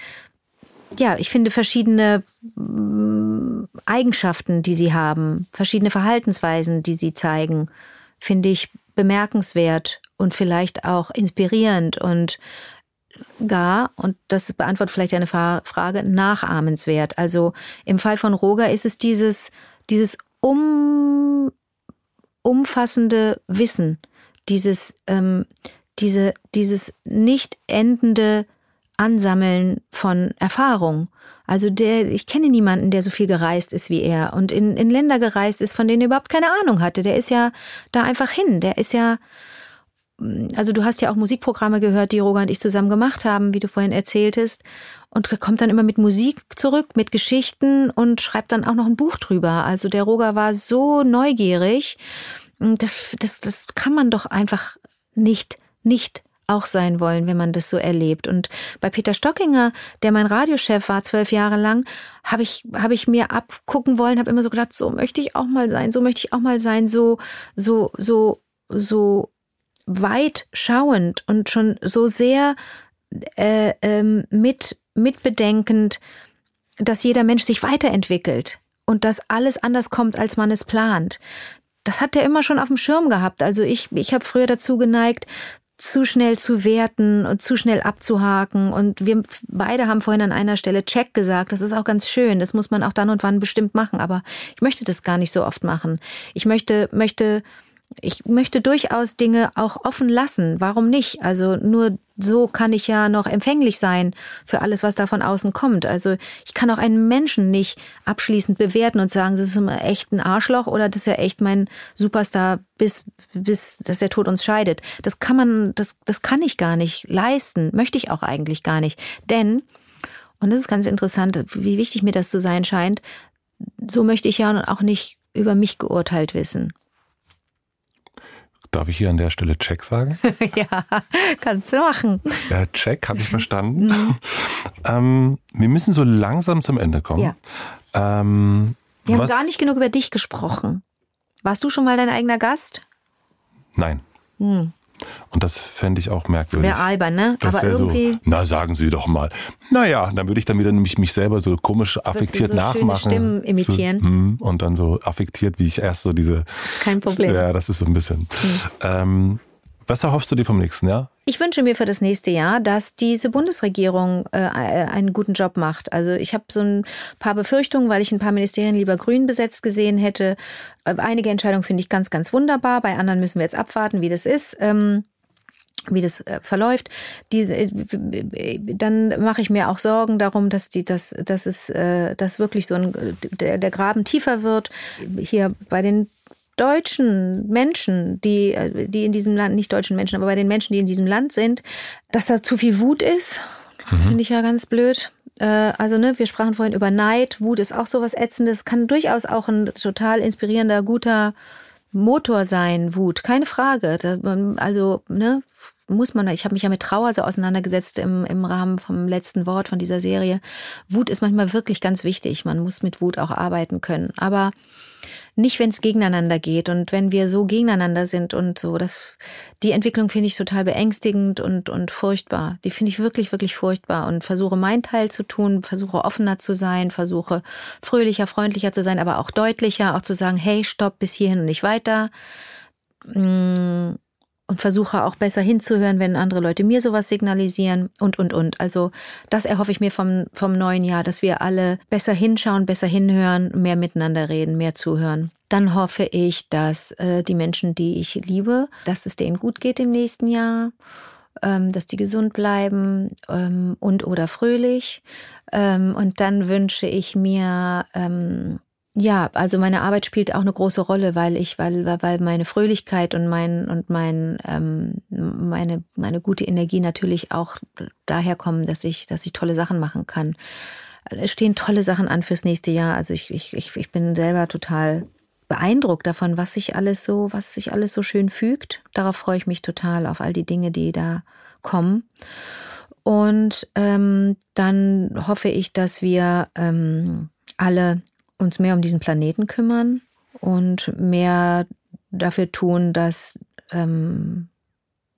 [SPEAKER 1] ja, ich finde verschiedene mm, Eigenschaften, die sie haben, verschiedene Verhaltensweisen, die sie zeigen, finde ich bemerkenswert und vielleicht auch inspirierend und gar, und das beantwortet vielleicht eine Frage, nachahmenswert. Also im Fall von Roger ist es dieses, dieses um, umfassende Wissen, dieses, ähm, diese, dieses nicht endende Ansammeln von Erfahrung. Also der, ich kenne niemanden, der so viel gereist ist wie er und in, in Länder gereist ist, von denen er überhaupt keine Ahnung hatte. Der ist ja da einfach hin. Der ist ja, also du hast ja auch Musikprogramme gehört, die Roger und ich zusammen gemacht haben, wie du vorhin erzähltest. Und kommt dann immer mit Musik zurück, mit Geschichten und schreibt dann auch noch ein Buch drüber. Also der Roger war so neugierig. Das, das, das kann man doch einfach nicht, nicht auch sein wollen, wenn man das so erlebt. Und bei Peter Stockinger, der mein Radiochef war zwölf Jahre lang, habe ich, habe ich mir abgucken wollen, habe immer so gedacht, so möchte ich auch mal sein, so möchte ich auch mal sein, so, so, so, so weit schauend und schon so sehr äh, ähm, mit, mitbedenkend, dass jeder Mensch sich weiterentwickelt und dass alles anders kommt, als man es plant. Das hat er immer schon auf dem Schirm gehabt. Also ich, ich habe früher dazu geneigt, zu schnell zu werten und zu schnell abzuhaken. Und wir beide haben vorhin an einer Stelle Check gesagt. Das ist auch ganz schön. Das muss man auch dann und wann bestimmt machen. Aber ich möchte das gar nicht so oft machen. Ich möchte, möchte ich möchte durchaus Dinge auch offen lassen. Warum nicht? Also nur so kann ich ja noch empfänglich sein für alles, was da von außen kommt. Also ich kann auch einen Menschen nicht abschließend bewerten und sagen, das ist immer echt ein Arschloch oder das ist ja echt mein Superstar, bis, bis dass der Tod uns scheidet. Das kann man, das, das kann ich gar nicht leisten. Möchte ich auch eigentlich gar nicht. Denn, und das ist ganz interessant, wie wichtig mir das zu sein scheint, so möchte ich ja auch nicht über mich geurteilt wissen.
[SPEAKER 3] Darf ich hier an der Stelle Check sagen? *laughs*
[SPEAKER 1] ja, kannst du machen.
[SPEAKER 3] Ja, Check, habe ich *laughs* verstanden. Mhm. ähm, wir müssen so langsam zum Ende kommen. Ja.
[SPEAKER 1] Ähm, wir haben gar nicht genug über dich gesprochen. Warst du schon mal dein eigener Gast?
[SPEAKER 3] Nein. Hm. Und das fände ich auch merkwürdig.
[SPEAKER 1] Wäre albern, ne?
[SPEAKER 3] Das Aber irgendwie. So, na, sagen Sie doch mal. Naja, dann würde ich dann wieder nämlich mich selber so komisch affektiert so nachmachen.
[SPEAKER 1] Stimmen imitieren.
[SPEAKER 3] So, hm, und dann so affektiert, wie ich erst so diese.
[SPEAKER 1] Das ist kein Problem.
[SPEAKER 3] Ja, das ist so ein bisschen. Hm. Ähm, was erhoffst du dir vom nächsten Jahr?
[SPEAKER 1] Ich wünsche mir für das nächste Jahr, dass diese Bundesregierung äh, einen guten Job macht. Also ich habe so ein paar Befürchtungen, weil ich ein paar Ministerien lieber grün besetzt gesehen hätte. Äh, einige Entscheidungen finde ich ganz, ganz wunderbar. Bei anderen müssen wir jetzt abwarten, wie das ist. Ähm, wie das äh, verläuft, diese, äh, dann mache ich mir auch Sorgen darum, dass die, dass, dass es, äh, dass wirklich so ein, der, der Graben tiefer wird. Hier bei den deutschen Menschen, die, äh, die in diesem Land, nicht deutschen Menschen, aber bei den Menschen, die in diesem Land sind, dass da zu viel Wut ist. Mhm. Finde ich ja ganz blöd. Äh, also, ne, wir sprachen vorhin über Neid. Wut ist auch sowas Ätzendes, kann durchaus auch ein total inspirierender, guter Motor sein, Wut, keine Frage. Also, ne, muss man, ich habe mich ja mit Trauer so auseinandergesetzt im, im Rahmen vom letzten Wort von dieser Serie. Wut ist manchmal wirklich ganz wichtig. Man muss mit Wut auch arbeiten können. Aber nicht, wenn es gegeneinander geht und wenn wir so gegeneinander sind und so. Das, die Entwicklung finde ich total beängstigend und, und furchtbar. Die finde ich wirklich, wirklich furchtbar und versuche meinen Teil zu tun, versuche offener zu sein, versuche fröhlicher, freundlicher zu sein, aber auch deutlicher, auch zu sagen, hey, stopp, bis hierhin und nicht weiter. Mm, und versuche auch besser hinzuhören, wenn andere Leute mir sowas signalisieren und, und, und. Also das erhoffe ich mir vom, vom neuen Jahr, dass wir alle besser hinschauen, besser hinhören, mehr miteinander reden, mehr zuhören. Dann hoffe ich, dass äh, die Menschen, die ich liebe, dass es denen gut geht im nächsten Jahr, ähm, dass die gesund bleiben ähm, und oder fröhlich. Ähm, und dann wünsche ich mir, ähm, ja, also meine Arbeit spielt auch eine große Rolle, weil ich, weil, weil meine Fröhlichkeit und mein und mein ähm, meine meine gute Energie natürlich auch daher kommen, dass ich dass ich tolle Sachen machen kann. Es stehen tolle Sachen an fürs nächste Jahr. Also ich ich ich, ich bin selber total beeindruckt davon, was sich alles so was sich alles so schön fügt. Darauf freue ich mich total auf all die Dinge, die da kommen. Und ähm, dann hoffe ich, dass wir ähm, alle uns mehr um diesen Planeten kümmern und mehr dafür tun, dass, ähm,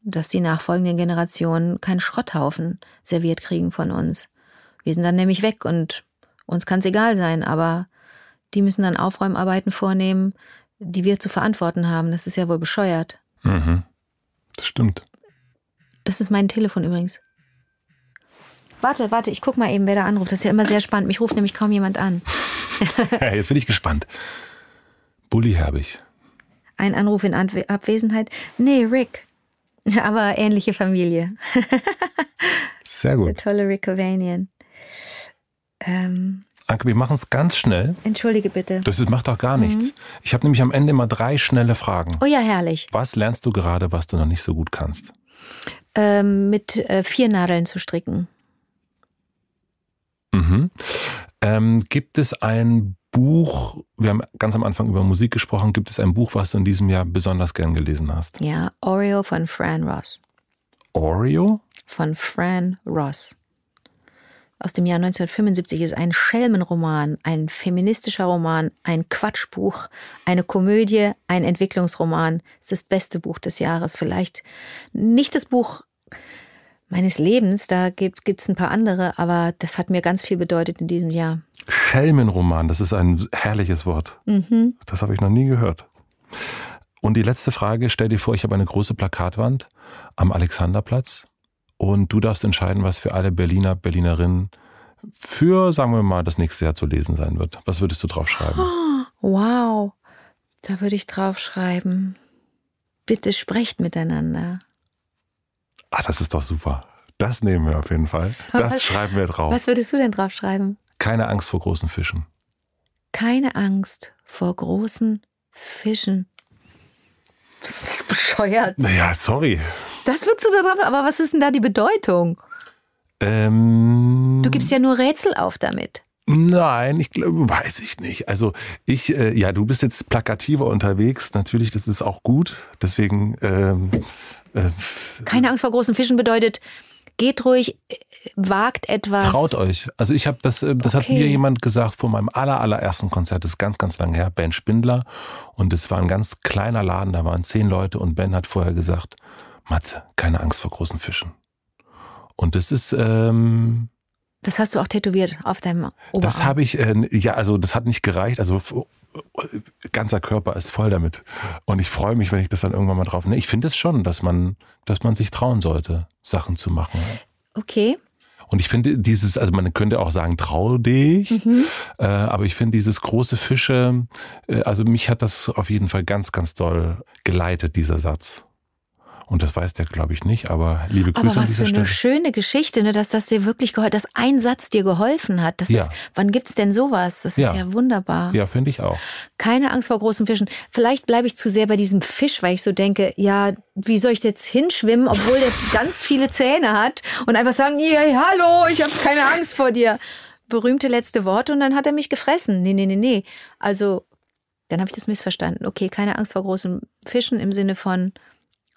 [SPEAKER 1] dass die nachfolgenden Generationen keinen Schrotthaufen serviert kriegen von uns. Wir sind dann nämlich weg und uns kann es egal sein, aber die müssen dann Aufräumarbeiten vornehmen, die wir zu verantworten haben. Das ist ja wohl bescheuert.
[SPEAKER 3] Mhm. Das stimmt.
[SPEAKER 1] Das ist mein Telefon übrigens. Warte, warte, ich guck mal eben, wer da anruft. Das ist ja immer sehr spannend. Mich ruft nämlich kaum jemand an. *laughs*
[SPEAKER 3] Jetzt bin ich gespannt. Bully Herbig.
[SPEAKER 1] Ein Anruf in Anwe Abwesenheit? Nee, Rick. Aber ähnliche Familie. *laughs*
[SPEAKER 3] Sehr gut.
[SPEAKER 1] Der tolle Rick Ovanian. Ähm,
[SPEAKER 3] Anke, wir machen es ganz schnell.
[SPEAKER 1] entschuldige bitte.
[SPEAKER 3] Das macht doch gar nichts. Ich habe nämlich am Ende immer drei schnelle Fragen.
[SPEAKER 1] Oh ja, herrlich.
[SPEAKER 3] Was lernst du gerade, was du noch nicht so gut kannst?
[SPEAKER 1] Ähm, mit äh, vier Nadeln zu stricken.
[SPEAKER 3] Mhm. Ähm, gibt es ein Buch, wir haben ganz am Anfang über Musik gesprochen, gibt es ein Buch, was du in diesem Jahr besonders gern gelesen hast?
[SPEAKER 1] Ja, Oreo von Fran Ross.
[SPEAKER 3] Oreo?
[SPEAKER 1] Von Fran Ross. Aus dem Jahr 1975 ist ein Schelmenroman, ein feministischer Roman, ein Quatschbuch, eine Komödie, ein Entwicklungsroman. Es ist das beste Buch des Jahres. Vielleicht nicht das Buch meines Lebens, da gibt es ein paar andere, aber das hat mir ganz viel bedeutet in diesem Jahr.
[SPEAKER 3] Schelmenroman, das ist ein herrliches Wort.
[SPEAKER 1] Mhm.
[SPEAKER 3] Das habe ich noch nie gehört. Und die letzte Frage, stell dir vor, ich habe eine große Plakatwand am Alexanderplatz und du darfst entscheiden, was für alle Berliner, Berlinerinnen für, sagen wir mal, das nächste Jahr zu lesen sein wird. Was würdest du drauf schreiben? *gasps*
[SPEAKER 1] Wow, da würde ich drauf schreiben. Bitte sprecht miteinander.
[SPEAKER 3] Ach, das ist doch super. Das nehmen wir auf jeden Fall. Das
[SPEAKER 1] Was-
[SPEAKER 3] schreiben wir drauf.
[SPEAKER 1] Was würdest du denn drauf schreiben?
[SPEAKER 3] Keine Angst vor großen Fischen.
[SPEAKER 1] Keine Angst vor großen Fischen. Das ist bescheuert.
[SPEAKER 3] Naja, sorry.
[SPEAKER 1] Das würdest du da drauf, aber was ist denn da die Bedeutung?
[SPEAKER 3] Ähm,
[SPEAKER 1] Du gibst ja nur Rätsel auf damit.
[SPEAKER 3] Nein, ich glaube, weiß ich nicht. Also ich, äh, ja, du bist jetzt plakativer unterwegs. Natürlich, das ist auch gut. Deswegen, ähm, äh,
[SPEAKER 1] Keine Angst vor großen Fischen bedeutet, geht ruhig, äh, wagt etwas.
[SPEAKER 3] traut euch. Also ich habe das, äh, das hat
[SPEAKER 1] Okay.
[SPEAKER 3] mir jemand gesagt vor meinem aller, allerersten Konzert. Das ist ganz, ganz lange her. Ben Spindler. Und es war ein ganz kleiner Laden. Da waren zehn Leute. Und Ben hat vorher gesagt, Matze, keine Angst vor großen Fischen. Und das ist, ähm,
[SPEAKER 1] Das hast du auch tätowiert auf deinem Oberarm.
[SPEAKER 3] Das habe ich, äh, ja, also das hat nicht gereicht. Also ganzer Körper ist voll damit. Und ich freue mich, wenn ich das dann irgendwann mal drauf. Ne, ich finde es schon, dass man, dass man sich trauen sollte, Sachen zu machen.
[SPEAKER 1] Okay.
[SPEAKER 3] Und ich finde dieses, also man könnte auch sagen, trau dich, äh, aber ich finde dieses große Fische, äh, also mich hat das auf jeden Fall ganz, ganz doll geleitet, dieser Satz. Und das weiß der, glaube ich, nicht, aber liebe
[SPEAKER 1] Aber
[SPEAKER 3] Grüße an
[SPEAKER 1] was
[SPEAKER 3] dieser
[SPEAKER 1] für eine
[SPEAKER 3] Stelle.
[SPEAKER 1] schöne Geschichte, ne, dass das dir wirklich geholfen dass ein Satz dir geholfen hat. Das
[SPEAKER 3] Ja.
[SPEAKER 1] ist, wann gibt's denn sowas? Das
[SPEAKER 3] Ja.
[SPEAKER 1] ist ja wunderbar.
[SPEAKER 3] Ja, finde ich auch.
[SPEAKER 1] Keine Angst vor großen Fischen. Vielleicht bleibe ich zu sehr bei diesem Fisch, weil ich so denke, ja, wie soll ich jetzt hinschwimmen, obwohl der *laughs* ganz viele Zähne hat und einfach sagen, ja, hallo, ich habe keine Angst vor dir. Berühmte letzte Worte und dann hat er mich gefressen. Nee, nee, nee, nee. Also, dann habe ich das missverstanden. Okay, keine Angst vor großen Fischen im Sinne von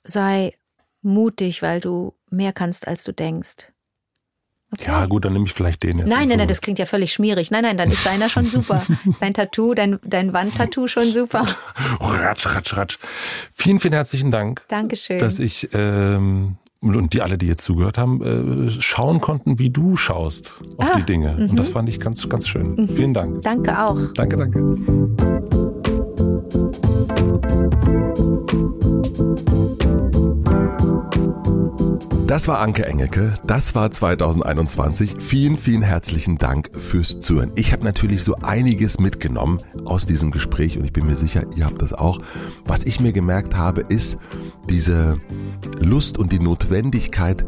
[SPEAKER 1] sei mutig, weil du mehr kannst, als du denkst. Okay.
[SPEAKER 3] Ja, gut, dann nehme ich vielleicht den jetzt.
[SPEAKER 1] Nein,
[SPEAKER 3] in
[SPEAKER 1] nein, nein, das klingt ja völlig schmierig. Nein, nein, dann ist deiner schon super. Ist *laughs* dein Tattoo, dein, dein Wandtattoo schon super.
[SPEAKER 3] Ratsch, ratsch, ratsch. Vielen, vielen herzlichen Dank,
[SPEAKER 1] Dankeschön.
[SPEAKER 3] dass ich ähm, und- und die alle, die jetzt zugehört haben, äh, schauen konnten, wie du schaust auf
[SPEAKER 1] Ah,
[SPEAKER 3] die Dinge. Und
[SPEAKER 1] mhm.
[SPEAKER 3] das fand ich ganz, ganz schön. Vielen Dank.
[SPEAKER 1] Danke auch.
[SPEAKER 3] Danke, danke. Das war Anke Engelke, das war 2021. Vielen, vielen herzlichen Dank fürs Zuhören. Ich habe natürlich so einiges mitgenommen aus diesem Gespräch und ich bin mir sicher, ihr habt das auch. Was ich mir gemerkt habe, ist diese Lust und die Notwendigkeit,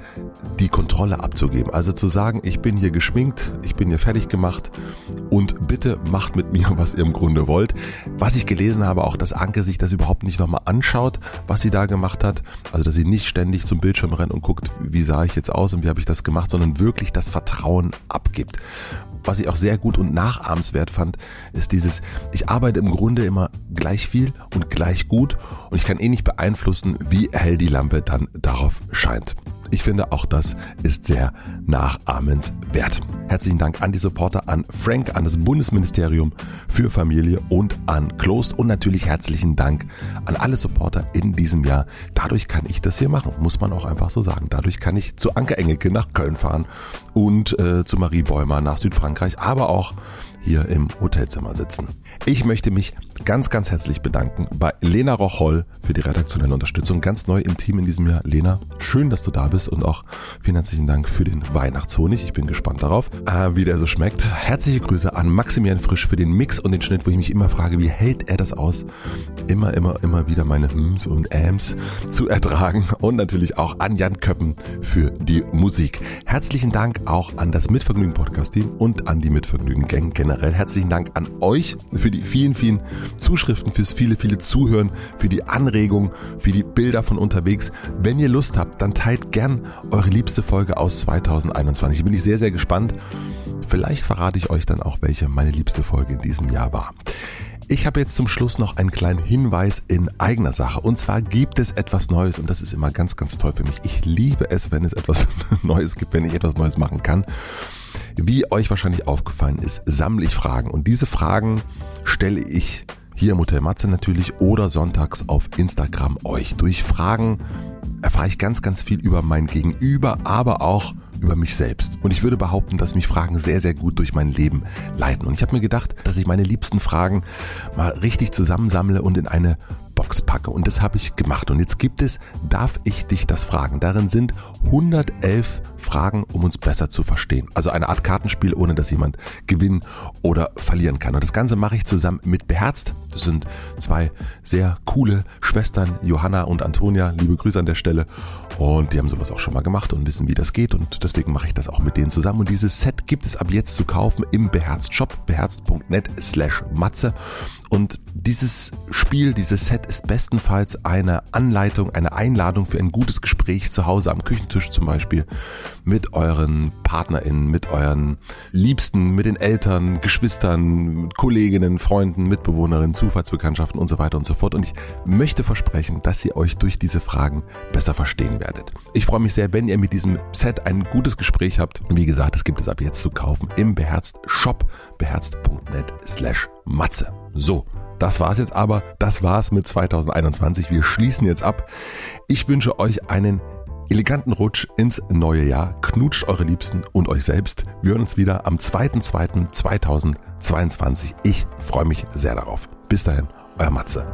[SPEAKER 3] die Kontrolle abzugeben. Also zu sagen, ich bin hier geschminkt, ich bin hier fertig gemacht und bitte macht mit mir, *laughs* was ihr im Grunde wollt. Was ich gelesen habe, auch, dass Anke sich das überhaupt nicht nochmal anschaut, was sie da gemacht hat. Also, dass sie nicht ständig zum Bildschirm rennt und guckt, wie sah ich jetzt aus und wie habe ich das gemacht, sondern wirklich das Vertrauen abgibt. Was ich auch sehr gut und nachahmenswert fand, ist dieses, ich arbeite im Grunde immer gleich viel und gleich gut und ich kann eh nicht beeinflussen, wie hell die Lampe dann darauf scheint. Ich finde, auch das ist sehr nachahmenswert. Herzlichen Dank an die Supporter, an Frank, an das Bundesministerium für Familie und an Klost und natürlich herzlichen Dank an alle Supporter in diesem Jahr. Dadurch kann ich das hier machen, muss man auch einfach so sagen. Dadurch kann ich zu Anke Engelke nach Köln fahren und äh, zu Marie Bäumer nach Südfrankreich, aber auch hier im Hotelzimmer sitzen. Ich möchte mich
[SPEAKER 2] ganz, ganz herzlich bedanken bei Lena Rocholl für die redaktionelle Unterstützung. Ganz neu im Team in diesem Jahr. Lena, schön, dass du da bist und auch vielen herzlichen Dank für den Weihnachtshonig. Ich bin gespannt darauf, äh, wie der so schmeckt. Herzliche Grüße an Maximilian Frisch für den Mix und den Schnitt, wo ich mich immer frage, wie hält er das aus? Immer, immer, immer wieder meine Hms und Ams zu ertragen und natürlich auch an Jan Köppen für die Musik. Herzlichen Dank auch an das Mitvergnügen Podcast Team und an die Mitvergnügen Gang generell. Herzlichen Dank an euch für die vielen, vielen Zuschriften, fürs viele, viele Zuhören, für die Anregung, für die Bilder von unterwegs. Wenn ihr Lust habt, dann teilt gern eure liebste Folge aus 2021. Bin ich sehr, sehr gespannt. Vielleicht verrate ich euch dann auch, welche meine liebste Folge in diesem Jahr war. Ich habe jetzt zum Schluss noch einen kleinen Hinweis in eigener Sache. Und zwar gibt es etwas Neues und das ist immer ganz, ganz toll für mich. Ich liebe es, wenn es etwas *laughs* Neues gibt, wenn ich etwas Neues machen kann. Wie euch wahrscheinlich aufgefallen ist, sammle ich Fragen und diese Fragen stelle ich hier im Hotel Matze natürlich oder sonntags auf Instagram euch. Durch Fragen erfahre ich ganz, ganz viel über mein Gegenüber, aber auch über mich selbst. Und ich würde behaupten, dass mich Fragen sehr, sehr gut durch mein Leben leiten. Und ich habe mir gedacht, dass ich meine liebsten Fragen mal richtig zusammensammle und in eine Box packe. Und das habe ich gemacht. Und jetzt gibt es, darf ich dich das fragen? Darin sind 111 Fragen, um uns besser zu verstehen. Also eine Art Kartenspiel, ohne dass jemand gewinnen oder verlieren kann. Und das Ganze mache ich zusammen mit Beherzt. Das sind zwei sehr coole Schwestern, Johanna und Antonia. Liebe Grüße an der Stelle. Und die haben sowas auch schon mal gemacht und wissen, wie das geht. Und deswegen mache ich das auch mit denen zusammen. Und dieses Set gibt es ab jetzt zu kaufen im Beherzt Shop, beherzt.net slash Matze. Und dieses Spiel, dieses Set ist bestenfalls eine Anleitung, eine Einladung für ein gutes Gespräch zu Hause am Küchentisch zum Beispiel mit euren PartnerInnen, mit euren Liebsten, mit den Eltern, Geschwistern, Kolleginnen, Freunden, Mitbewohnerinnen, Zufallsbekanntschaften und so weiter und so fort. Und ich möchte versprechen, dass ihr euch durch diese Fragen besser verstehen werdet. Ich freue mich sehr, wenn ihr mit diesem Set ein gutes Gespräch habt. Wie gesagt, es gibt es ab jetzt zu kaufen im Beherzt Shop, beherzt.net slash Matze. So, das war's jetzt aber. Das war's mit 2021. Wir schließen jetzt ab. Ich wünsche euch einen eleganten Rutsch ins neue Jahr. Knutscht eure Liebsten und euch selbst. Wir hören uns wieder am 2.2.2022. Ich freue mich sehr darauf. Bis dahin, euer Matze.